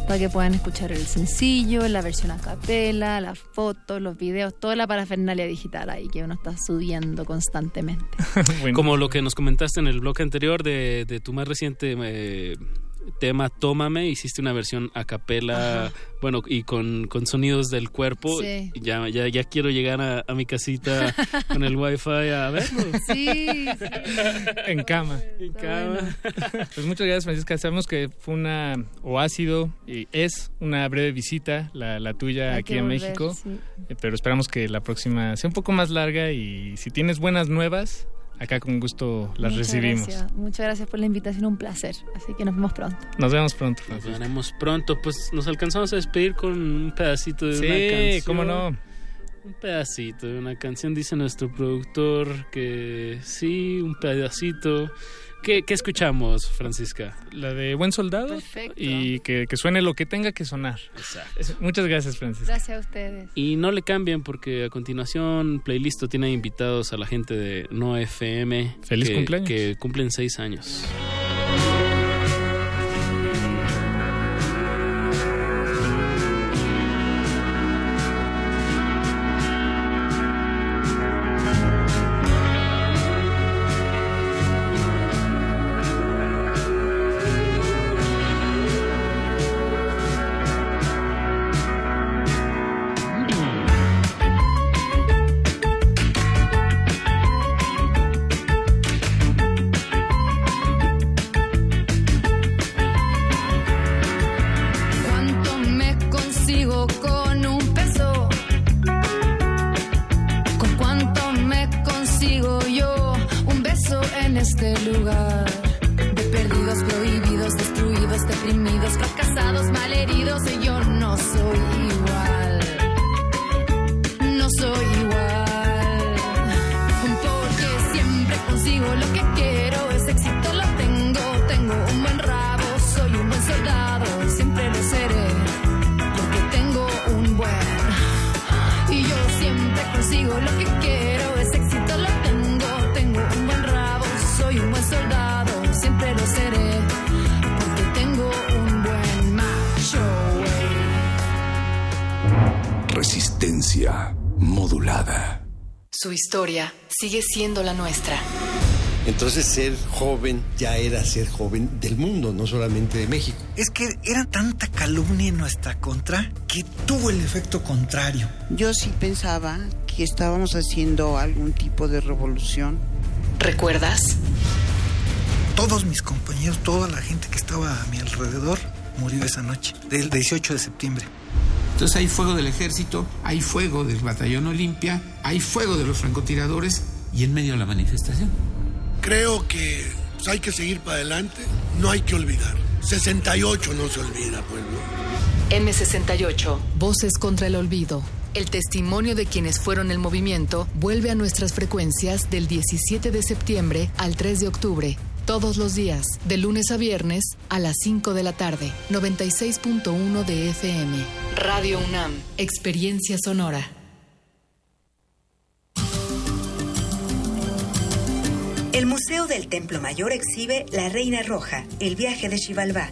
para que puedan escuchar el sencillo, la versión a capela, las fotos, los videos, toda la parafernalia digital ahí que uno está subiendo constantemente. Como lo que nos comentaste en el bloque anterior de, de tu más reciente eh, tema Tómame, hiciste una versión a capela, bueno, y con, con sonidos del cuerpo. Sí. Ya, ya, ya quiero llegar a, a mi casita con el wifi a verlo. Sí, en cama. En cama. Pues muchas gracias, Francisca. Sabemos que fue una, o ha sido, y es una breve visita la, la tuya Hay aquí en volver, México. sí. Eh, Pero esperamos que la próxima sea un poco más larga y si tienes buenas nuevas, acá con gusto las Muchas recibimos. gracias. Muchas gracias por la invitación, un placer. Así que nos vemos pronto. Nos vemos pronto, Nos Francisca. veremos pronto. Pues nos alcanzamos a despedir con un pedacito de Sí, una canción. cómo no. Un pedacito de una canción, dice nuestro productor que sí, un pedacito. ¿Qué, qué escuchamos, Francisca? La de Buen Soldado Perfecto. y que, que suene lo que tenga que sonar. Exacto. Muchas gracias, Francisca. Gracias a ustedes. Y no le cambien porque a continuación Playlist tiene invitados a la gente de No FM. Feliz que- cumpleaños. Que cumplen seis años. Modulada. Su historia sigue siendo la nuestra. Entonces ser joven ya era ser joven del mundo, no solamente de México. Es que era tanta calumnia en nuestra contra que tuvo el efecto contrario. Yo sí pensaba que que estábamos haciendo algún tipo de revolución. ¿Recuerdas? Todos mis compañeros, toda la gente que estaba a mi alrededor murió esa noche, del 18 de septiembre. Entonces hay fuego del ejército, hay fuego del batallón Olimpia, hay fuego de los francotiradores y en medio de la manifestación. Creo que pues, hay que seguir para adelante, no hay que olvidar. 68 no se olvida, pueblo. M68, Voces contra el Olvido. El testimonio de quienes fueron el movimiento vuelve a nuestras frecuencias del 17 de septiembre al 3 de octubre. Todos los días, de lunes a viernes, a las 5 de la tarde, 96.1 de FM. Radio UNAM, Experiencia Sonora. El Museo del Templo Mayor exhibe La Reina Roja, el viaje de Xibalbá,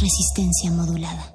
Resistencia modulada.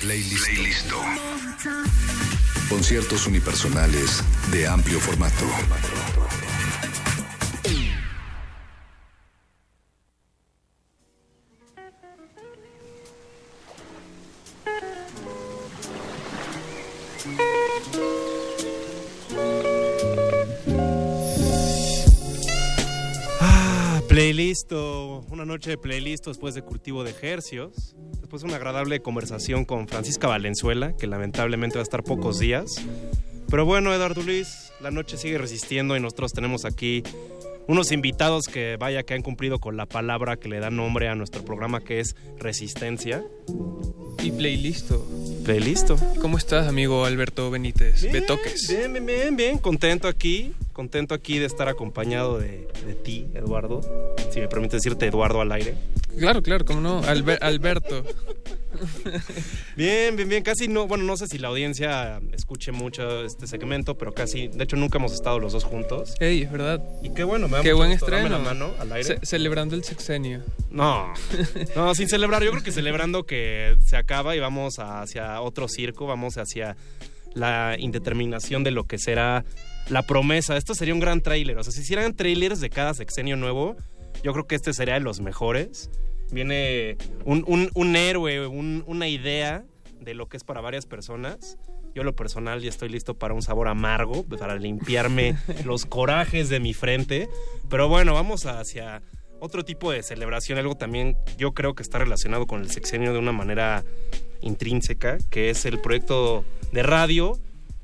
Playlist. Conciertos unipersonales de amplio formato. Playlist, una noche de playlist después de cultivo de ejercios, después de una agradable conversación con Francisca Valenzuela, que lamentablemente va a estar pocos días. Pero bueno, Eduardo Luis, la noche sigue resistiendo y nosotros tenemos aquí unos invitados que vaya que han cumplido con la palabra que le da nombre a nuestro programa que es Resistencia. Y playlist. Playlist. ¿Cómo estás, amigo Alberto Benítez? Betoques. Bien, bien, bien, bien, contento aquí, contento aquí de estar acompañado de, de ti, Eduardo. Si me permite decirte Eduardo al aire. Claro, claro, cómo no. Alber- Alberto. Bien, bien, bien. Casi no, bueno, no sé si la audiencia escuche mucho este segmento, pero casi, de hecho, nunca hemos estado los dos juntos. Ey, es verdad. Y qué bueno, me da Qué buen gusto. Dame estreno. la mano al aire. Ce- celebrando el sexenio. No, no, sin celebrar. Yo creo que celebrando que se acaba y vamos hacia otro circo, vamos hacia la indeterminación de lo que será la promesa. Esto sería un gran tráiler. O sea, si hicieran trailers de cada sexenio nuevo, yo creo que este sería de los mejores. Viene un, un- un héroe, un- una idea de lo que es para varias personas. Yo, lo personal, ya estoy listo para un sabor amargo, para limpiarme los corajes de mi frente. Pero bueno, vamos hacia otro tipo de celebración, algo también yo creo que está relacionado con el sexenio de una manera intrínseca, que es el proyecto de radio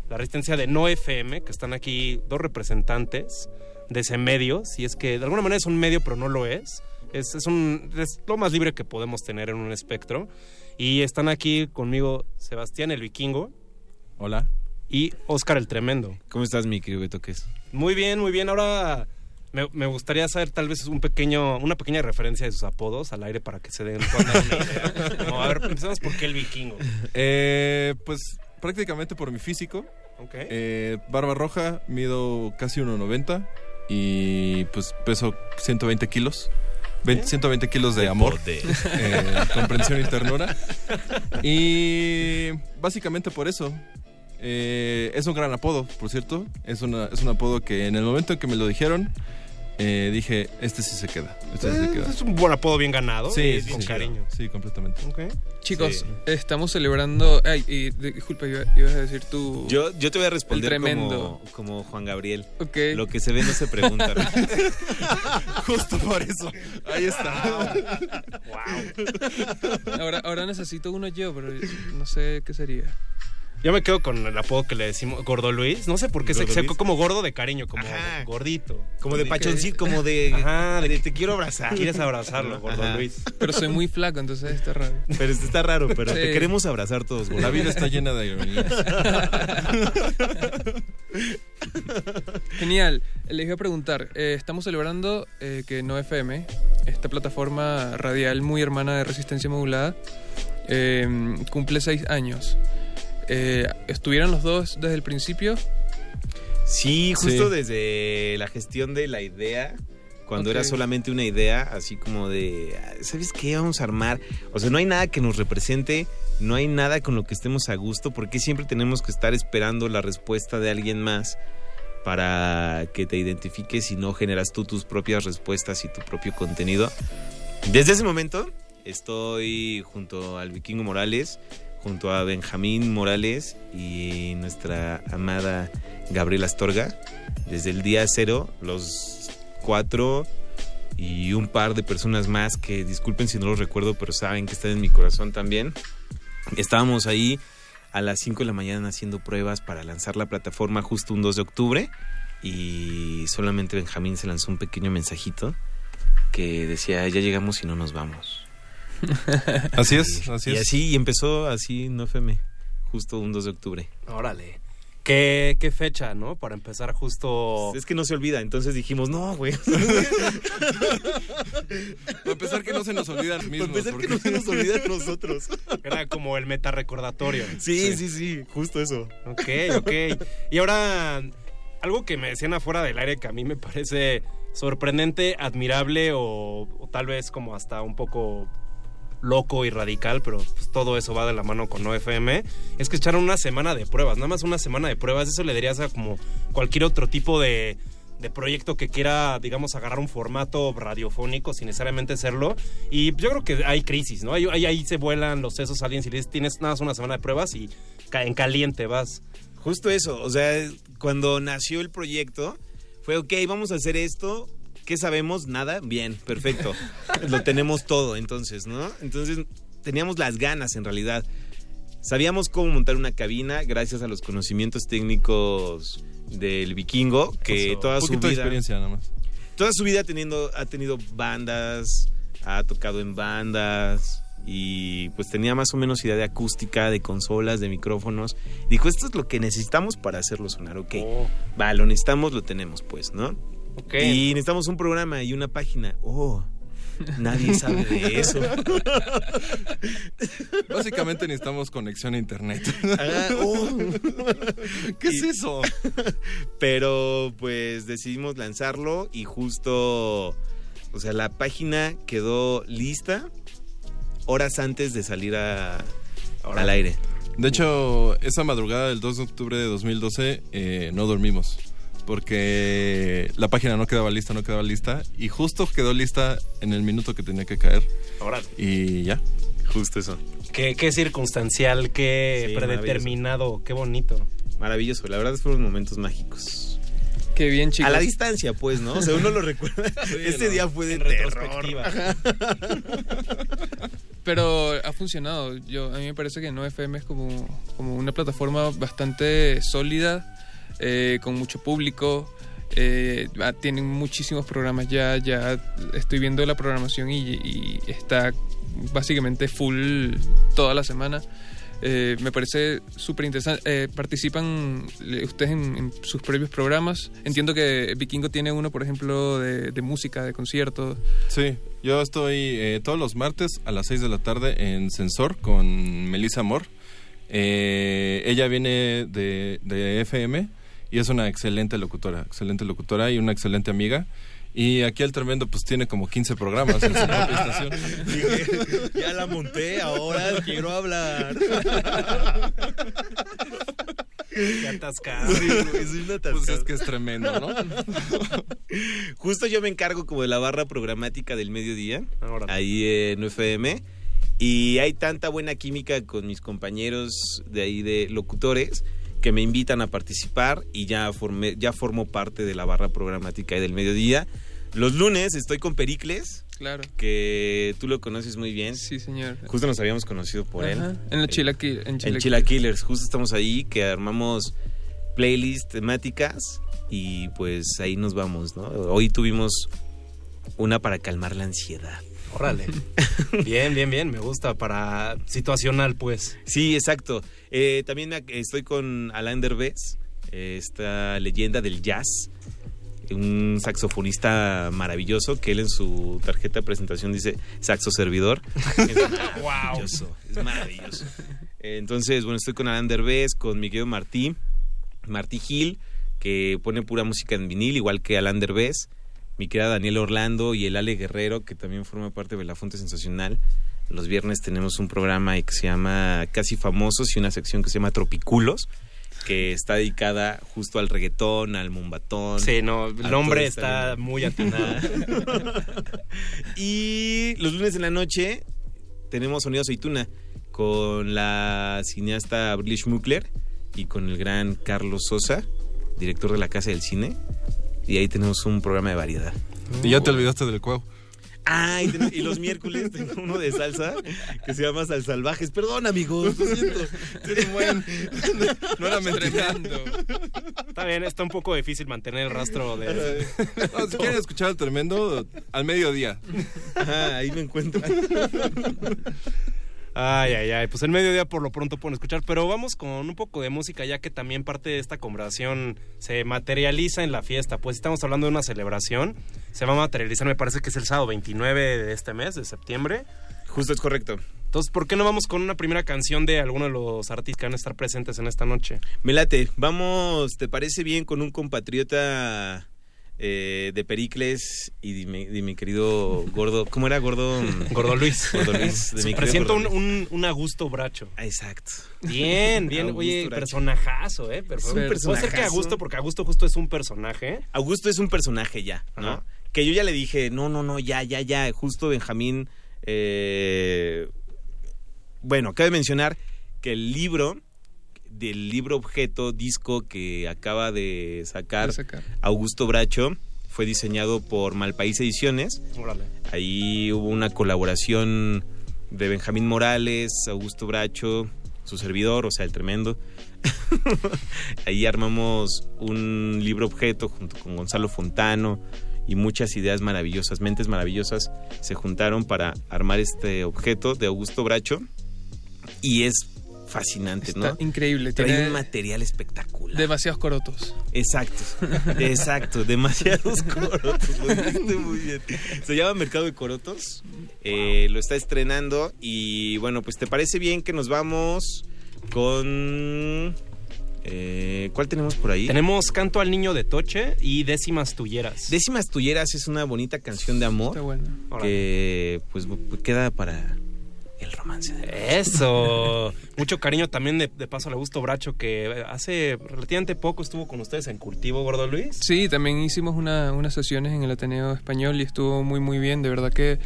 la resistencia de No FM, que están aquí dos representantes de ese medio, si es que de alguna manera es un medio, pero no lo es. Es, es, un, es lo más libre que podemos tener en un espectro. Y están aquí conmigo Sebastián el Vikingo. Hola. Y Oscar el Tremendo. ¿Cómo estás, mi querido Betoques? Muy bien, muy bien. Ahora me, me, gustaría saber tal vez un pequeño, una pequeña referencia de sus apodos al aire para que se den cuenta. No, a ver, pensemos por qué el Vikingo. Eh, pues prácticamente por mi físico. Okay. Eh, barba roja, mido casi 1,90 y pues peso 120 kilos. 20, 120 kilos de amor, eh, comprensión y ternura. Y básicamente por eso. Eh, es un gran apodo, por cierto. Es, una, es un apodo que en el momento en que me lo dijeron, eh, dije, este sí se queda. Este sí se queda. Es un buen apodo bien ganado. Sí, con sí, cariño. Sí, completamente. Okay. Chicos, Sí. estamos celebrando. Ay, y, de- disculpa, iba- ibas a decir tú. Yo, yo te voy a responder tremendo. como, como Juan Gabriel. Ok. Lo que se ve no se pregunta. Justo por eso. Ahí está. Ahora, ahora necesito uno yo, pero no sé qué sería. Yo me quedo con el apodo que le decimos Gordo Luis. No sé por qué se ¿Gordo se- como gordo de cariño, como Ajá. gordito. Como de pachoncito, como de, Ajá, de te quiero abrazar. Quieres abrazarlo, Gordo Ajá. Luis. Pero soy muy flaco, entonces está raro. Pero esto está raro, pero Sí. te queremos abrazar todos. gordo. La vida está llena de ironías. Genial. Les iba a preguntar, eh, estamos celebrando eh, que No FM, esta plataforma radial muy hermana de Resistencia Modulada, eh, cumple seis años. Eh, ¿Estuvieron los dos desde el principio? Sí, justo Sí. desde la gestión de la idea, cuando era solamente una idea, así como de, "Ah, ¿sabes qué? Vamos a armar. O sea, no hay nada que nos represente, no hay nada con lo que estemos a gusto, porque siempre tenemos que estar esperando la respuesta de alguien más para que te identifiques y no generas tú tus propias respuestas y tu propio contenido. Desde ese momento estoy junto al Vikingo Morales, junto a Benjamín Morales y nuestra amada Gabriela Astorga. Desde el día cero, los cuatro y un par de personas más que disculpen si no los recuerdo, pero saben que están en mi corazón también. Estábamos ahí a las 5 de la mañana haciendo pruebas para lanzar la plataforma justo un 2 de octubre y solamente Benjamín se lanzó un pequeño mensajito que decía ya llegamos y no nos vamos. Así es, así y es. así y empezó así no FM, justo un 2 de octubre. Órale. ¿Qué, qué fecha, ¿no? Para empezar justo... Es que no se olvida, entonces dijimos, no, güey. Para empezar que no se nos olvida a los mismos. empezar que porque- no se nos olvida a nosotros. Era como el meta recordatorio. Sí, sí, sí, justo eso. Ok, ok. Y ahora, algo que me decían afuera del aire que a mí me parece sorprendente, admirable o, o tal vez como hasta un poco loco y radical, pero pues todo eso va de la mano con OFM, es que echaron una semana de pruebas, nada más una semana de pruebas, eso le dirías a como cualquier otro tipo de, proyecto que quiera, digamos, agarrar un formato radiofónico sin necesariamente serlo. Y yo creo que hay crisis, ¿no? Ahí, se vuelan los sesos a alguien si le dices, tienes nada más una semana de pruebas y en caliente vas. Justo eso, o sea, cuando nació el proyecto, fue, ok, vamos a hacer esto. ¿Qué sabemos? Nada. Bien, perfecto. Lo tenemos todo, entonces, ¿no? Entonces, teníamos las ganas, en realidad. Sabíamos cómo montar una cabina gracias a los conocimientos técnicos del vikingo, que Eso, toda su vida... de experiencia nada más. Toda su vida teniendo, ha tenido bandas, ha tocado en bandas y pues tenía más o menos idea de acústica, de consolas, de micrófonos. Dijo, esto es lo que necesitamos para hacerlo sonar, ok. Va, lo necesitamos, lo tenemos pues, ¿no? Y necesitamos un programa y una página. Oh, nadie sabe de eso. Básicamente necesitamos conexión a internet. Ah, oh. ¿Qué es eso? Pero pues decidimos lanzarlo y justo, o sea, la página quedó lista horas antes de salir a, al aire. De hecho, esa madrugada del 2 de octubre de 2012 eh, no dormimos. Porque la página no quedaba lista, no quedaba lista. Y justo quedó lista en el minuto que tenía que caer. Órale. Y ya. Justo eso. Qué, qué circunstancial, qué Sí, predeterminado, qué bonito. Maravilloso, la verdad fueron momentos mágicos. Qué bien, chicos. A la distancia, pues, ¿no? O sea, uno lo recuerda. este ¿no? día fue de En terror. retrospectiva. Pero ha funcionado. Yo, a mí me parece que No FM es como, como una plataforma bastante sólida, eh, con mucho público. Eh, ah, tienen muchísimos programas ya. Ya estoy viendo la programación y, está básicamente full toda la semana. Eh, me parece súper interesante. Eh, ¿Participan ustedes en, sus propios programas? Entiendo que Vikingo tiene uno, por ejemplo, de, de música, de conciertos. Sí, yo estoy eh, todos los martes a las 6 de la tarde en Sensor con Melissa Amor. Eh, ella viene de, de FM y es una excelente locutora, excelente locutora y una excelente amiga. Y aquí el tremendo pues tiene como 15 programas en su propia estación. Dije, ya la monté, ahora quiero hablar. Qué atascado. Sí, güey, soy un atascado. Pues es que es tremendo, ¿no? Justo yo me encargo como de la barra programática del mediodía, ahí en UFM. Y hay tanta buena química con mis compañeros de ahí de locutores que me invitan a participar y ya formé, ya formo parte de la barra programática del mediodía. Los lunes estoy con Pericles, Claro. que tú lo conoces muy bien. Sí, señor. Justo nos habíamos conocido por él. En la Chilaquil. En En Chilaquil. Chilaquilers, justo estamos ahí, que armamos playlists temáticas y pues ahí nos vamos, ¿no? Hoy tuvimos una para calmar la ansiedad. Órale. Bien, bien, bien. Me gusta para situacional, pues. Sí, exacto. Eh, también estoy con Alain Derbez, esta leyenda del jazz, un saxofonista maravilloso que él en su tarjeta de presentación dice saxo servidor. Es maravilloso, es maravilloso. Entonces, bueno, estoy con Alain Derbez, con mi querido Martí, Martí Gil, que pone pura música en vinil, igual que Alain Derbez, mi querida Daniel Orlando y el Ale Guerrero, que también forma parte de La Fuente Sensacional. Los viernes tenemos un programa que se llama Casi Famosos y una sección que se llama Tropiculos, que está dedicada justo al reggaetón, al mumbatón. Sí, no, el nombre este está muy atinado. y los lunes en la noche tenemos Sonido Aceituna con la cineasta Abril Schmuckler y con el gran Carlos Sosa, director de la Casa del Cine. Y ahí tenemos un programa de variedad. Y ya te olvidaste del cuau. Ah, y, los miércoles tengo uno de salsa que se llama Sal Salvajes. Perdón, amigos, lo siento. No era mentira. Está bien, está un poco difícil mantener el rastro de... No, si quieren escuchar el tremendo, al mediodía. Ajá, ahí me encuentro. Ay, ay, ay. Pues el mediodía por lo pronto pueden escuchar, pero vamos con un poco de música ya que también parte de esta conversación se materializa en la fiesta. Pues estamos hablando de una celebración. Se va a materializar, me parece que es el sábado 29 de este mes, de septiembre. Justo es correcto. Entonces, ¿por qué no vamos con una primera canción de alguno de los artistas que van a estar presentes en esta noche? Me late. Vamos, ¿te parece bien con un compatriota eh, de Pericles y de mi, de mi querido gordo? ¿Cómo era gordo? Gordo Luis. Gordo Luis. De mi Gordo un, Luis. un, un Augusto Bracho. Exacto. Bien, bien. Augusto Oye, Bracho. personajazo, ¿eh? Pero Es un Puede ser que personajazo. Augusto, porque Augusto justo es un personaje. Augusto es un personaje ya, ¿no? Ajá. Que yo ya le dije, no, no, no, ya, ya, ya. Justo Benjamín. eh, bueno, cabe mencionar que el libro, del libro objeto, disco que acaba de sacar, De sacar. Augusto Bracho, fue diseñado por Malpaís Ediciones. Órale. Ahí hubo una colaboración de Benjamín Morales, Augusto Bracho, su servidor, o sea, el tremendo. Ahí armamos un libro objeto junto con Gonzalo Fontano y muchas ideas maravillosas, mentes maravillosas se juntaron para armar este objeto de Augusto Bracho y es fascinante, Está ¿no? increíble. Trae Tiene un material espectacular. demasiados corotos. Exacto, exacto, demasiados corotos, lo dijiste muy bien. Se llama Mercado de Corotos, eh, lo está estrenando y bueno, pues te parece bien que nos vamos con... eh, ¿Cuál tenemos por ahí? Tenemos Canto al Niño de Toche y Décimas Tulleras. Décimas Tulleras es una bonita canción de amor Está bueno. que pues queda para el romance. Eso. Mucho cariño también de, de paso al Augusto Bracho, que hace relativamente poco estuvo con ustedes en Cultivo, Gordo Luis. Sí, también hicimos una, unas sesiones en el Ateneo Español y estuvo muy, muy bien. De verdad que es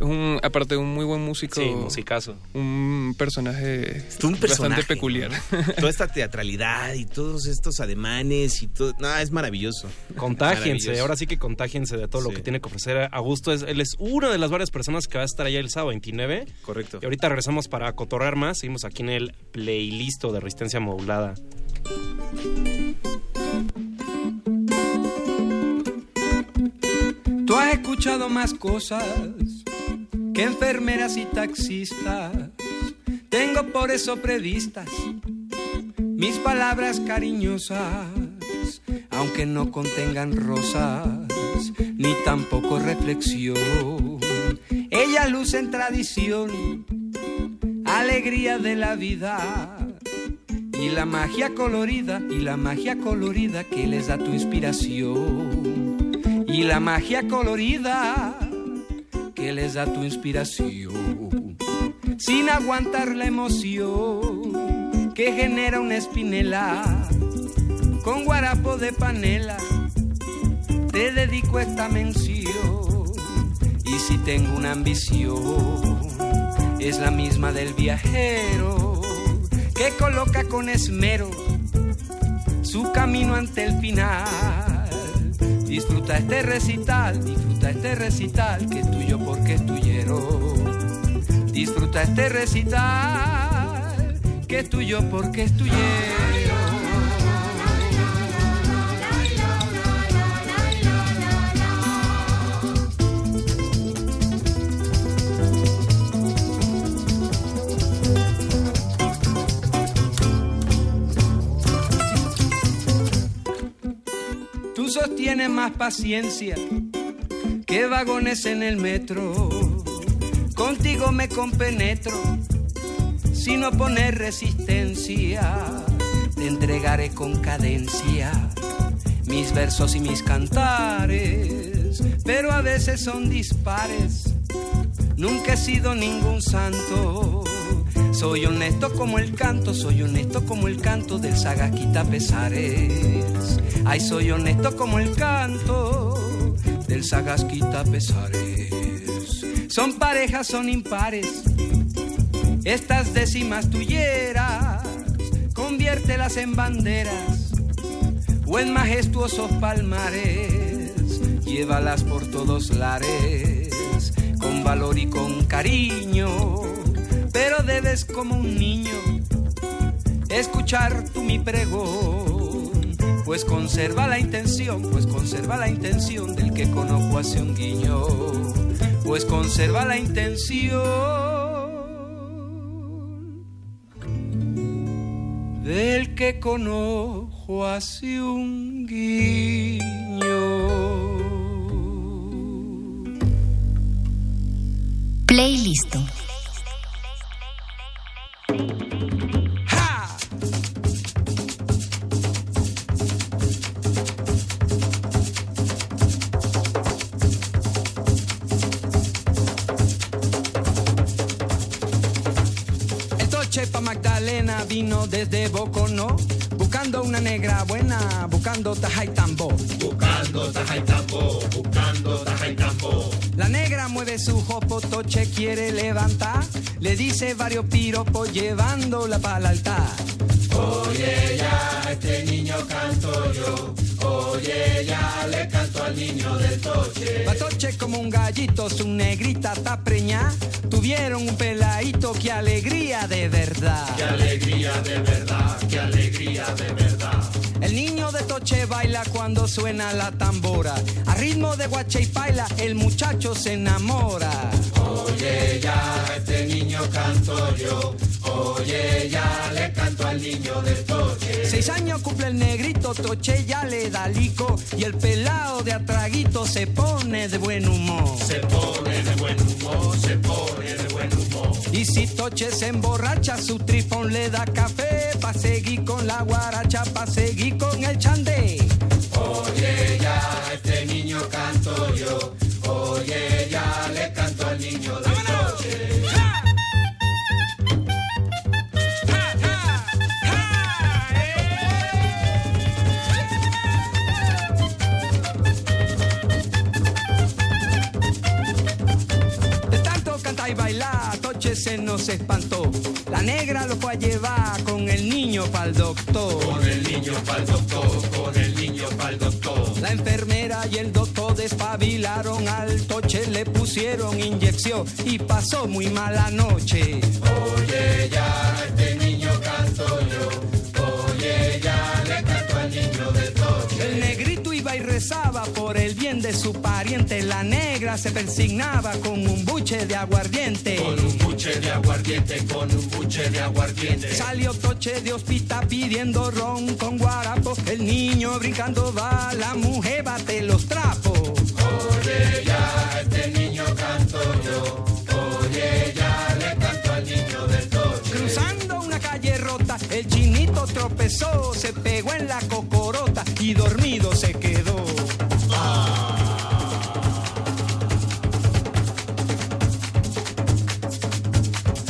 un, aparte de un muy buen músico. Sí, musicazo. Un personaje, un personaje bastante peculiar. Toda esta teatralidad y todos estos ademanes y todo. No, es maravilloso. Contágiense, Maravilloso. ahora sí que contágiense de todo lo que tiene que ofrecer Augusto. Es, él es una de las varias personas que va a estar allá el sábado 29. Correcto. Y ahorita regresamos para cotorrear más. Seguimos aquí en el playlist de resistencia modulada. Tú has escuchado más cosas que enfermeras y taxistas. Tengo por eso previstas mis palabras cariñosas, aunque no contengan rosas ni tampoco reflexión. Ellas lucen tradición, alegría de la vida. Y la magia colorida y la magia colorida que les da tu inspiración. Y la magia colorida que les da tu inspiración. Sin aguantar la emoción que genera una espinela con guarapo de panela te dedico esta mención si tengo una ambición es la misma del viajero que coloca con esmero su camino ante el final Disfruta este recital, disfruta este recital que es tuyo porque es tuyero. Disfruta este recital que es tuyo porque es tuyero. Más paciencia que vagones en el metro. Contigo me compenetro, si no poner resistencia, te entregaré con cadencia mis versos y mis cantares, pero a veces son dispares. Nunca he sido ningún santo. Soy honesto como el canto, soy honesto como el canto del Sagaquita Pesares. Ay, soy honesto como el canto del Sagasquita Pesares. Son parejas, son impares. Estas décimas tuyeras, conviértelas en banderas o en majestuosos palmares. Llévalas por todos lares, con valor y con cariño. Pero debes como un niño escuchar tú mi pregón pues conserva la intención, pues conserva la intención del que conozco hace un guiño, pues conserva la intención del que conozco hace un guiño. Playlist. Quiere levantar, le dice varios piropos llevándola para el altar. Oye ya, este niño canto yo. Oye ya, le canto al niño del toche. La Toche como un gallito, su negrita está preñá, tuvieron un peladito, qué alegría de verdad. Qué alegría de verdad, qué alegría de verdad. El niño de Toche baila cuando suena la tambora. A ritmo de guache y paila, el muchacho se enamora. Oye ya, este niño canto yo. Oye ya, le canto al niño del toche. Seis años cumple el negrito, Toche ya le da lico. Y el pelado de atraguito se pone de buen humor. Se pone de buen humor, se pone de buen humor. Y si Toche se emborracha, su trifón le da café. Pa' seguir con la guaracha, pa' seguir con el chandé. Oye ya, este niño canto yo. Oye ya, le canto al niño del se espantó. La negra lo fue a llevar con el niño pa'l doctor. Con el niño pa'l doctor, con el niño pa'l doctor. La enfermera y el doctor despabilaron al toche, le pusieron inyección y pasó muy mala noche. Oye ya, este niño canto yo. Oye ya, le canto al niño del toche. El iba y rezaba por el bien de su pariente. La negra se persignaba con un buche de aguardiente. Con un buche de aguardiente, con un buche de aguardiente. Salió toche de hospital pidiendo ron con guarapo. El niño brincando va, la mujer bate los trapos. Oye ya, este niño canto yo. El chinito tropezó, se pegó en la cocorota y dormido se quedó.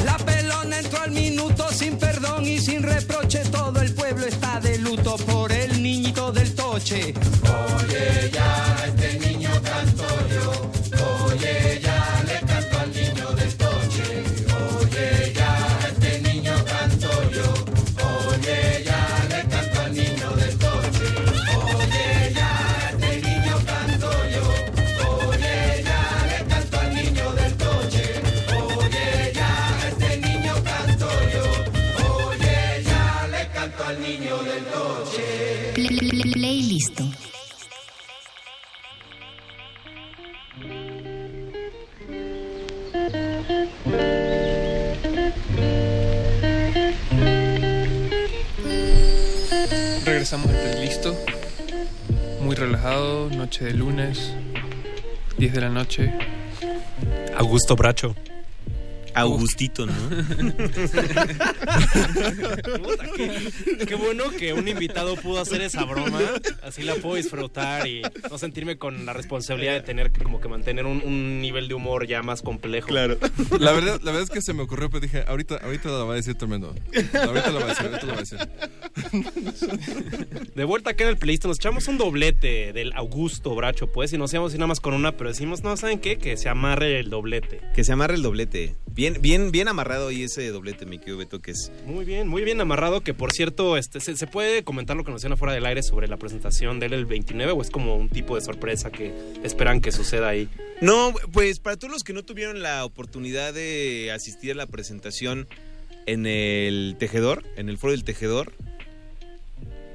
La pelona entró al minuto sin perdón y sin reproche. Todo el pueblo está de luto por el niñito del toche. Regresamos al playlisto. Muy relajado, noche de lunes, 10 de la noche. Augusto Bracho. Augustito, ¿no? Puta, qué, qué bueno que un invitado pudo hacer esa broma. Así la puedo disfrutar y no sentirme con la responsabilidad de tener que como que mantener un, un nivel de humor ya más complejo. Claro. La verdad, la verdad es que se me ocurrió, pero dije, ahorita, ahorita la va a decir tremendo. Ahorita la va a decir, ahorita la va a decir. De vuelta acá en el playlist nos echamos un doblete del Augusto Bracho, pues, y nos íbamos a ir nada más con una, pero decimos, no, ¿saben qué? Que se amarre el doblete. Que se amarre el doblete. Bien, bien, bien amarrado ahí ese doblete, mi querido Beto, que es. Muy bien, muy bien amarrado, que por cierto, este, ¿se, se puede comentar lo que nos decían afuera del aire sobre la presentación de él el 29 o es como un tipo de sorpresa que esperan que suceda ahí? No, pues para todos los que no tuvieron la oportunidad de asistir a la presentación en el Tejedor, en el Foro del Tejedor,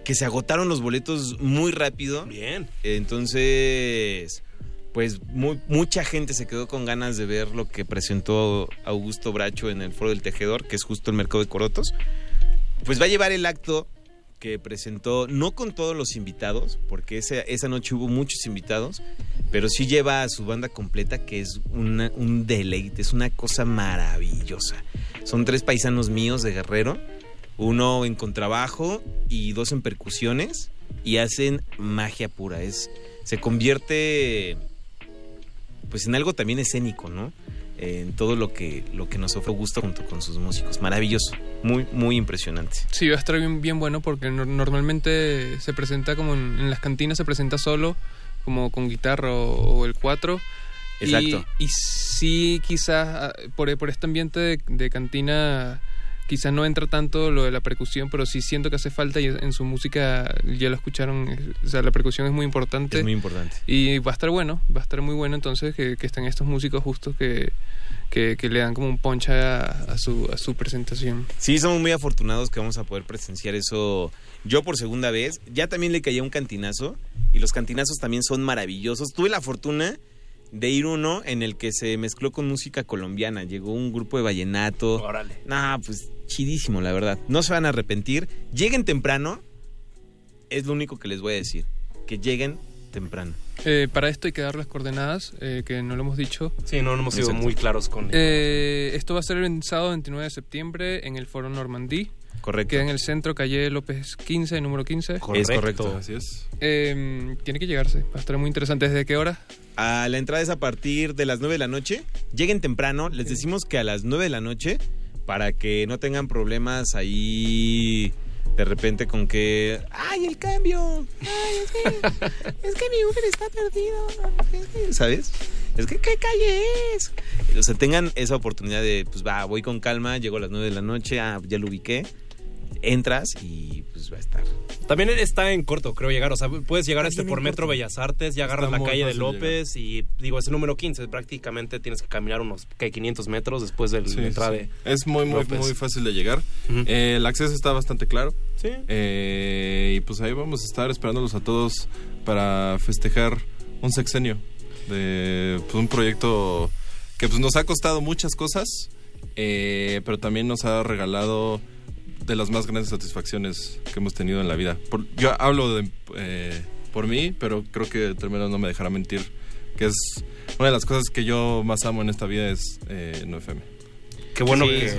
que se agotaron los boletos muy rápido. Bien. Entonces, pues mucha gente se quedó con ganas de ver lo que presentó Augusto Bracho en el Foro del Tejedor, que es justo el mercado de Corotos. Pues va a llevar el acto que presentó, no con todos los invitados, porque esa, noche hubo muchos invitados, pero sí lleva a su banda completa, que es un deleite, es una cosa maravillosa. Son tres paisanos míos de Guerrero, uno en contrabajo y dos en percusiones, y hacen magia pura. Es, se convierte pues en algo también escénico, ¿no? En todo lo que, lo que nos ofrece Augusto junto con sus músicos. Maravilloso, muy, muy impresionante. Sí, va a estar bien, bien bueno porque no- normalmente se presenta como en, en las cantinas, se presenta solo, como con guitarra o, o el cuatro. Exacto. Y, sí, quizás ah, por, por este ambiente de, de cantina, quizás no entra tanto lo de la percusión, pero sí siento que hace falta y en su música ya lo escucharon, o sea, la percusión es muy importante. Es muy importante. Y va a estar bueno, va a estar muy bueno entonces que, que estén estos músicos justos que, que, que le dan como un poncha a, a su, a su presentación. Sí, somos muy afortunados que vamos a poder presenciar eso yo por segunda vez. Ya también le caía un cantinazo y los cantinazos también son maravillosos. Tuve la fortuna de ir uno en el que se mezcló con música colombiana. Llegó un grupo de vallenato. Órale. Nah, pues chidísimo, la verdad. No se van a arrepentir. Lleguen temprano. Es lo único que les voy a decir. Que lleguen temprano. Eh, para esto hay que dar las coordenadas, eh, que no lo hemos dicho. Sí, no, no hemos sido Exacto. muy claros con Eh, esto va a ser el sábado 29 de septiembre en el Foro Normandí. Correcto. Queda en el centro, calle López 15, número 15. Es correcto. Así es. Eh, tiene que llegarse, va a estar muy interesante. ¿Desde qué hora? A la entrada es a partir de las 9 de la noche. Lleguen temprano. Les decimos que a las 9 de la noche para que no tengan problemas ahí de repente con que ¡ay, el cambio! ¡Ay, es que, es que mi Uber está perdido! ¿Sabes? Es que, ¿qué calle es? O sea, tengan esa oportunidad de, pues va, voy con calma, llego a las 9 de la noche, ah, ya lo ubiqué. Entras y pues va a estar. También está en corto, creo llegar. O sea, puedes llegar Está este por Metro corto. Bellas Artes, ya agarras Está la calle de López y digo, es el número 15. Prácticamente tienes que caminar unos ¿qué? 500 metros después de Sí, la entrada sí. de Es muy, muy, López. muy fácil de llegar. Eh, el acceso está bastante claro. Sí. Eh, y pues ahí vamos a estar esperándolos a todos para festejar un sexenio de pues, un proyecto que pues nos ha costado muchas cosas, eh, pero también nos ha regalado de las más grandes satisfacciones que hemos tenido en la vida. Por- yo hablo de, eh, por mí, pero creo que Tremendo no me dejará mentir, que es una de las cosas que yo más amo en esta vida es eh, 9FM. Qué bueno Sí, que, sí.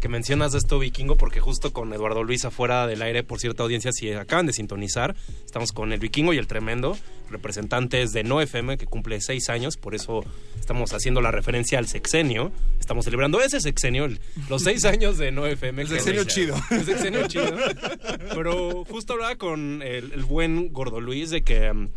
Que mencionas esto, Vikingo, porque justo con Eduardo Luis afuera del aire, por cierta audiencia, si acaban de sintonizar, estamos con el Vikingo y el Tremendo, representantes de No FM, que cumple seis años, por eso estamos haciendo la referencia al sexenio. Estamos celebrando ese sexenio, los seis años de No FM. El que- sexenio chido. El sexenio chido. Pero justo hablaba con el, el buen Gordo Luis de que... mm,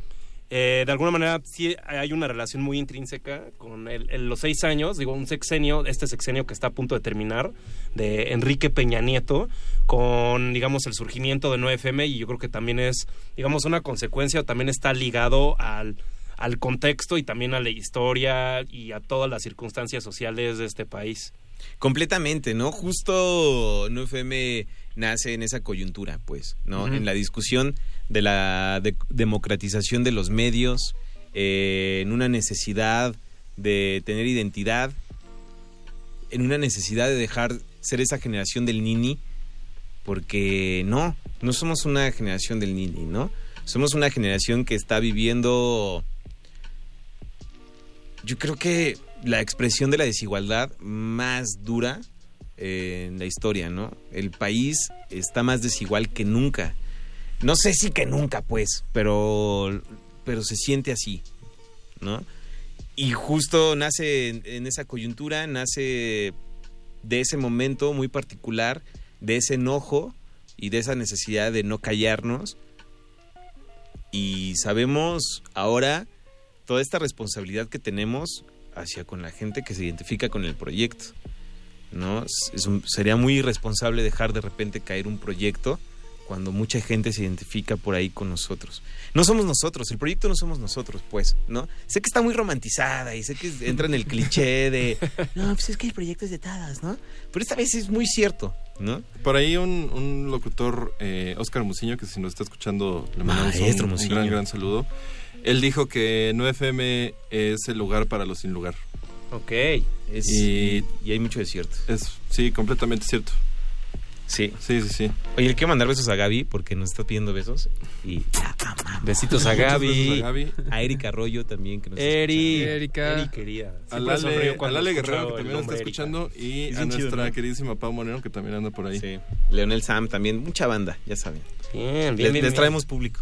eh, de alguna manera sí hay una relación muy intrínseca con los seis años, digo, un sexenio, este sexenio que está a punto de terminar, de Enrique Peña Nieto, con, digamos, el surgimiento de 9FM y yo creo que también es, digamos, una consecuencia o también está ligado al, al contexto y también a la historia y a todas las circunstancias sociales de este país. Completamente, ¿no? Justo 9FM nace en esa coyuntura, pues, ¿no? En la discusión de la de- democratización de los medios, eh, en una necesidad de tener identidad, en una necesidad de dejar ser esa generación del nini, porque no, no somos una generación del nini, ¿no? Somos una generación que está viviendo yo creo que la expresión de la desigualdad más dura en la historia, ¿no? El país está más desigual que nunca. No sé si que nunca, pues, pero, pero se siente así, ¿no? Y justo nace en, en esa coyuntura, nace de ese momento muy particular, de ese enojo y de esa necesidad de no callarnos. Y sabemos ahora toda esta responsabilidad que tenemos hacia con la gente que se identifica con el proyecto. ¿No? Es- es un- sería muy irresponsable dejar de repente caer un proyecto cuando mucha gente se identifica por ahí con nosotros. No somos nosotros, el proyecto no somos nosotros, pues, ¿no? Sé que está muy romantizada y sé que entra en el cliché de, no, pues es que el proyecto es de todas, ¿no? Pero esta vez es muy cierto, ¿no? Por ahí un, un locutor, eh, Oscar Muciño, que si nos está escuchando, le mandamos un, Maestro un gran, gran saludo. Él dijo que 9FM es el lugar para los sin lugar. Ok. Es- y, y hay mucho desierto. Es, sí, completamente cierto. Sí. Sí, sí, sí. Oye, le quiero mandar besos a Gaby porque nos está pidiendo besos. Y Besitos a Gaby. Besitos a Gaby. A Erika Arroyo también. Que nos está Eri, escuchando. Erika. Eri querida. A Lale, a Lale Guerrero, que también nos está Erika. escuchando, y Es a chido, nuestra ¿no? queridísima Pau Moreno, que también anda por ahí. Sí. Leonel Sam también. Mucha banda, ya saben. Bien, bien, Les, bien, les bien. traemos público.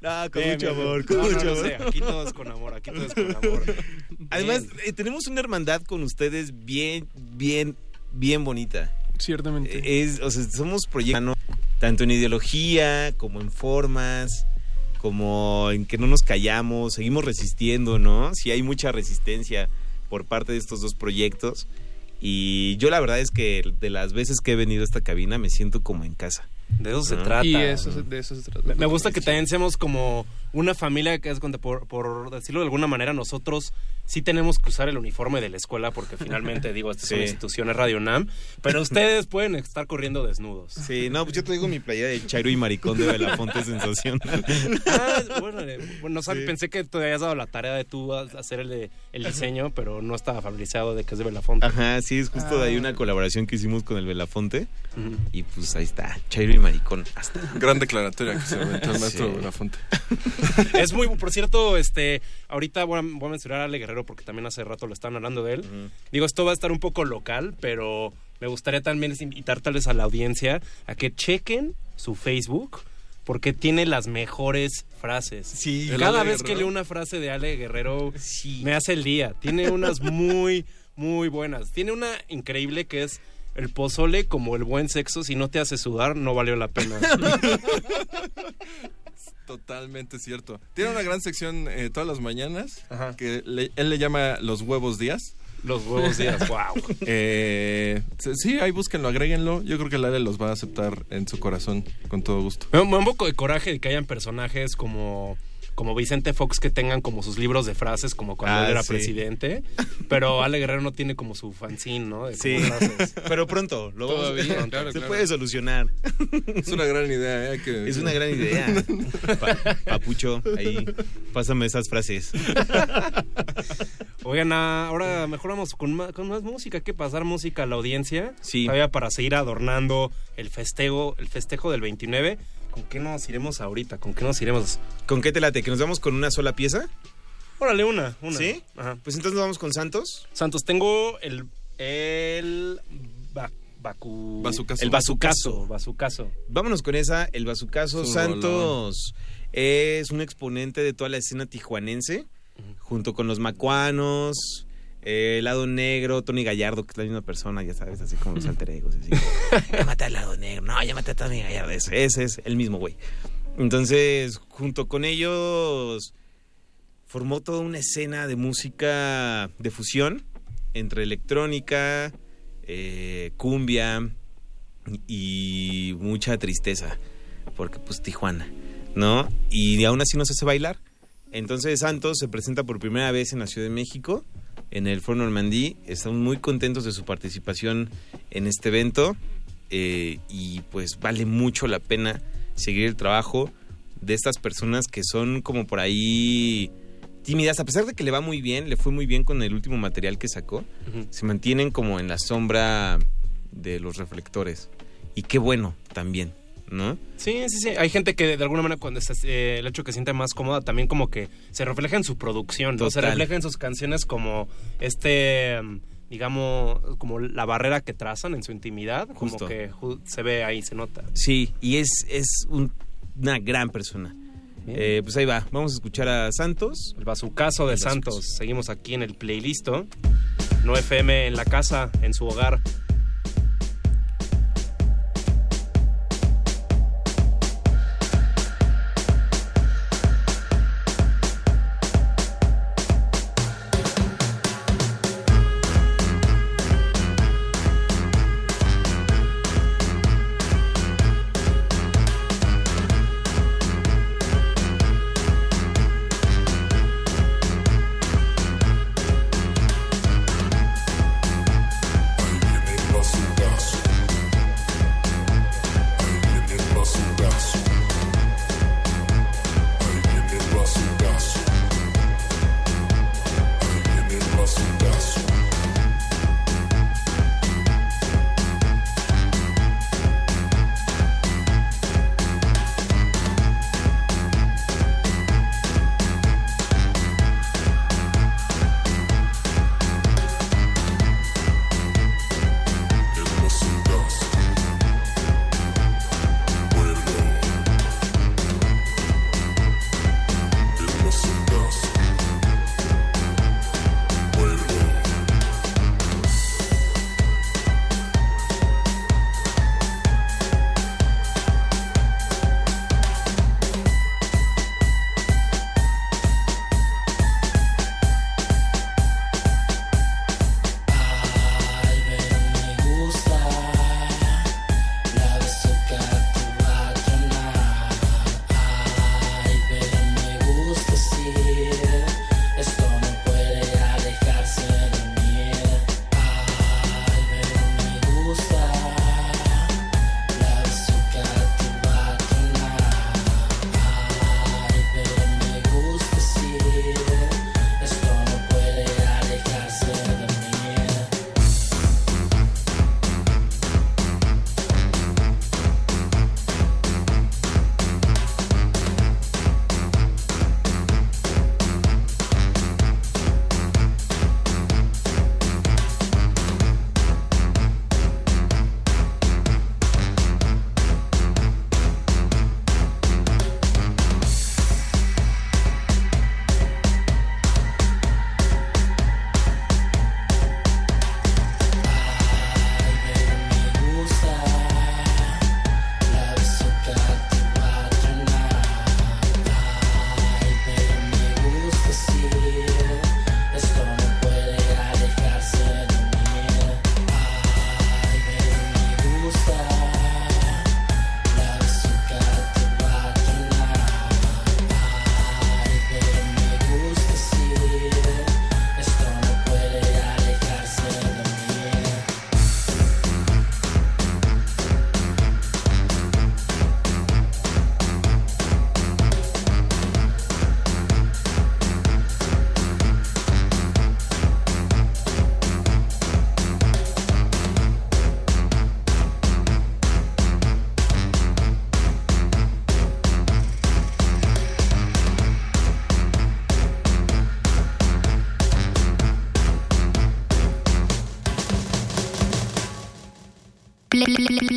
No, con Bien, mucho bien, amor, con No, mucho no amor. sé, aquí todo es con amor, aquí todo es con amor. Además, eh, tenemos una hermandad con ustedes bien, bien, bien bonita. Ciertamente. Eh, Es, o sea, somos proyectos tanto en ideología como en formas, como en que no nos callamos, seguimos resistiendo, ¿no? Sí hay mucha resistencia por parte de estos dos proyectos. Y yo la verdad es que de las veces que he venido a esta cabina me siento como en casa. De eso se trata. Y eso, se- de eso se trata. Me, me gusta que también seamos como una familia que es cuando, por, por decirlo de alguna manera, nosotros sí tenemos que usar el uniforme de la escuela porque finalmente, digo, esta es una Sí. institución, es Radio UNAM, pero ustedes pueden estar corriendo desnudos. Sí, no, pues yo traigo mi playa de Chairo y Maricón de Belafonte Sensación. Ah, bueno, eh, bueno, no sabe, pensé que te habías dado la tarea de tú hacer el, de- el diseño, pero no estaba familiarizado de que es de Belafonte. Ajá, sí, es justo de ahí una Ah. colaboración que hicimos con el Belafonte. Y pues ahí está, Chairo y Maricón. Hasta. Gran declaratoria que se aventó el maestro Sí. Belafonte. Es muy, por cierto, este, ahorita voy a, voy a mencionar a Ale Guerrero porque también hace rato lo estaban hablando de él. Digo, esto va a estar un poco local, pero me gustaría también invitar tal vez a la audiencia a que chequen su Facebook porque tiene las mejores frases. Sí. ¿El Cada vez que leo una frase de Ale Guerrero Sí. me hace el día. Tiene unas muy, muy buenas. Tiene una increíble que es el pozole como el buen sexo, si no te hace sudar, no valió la pena. Totalmente cierto. Tiene una gran sección eh, todas las mañanas que le- él le llama los huevos días. Los huevos días, wow. Eh, sí, ahí búsquenlo, agréguenlo. Yo creo que Lale los va a aceptar en su corazón con todo gusto. Me da un poco de coraje de que hayan personajes como, como Vicente Fox que tengan como sus libros de frases como cuando Ah, él era sí. presidente, pero Ale Guerrero no tiene como su fanzine, ¿no? De Sí, frases. pero pronto, lo vamos- Todavía, pronto. claro, se claro. puede solucionar. Es una gran idea, ¿eh? Que- Es una gran idea. Pa- papucho, ahí, pásame esas frases. Oigan, ah, ahora mejor vamos con más, con más música. Hay que pasar música a la audiencia. Sí. Todavía para seguir adornando el festejo, el festejo del 29. ¿Con qué nos iremos ahorita? ¿Con qué nos iremos? ¿Con qué te late? ¿Que nos vamos con una sola pieza? Órale, una, una. ¿Sí? Ajá. Pues entonces nos vamos con Santos. Santos, tengo el. El. Ba, bacu- Bazucazo. El bazucazo. Bazucazo. Vámonos con esa, el Bazucazo Santos es un exponente de toda la escena tijuanense, junto con los macuanos, eh, el lado negro, Tony Gallardo, que es la misma persona, ya sabes, así como los alter egos. Así, ya maté al lado negro, no, ya maté a Tony Gallardo, ese, ese es el mismo güey. Entonces, junto con ellos, formó toda una escena de música de fusión entre electrónica, eh, cumbia y mucha tristeza, porque pues Tijuana, ¿no? Y aún así nos hace bailar. Entonces Santos se presenta por primera vez en la Ciudad de México, en el Foro Normandí. Estamos muy contentos de su participación en este evento eh, y pues vale mucho la pena seguir el trabajo de estas personas que son como por ahí tímidas, a pesar de que le va muy bien, le fue muy bien con el último material que sacó, se mantienen como en la sombra de los reflectores. Y qué bueno también, ¿no? Sí, sí, sí. Hay gente que de alguna manera cuando eh, el hecho que se siente más cómoda también como que se refleja en su producción, ¿no? Se refleja en sus canciones como este, digamos, como la barrera que trazan en su intimidad, Justo. como que se ve ahí, se nota. Sí, y es, es un- una gran persona. Eh, pues ahí va, vamos a escuchar a Santos. El bazucazo de El. Santos. Seguimos aquí en el playlist. No FM en la casa, en su hogar.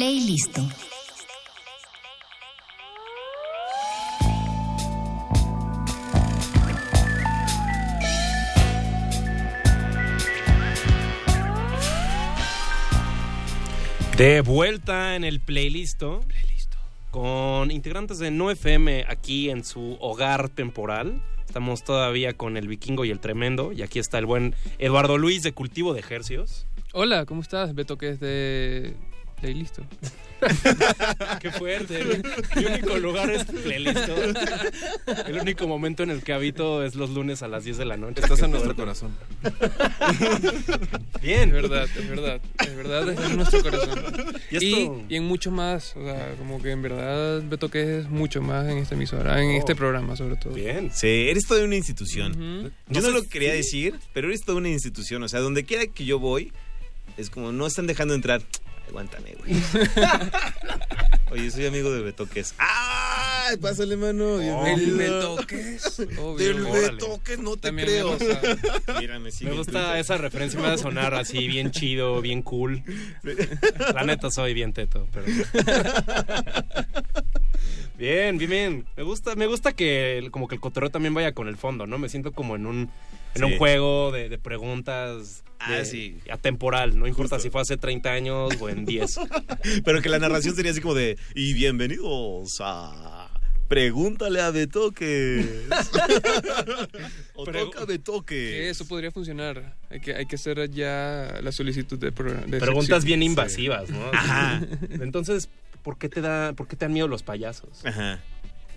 Playlist. De vuelta en el playlist. Con integrantes de No FM aquí en su hogar temporal. Estamos todavía con el vikingo y el tremendo. Y aquí está el buen Eduardo Luis de Cultivo de Ejercios. Hola, ¿cómo estás? Beto, que es de Playlist. Qué fuerte. Mi único lugar es playlist. El único momento en el que habito es los lunes a las 10 de la noche. Estás en nuestro corazón. Bien. Es verdad, es verdad. Es verdad, está en nuestro corazón. Y Y, esto- y en mucho más. O sea, como que en verdad Beto que es mucho más en esta emisora, en este programa sobre todo. Bien. Sí, eres toda una institución. Yo no No sé lo quería decir, pero eres toda una institución. O sea, donde quiera que yo voy, es como no están dejando entrar. Aguántame, güey. Oye, soy amigo de Betoques. ¡Ah! Pásale, mano. ¿El Bienvenido. Betoques? Del. Betoques, no te También creo. me. Mira, me sigue Me en gusta esa referencia, me va a sonar así, bien chido, bien cool. La neta soy bien teto, pero... Bien, bien, bien. Me gusta, me gusta que el- como que el cotorreo también vaya con el fondo, ¿no? Me siento como en un, en un juego de, de preguntas Ah, de- sí. atemporal. No importa Justo. si fue hace 30 años o en 10. Pero que la narración sería así como de. Y bienvenidos a. Pregúntale a Betoques. o Pero- toca Betoques. Que eso podría funcionar. Hay que, hay que hacer ya la solicitud de, Preguntas bien Sí. invasivas, ¿no? Ajá. Entonces, ¿por qué te da, por qué te dan miedo los payasos? Ajá.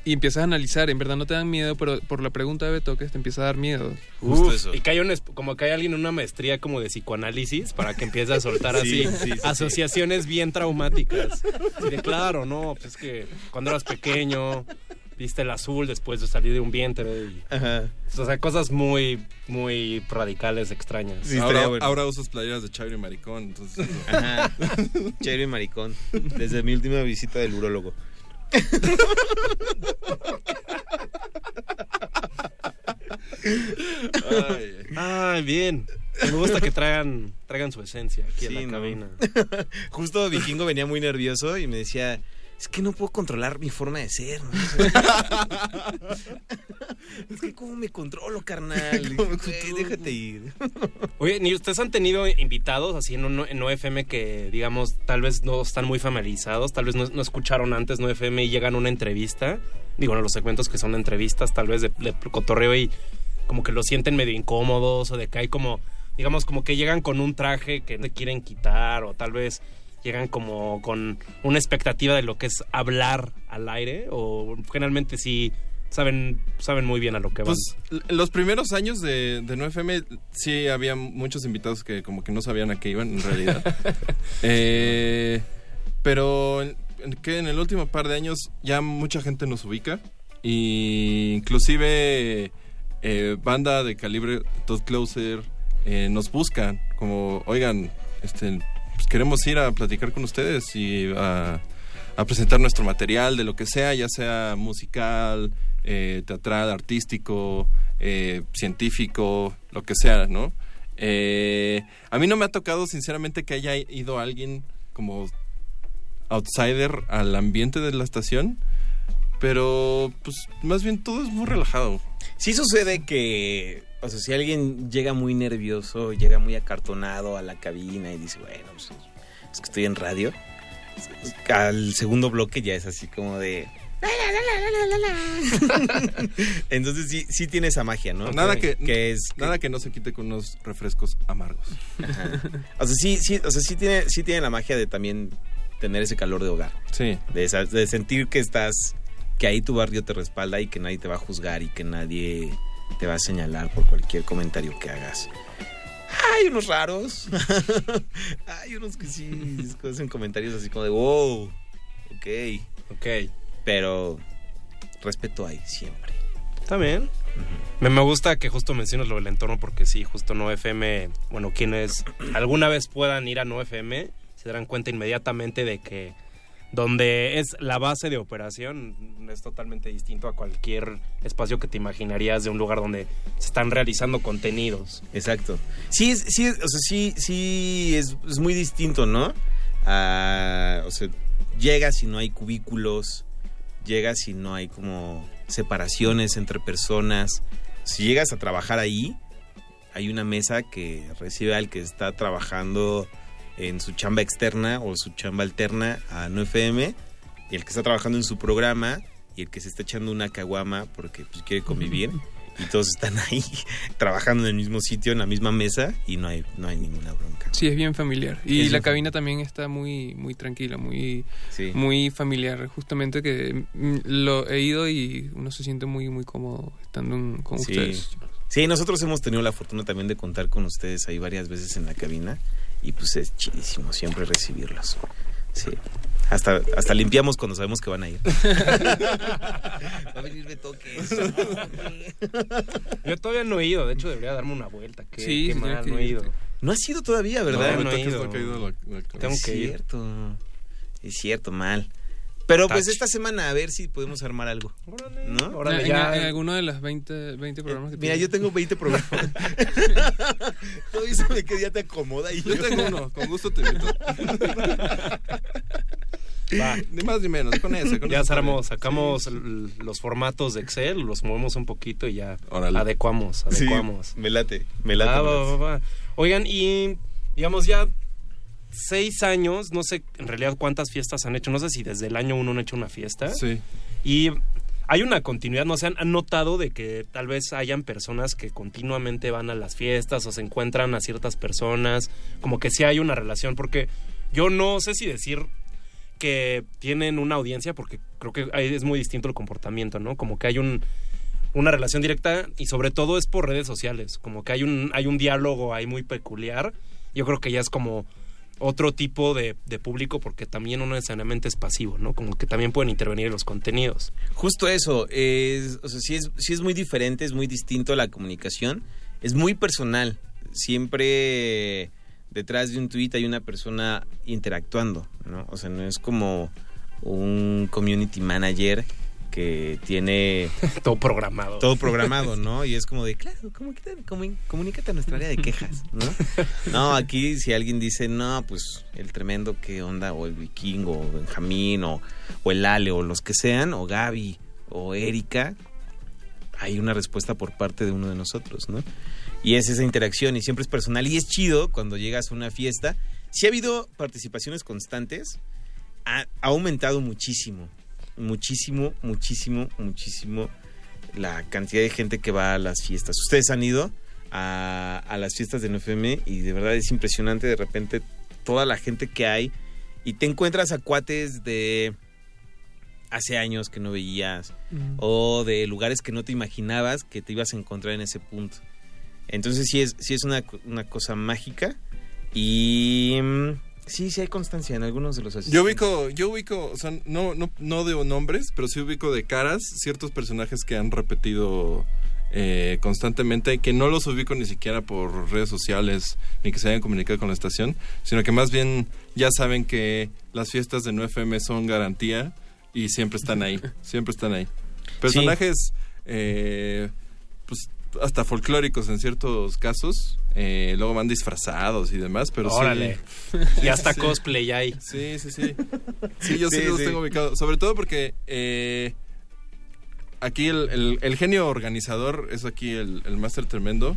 Y empiezas a analizar, en verdad no te dan miedo, pero por la pregunta de Betoques te empieza a dar miedo. Justo Uf, eso. Y que hay un, como que hay alguien en una maestría como de psicoanálisis para que empiece a soltar Sí, así sí, sí, asociaciones bien traumáticas. Y de claro, no, pues es que cuando eras pequeño viste el azul después de salir de un vientre. y- Ajá. o sea, cosas muy, muy radicales, extrañas. Sí, ahora, estaría bueno. ahora usas playeras de Chairo y Maricón, entonces... Ajá. Chévere y maricón. Desde mi última visita del urólogo. Ay, Ay, bien. Me gusta que traigan, traigan su esencia aquí Sí, en la ¿no? cabina. Justo Vikingo venía muy nervioso y me decía. Es que no puedo controlar mi forma de ser. ¿no? es que cómo me controlo, carnal. Déjate ir. Oye, ¿ni ustedes han tenido invitados así en, un, en OFM que, digamos, tal vez no están muy familiarizados, tal vez no, no escucharon antes No FM y llegan a una entrevista? Digo, en los segmentos que son entrevistas, tal vez de, de cotorreo y como que lo sienten medio incómodos o de que hay como, digamos, como que llegan con un traje que no quieren quitar o tal vez llegan como con una expectativa de lo que es hablar al aire o generalmente sí saben, saben muy bien a lo que van. Pues l- los primeros años de, de 9FM sí había muchos invitados que como que no sabían a qué iban en realidad. Eh, pero que en el último par de años ya mucha gente nos ubica. Y inclusive eh, banda de calibre Todd Closer eh, nos buscan como, oigan, este, pues queremos ir a platicar con ustedes y a, presentar nuestro material de lo que sea, ya sea musical, eh, teatral, artístico, eh, científico, lo que sea, ¿no? Eh, a mí no me ha tocado, sinceramente, que haya ido alguien como outsider al ambiente de la estación, pero pues más bien todo es muy relajado. Sí sucede que, o sea, si alguien llega muy nervioso, llega muy acartonado a la cabina y dice, bueno, pues, es que estoy en radio, al segundo bloque ya es así como de... Entonces sí, sí tiene esa magia, ¿no? Nada que, es nada que no se quite con unos refrescos amargos. Ajá. O sea, sí, sí, o sea, sí tiene, sí tiene la magia de también tener ese calor de hogar. Sí. De, esa- de sentir que estás, que ahí tu barrio te respalda y que nadie te va a juzgar y que nadie te va a señalar por cualquier comentario que hagas. Hay unos raros. Hay unos que sí hacen comentarios así como de wow. Ok. Ok. Pero respeto hay siempre. Me, me gusta que justo menciones lo del entorno porque sí, justo No FM, bueno, quienes alguna vez puedan ir a No FM se darán cuenta inmediatamente de que donde es la base de operación es totalmente distinto a cualquier espacio que te imaginarías de un lugar donde se están realizando contenidos. Exacto. Sí, sí, o sea, sí, sí, es, muy distinto, ¿no? a, o sea, llegas y no hay cubículos, llegas y no hay como separaciones entre personas. Si llegas a trabajar ahí, hay una mesa que recibe al que está trabajando en su chamba externa o su chamba alterna a 9FM y el que está trabajando en su programa y el que se está echando una caguama porque pues, quiere convivir y todos están ahí trabajando en el mismo sitio, en la misma mesa y no hay, no hay ninguna bronca. Sí, es bien familiar. Y Es la cabina también está muy, muy tranquila, muy, muy familiar. Justamente que mm, lo he ido y uno se siente muy, muy cómodo estando en- con Sí. ustedes. Sí, nosotros hemos tenido la fortuna también de contar con ustedes ahí varias veces en la cabina y pues es chidísimo siempre recibirlos. Sí. Hasta, hasta limpiamos cuando sabemos que van a ir. Va a venir Betoques. Yo todavía no he ido, de hecho debería darme una vuelta. Qué, Sí, qué sí, mal, no he ido. No has ido todavía, ¿verdad? No, no he ido. la- la- Tengo es que ir. cierto. Es cierto, mal. Pero pues esta semana a ver si podemos armar algo. ¿No? en, en- en alguno de los 20, 20 programas que Mira, tienes. yo tengo 20 programas. Tú díseme qué día te acomoda y Yo tengo uno, con gusto te invito. Va. Ni más ni menos, con ese. Con ya ese está sacamos, Sí, los formatos de Excel, los movemos un poquito y ya Órale. adecuamos, Sí, adecuamos. me late, me late. Ah, va, va, va. Oigan, y digamos ya seis años, no sé en realidad cuántas fiestas han hecho, no sé si desde el año uno han hecho una fiesta. Sí. Y hay una continuidad, no sé, han, han notado de que tal vez hayan personas que continuamente van a las fiestas o se encuentran a ciertas personas, como que sí hay una relación, porque yo no sé si decir que tienen una audiencia, porque creo que es muy distinto el comportamiento, ¿no? Como que hay un, una relación directa y sobre todo es por redes sociales, como que hay un, hay un diálogo ahí muy peculiar, yo creo que ya es como otro tipo de, público porque también no necesariamente es pasivo, ¿no? Como que también pueden intervenir en los contenidos. Justo eso, es, o sea, sí es, sí es muy diferente, es muy distinto la comunicación, es muy personal. Siempre detrás de un tweet hay una persona interactuando, ¿no? O sea, no es como un community manager que tiene todo programado. Todo programado, ¿no? Y es como de, claro, comunícate, comu- comunícate a nuestra área de quejas, ¿no? No, aquí si alguien dice, no, pues el tremendo, ¿qué onda? O el vikingo, o Benjamín, o, o el Ale, o los que sean, o Gaby, o Erika, hay una respuesta por parte de uno de nosotros, ¿no? Y es esa interacción y siempre es personal y es chido cuando llegas a una fiesta. Si ha habido participaciones constantes, ha, ha aumentado muchísimo, muchísimo, muchísimo, muchísimo la cantidad de gente que va a las fiestas. Ustedes han ido a, a las fiestas de NFM y de verdad es impresionante de repente toda la gente que hay y te encuentras a cuates de hace años que no veías Mm. o de lugares que no te imaginabas que te ibas a encontrar en ese punto. Entonces sí es, sí es una, una cosa mágica y mm, sí, sí hay constancia en algunos de los Yo asistentes. ubico, yo ubico, o sea, no, no, no de nombres, pero sí ubico de caras ciertos personajes que han repetido eh, constantemente, que no los ubico ni siquiera por redes sociales, ni que se hayan comunicado con la estación, sino que más bien ya saben que las fiestas de 9FM son garantía y siempre están ahí, siempre están ahí. Personajes, eh, pues hasta folclóricos en ciertos casos, eh, luego van disfrazados y demás, pero Órale. sí. Y hasta cosplay hay. Sí, sí, sí. Sí, yo sí, Sí, los sí. tengo ubicados. Sobre todo porque eh, aquí el, el- el genio organizador es aquí el, el máster tremendo.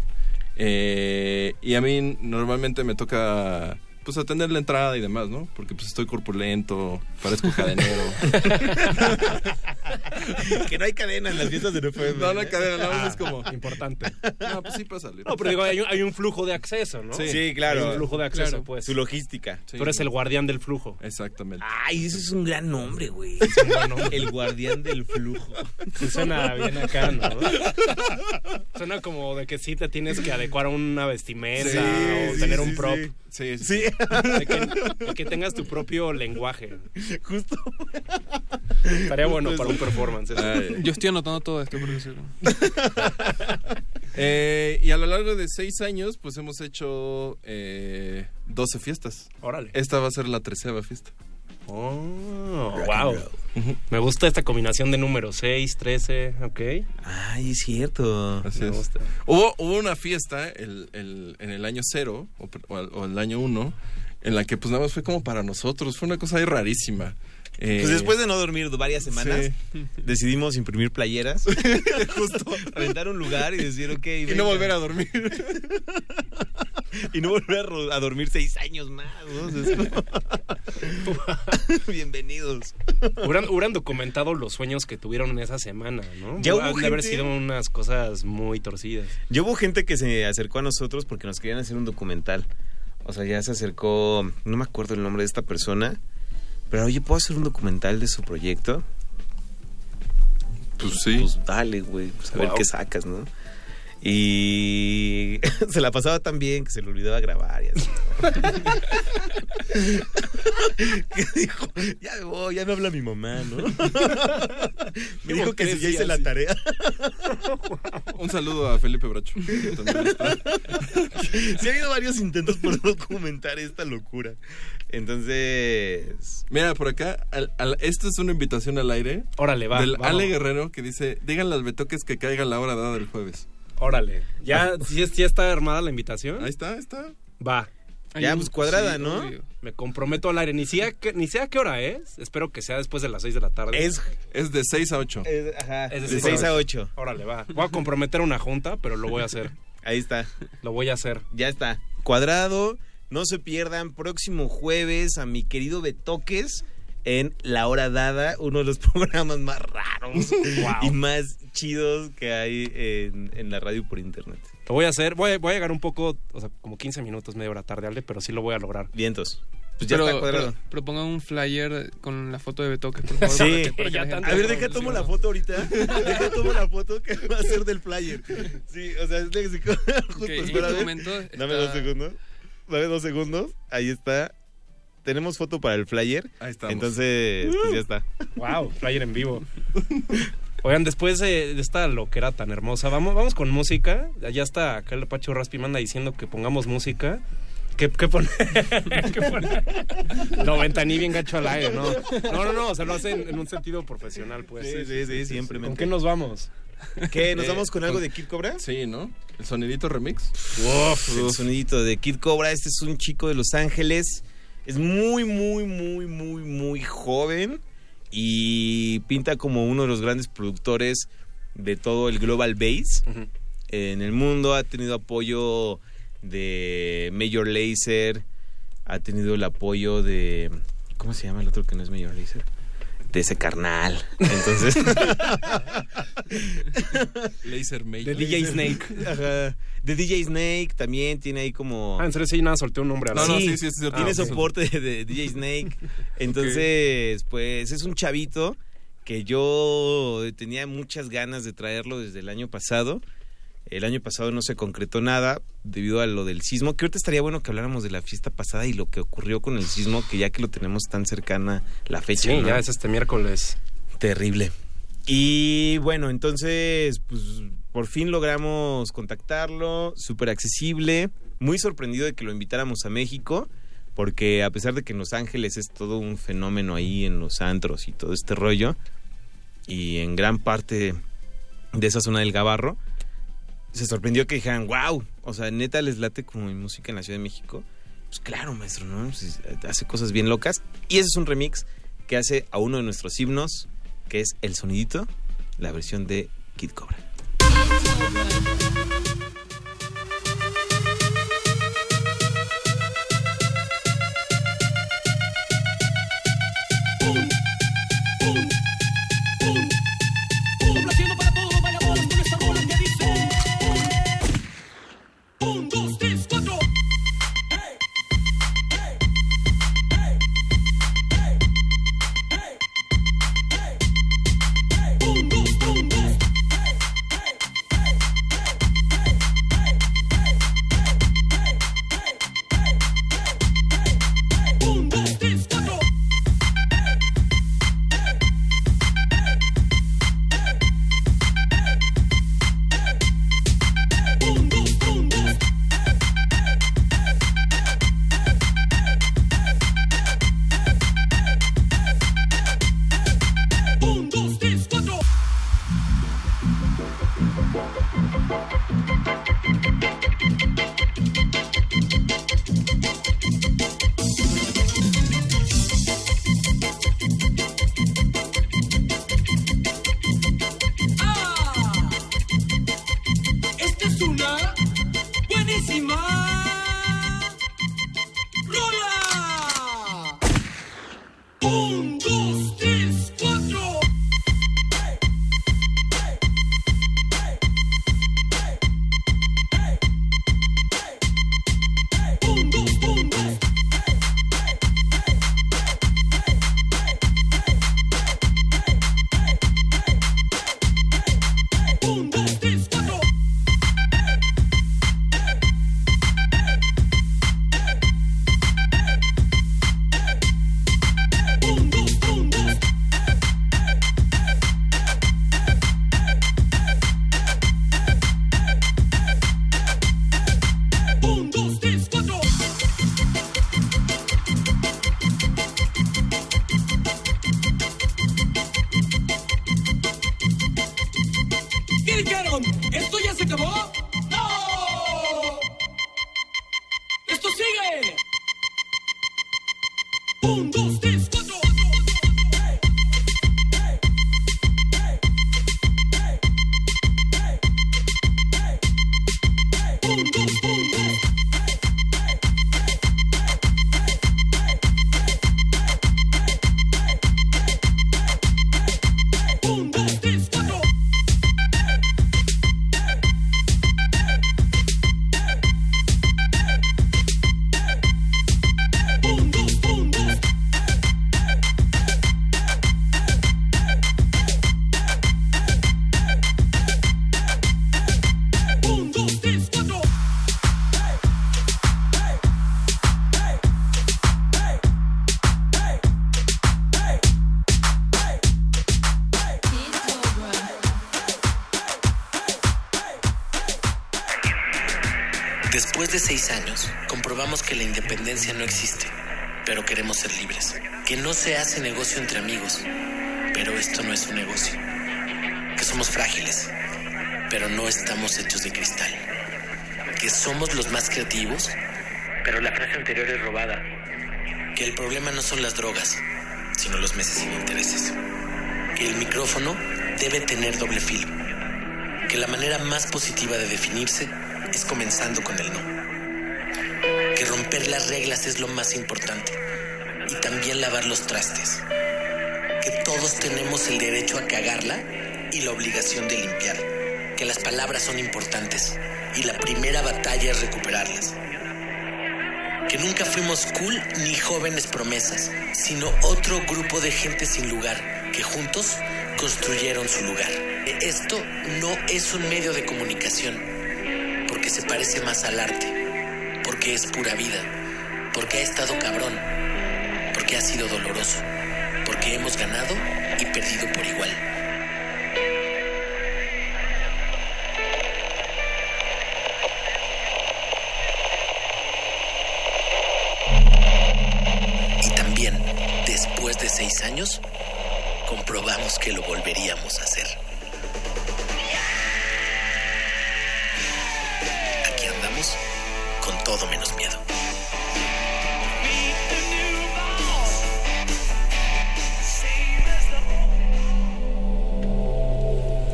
Eh, y a mí normalmente me toca pues atender la entrada y demás, ¿no? Porque pues estoy corpulento, parezco cadenero. que no hay cadena en las fiestas de NFM. No, no hay cadena, nada más es como... Importante. No, pues sí pasa. No, pero digo, hay un, hay un flujo de acceso, ¿no? Sí, claro. Hay un flujo de acceso, Claro. pues. Su logística. Tú eres el guardián del flujo. Exactamente. Ay, eso es un gran nombre, güey. un buen nombre. El guardián del flujo. Sí, suena bien acá, ¿no? Suena como de que sí te tienes que adecuar a una vestimenta Sí, o sí, tener sí, un prop. sí. Sí, sí. De que, de que tengas tu propio lenguaje. Justo. Estaría bueno para un performance. eso. Yo estoy anotando todo esto porque sí. Eh, y a lo largo de seis años, pues hemos hecho eh, 12 fiestas. Órale. Esta va a ser la treceava fiesta. Oh, wow. Me gusta esta combinación de números 6, 13, ok. Ay, es cierto. Así Me es. gusta. Hubo, hubo una fiesta el, el- en el año cero o, o- o el año uno en la que pues nada más fue como para nosotros, fue una cosa ahí rarísima. Eh, Pues después de no dormir varias semanas, Sí. decidimos imprimir playeras, justo rentar un lugar y decir, ok. Y no volver a dormir. y no volver a, dormir seis años más. ¿no? Bienvenidos. Hubieran, hubieran documentado los sueños que tuvieron en esa semana, ¿no? Ya hubo haber sido unas cosas muy torcidas. Ya hubo gente que se acercó a nosotros porque nos querían hacer un documental. O sea, ya se acercó, no me acuerdo el nombre de esta persona, pero oye, ¿puedo hacer un documental de su proyecto? Pues sí. Pues dale, güey, pues a ver qué sacas, ¿no? Y se la pasaba tan bien que se le olvidaba grabar y así. que dijo, ya me voy, ya me habla mi mamá, ¿no? me dijo que si ya hice la tarea. Un saludo a Felipe Bracho. sí ha habido varios intentos por documentar esta locura. Entonces... Mira, por acá, al- al- esta es una invitación al aire. Órale, va, Del vamos. Ale Guerrero que dice, díganle al Betoques que caiga la hora dada del jueves. Órale. ¿Ya, ¿sí, sí está armada la invitación? Ahí está, ahí está. Va. Ya, pues cuadrada, ¿no? Me comprometo al aire. Ni sea, que, ni sea qué hora es. Espero que sea después de las 6 de la tarde. Es, Es de 6 a 8. es- ajá, Es de 6 a 8. Órale, va. Voy a comprometer una junta, pero lo voy a hacer. Ahí está. Lo voy a hacer. Ya está. Cuadrado. No se pierdan próximo jueves a mi querido Betoques en La Hora Dada, uno de los programas más raros y más chidos que hay en, en la radio por internet. Lo voy a hacer. Voy a, voy a llegar un poco, o sea, como 15 minutos, media hora tarde, Ale, pero sí lo voy a lograr. Vientos. Pues ya pero, está cuadrado. pero propongan un flyer con la foto de Betoques, por favor. Sí. para que- para que Ya la gente tanto. A ver, deja tomo la foto ahorita. Deja tomo la foto que va a ser del flyer. Sí, o sea, es de- justo, Ok, en espérame. este momento Dame dos segundos. Dame dos segundos. Ahí está. Tenemos foto para el flyer. Ahí estamos. Entonces, pues ya está. Wow, flyer en vivo. Oigan, después de, de esta loquera tan hermosa, vamos, vamos con música. Ya está acá el Pacho Raspi manda diciendo que pongamos música. ¿Qué, qué poner? ¿Qué poner? No, ventaní bien gacho al aire, ¿no? No, no, no, se lo hacen en un sentido profesional, pues. Sí, sí, sí, siempre. ¿Con qué nos vamos? ¿Qué? ¿Nos Eh, vamos con algo con- de Kid Cobra? Sí, ¿no? El sonidito remix. Uf, el sonidito de Kid Cobra. Este es un chico de Los Ángeles. Es muy, muy, muy, muy, muy joven. Y pinta como uno de los grandes productores de todo el Global Bass en el mundo. Ha tenido apoyo de Major Lazer. Ha tenido el apoyo de. ¿Cómo se llama el otro que no es Major Lazer? De ese carnal. Entonces. Laser Make. De DJ Snake. Ajá. De DJ Snake también tiene ahí como. Ah, en serio, sí, nada, solté un nombre. No, no, sí, sí, tiene Ah, sí. soporte de, de DJ Snake. Entonces, pues es un chavito que yo tenía muchas ganas de traerlo desde el año pasado. El año pasado no se concretó nada debido a lo del sismo, que ahorita estaría bueno que habláramos de la fiesta pasada y lo que ocurrió con el sismo, que ya que lo tenemos tan cercana la fecha. Sí, ¿no? ya es este miércoles. Terrible. Y bueno, entonces, pues por fin logramos contactarlo, súper accesible, muy sorprendido de que lo invitáramos a México, porque a pesar de que en Los Ángeles es todo un fenómeno ahí en los antros y todo este rollo, y en gran parte de esa zona del Gabarro, se sorprendió que dijeran, wow, o sea, neta les late como mi música en la Ciudad de México. Pues claro, maestro, ¿no? Pues, hace cosas bien locas. Y ese es un remix que hace a uno de nuestros himnos, que es El Sonidito, la versión de Kid Cobra. Obrigado. Años, comprobamos que la independencia no existe, pero queremos ser libres. Que no se hace negocio entre amigos, pero esto no es un negocio. Que somos frágiles, pero no estamos hechos de cristal. Que somos los más creativos, pero la frase anterior es robada. Que el problema no son las drogas, sino los meses sin intereses. Que el micrófono debe tener doble filo. Que la manera más positiva de definirse es comenzando con el no. Romper las reglas es lo más importante. Y también lavar los trastes. Que todos tenemos el derecho a cagarla y la obligación de limpiar. Que las palabras son importantes y la primera batalla es recuperarlas. Que nunca fuimos cool ni jóvenes promesas, sino otro grupo de gente sin lugar que juntos construyeron su lugar. Esto no es un medio de comunicación, porque se parece más al arte, es pura vida, porque ha estado cabrón, porque ha sido doloroso, porque hemos ganado y perdido por igual.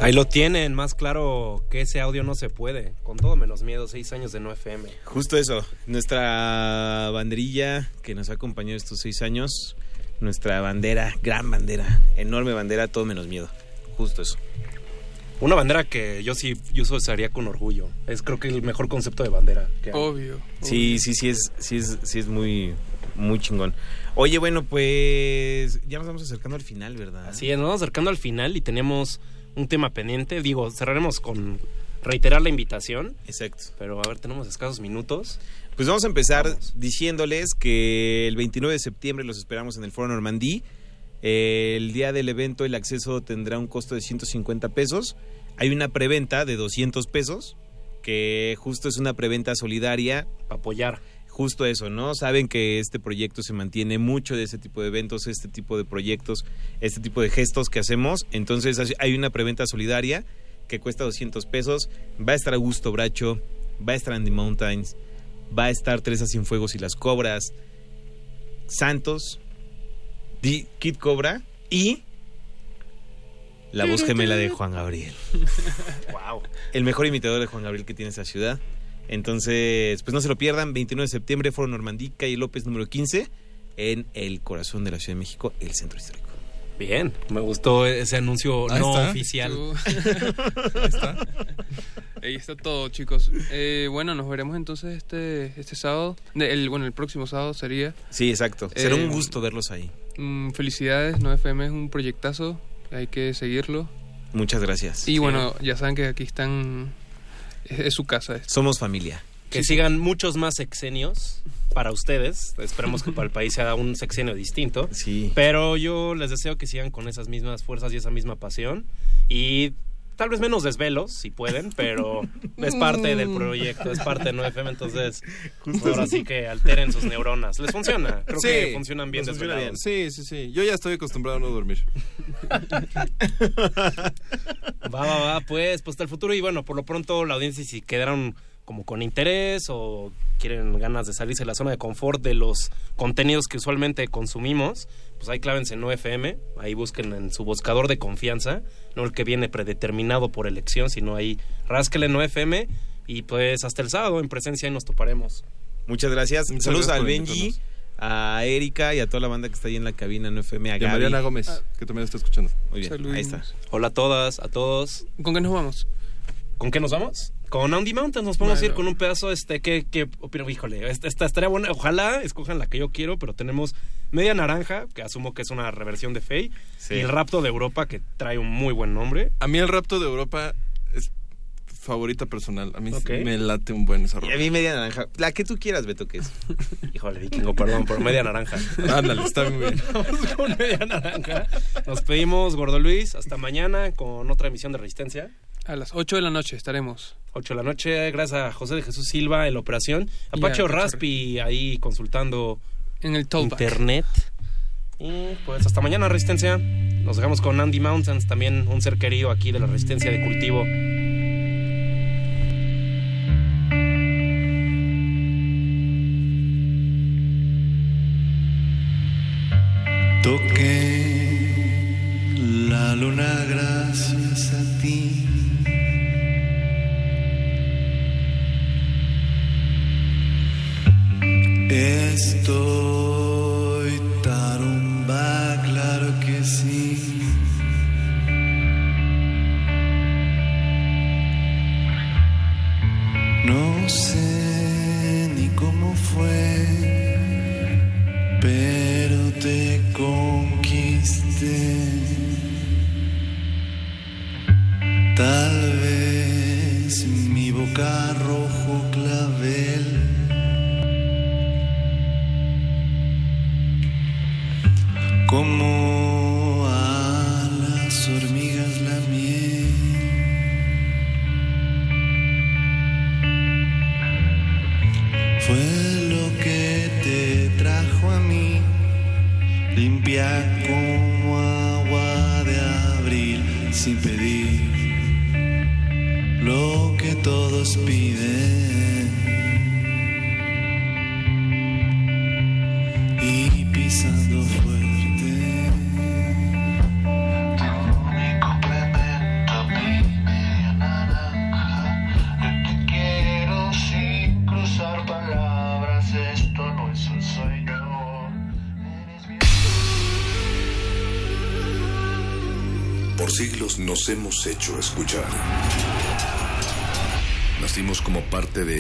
Ahí lo tienen, más claro que ese audio no se puede. Con todo menos miedo, seis años de no FM. Justo eso, nuestra banderilla que nos ha acompañado estos seis años, nuestra bandera, gran bandera, enorme bandera, todo menos miedo. Justo eso. Una bandera que yo sí yo usaría con orgullo. Es creo que el mejor concepto de bandera. que hay. Obvio. Sí, sí, sí es, sí es, sí es muy, muy chingón. Oye, bueno, pues ya nos vamos acercando al final, ¿verdad? Así es, nos vamos acercando al final y tenemos un tema pendiente. Digo, cerraremos con reiterar la invitación. Exacto. Pero a ver, tenemos escasos minutos. Pues vamos a empezar diciéndoles que el 29 de septiembre los esperamos en el Foro Normandí. Eh, el día del evento el acceso tendrá un costo de 150 pesos. Hay una preventa de 200 pesos, que justo es una preventa solidaria. Para apoyar. Justo eso, ¿no? Saben que este proyecto se mantiene mucho de ese tipo de eventos, este tipo de proyectos, este tipo de gestos que hacemos. Entonces hay una preventa solidaria que cuesta 200 pesos. Va a estar Augusto Bracho, va a estar Andy Mountains, va a estar Teresa Cienfuegos y las Cobras, Santos, Kid Cobra y la voz gemela de Juan Gabriel. wow. El mejor imitador de Juan Gabriel que tiene esa ciudad. Entonces, pues no se lo pierdan, 29 de septiembre, Foro Normandí, calle López número 15, en el corazón de la Ciudad de México, el centro histórico. Bien, me gustó ese anuncio Ahí no está. oficial. Ahí está. Ahí está todo, chicos. Eh, bueno, nos veremos entonces este este sábado. El, bueno, el próximo sábado sería. Sí, exacto. Será Eh, un gusto verlos ahí. Mm, felicidades, 9FM es un proyectazo. Hay que seguirlo. Muchas gracias. Y bueno, ya saben que aquí están. Es, su casa. esto. Somos familia. Que sigan muchos más sexenios para ustedes. Esperemos que para el país sea un sexenio distinto. Sí. Pero yo les deseo que sigan con esas mismas fuerzas y esa misma pasión. Y tal vez menos desvelos, si pueden, pero es parte del proyecto, es parte de 9FM, entonces ahora sí que alteren sus neuronas. ¿Les funciona? Creo Sí, que funcionan bien funciona desvelados. Sí, sí, sí. Yo ya estoy acostumbrado a no dormir. Va, va, va, pues, pues hasta el futuro. Y bueno, por lo pronto la audiencia, si quedaron como con interés o quieren ganas de salirse de la zona de confort de los contenidos que usualmente consumimos, pues ahí clávense en 9FM, ahí busquen en su buscador de confianza, no el que viene predeterminado por elección, sino ahí rásquele en 9FM y pues hasta el sábado en presencia ahí nos toparemos. Muchas gracias. Muchas Saludos gracias al Benji, a Erika y a toda la banda que está ahí en la cabina en FM. A Y a. Mariana Gómez, que también está escuchando. Muy bien, ahí está. Hola a todas, a todos. ¿Con qué nos vamos? ¿Con qué nos vamos? Con Andy Mountains nos podemos Bueno. ir con un pedazo, este, que, que, opino, híjole, esta, esta estaría buena, ojalá escojan la que yo quiero, pero tenemos Media Naranja, que asumo que es una reversión de Faye, Sí. y el Rapto de Europa, que trae un muy buen nombre. A mí el rapto de Europa es favorita personal. A mí sí Ok. me late un buen esa Y rola. a mí media naranja. La que tú quieras, Beto, que es. Híjole, vikingo, perdón, pero Media Naranja. Ándale, está muy bien. Vamos con Media Naranja. Nos pedimos, Gordo Luis, hasta mañana con otra emisión de Resistencia. A las 8 de la noche estaremos. 8 de la noche, gracias a José de Jesús Silva en la operación. Apache. Raspi ahí consultando En el internet. Y pues hasta mañana, Resistencia. Nos dejamos con Andy Mountains, también un ser querido aquí de la Resistencia de Cultivo. Toqué la luna gracias a ti. Estoy tarumba, claro que sí. No sé ni cómo fue, pero te conquisté.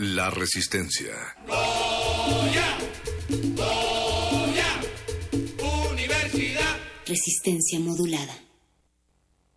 la resistencia. Resistencia modulada.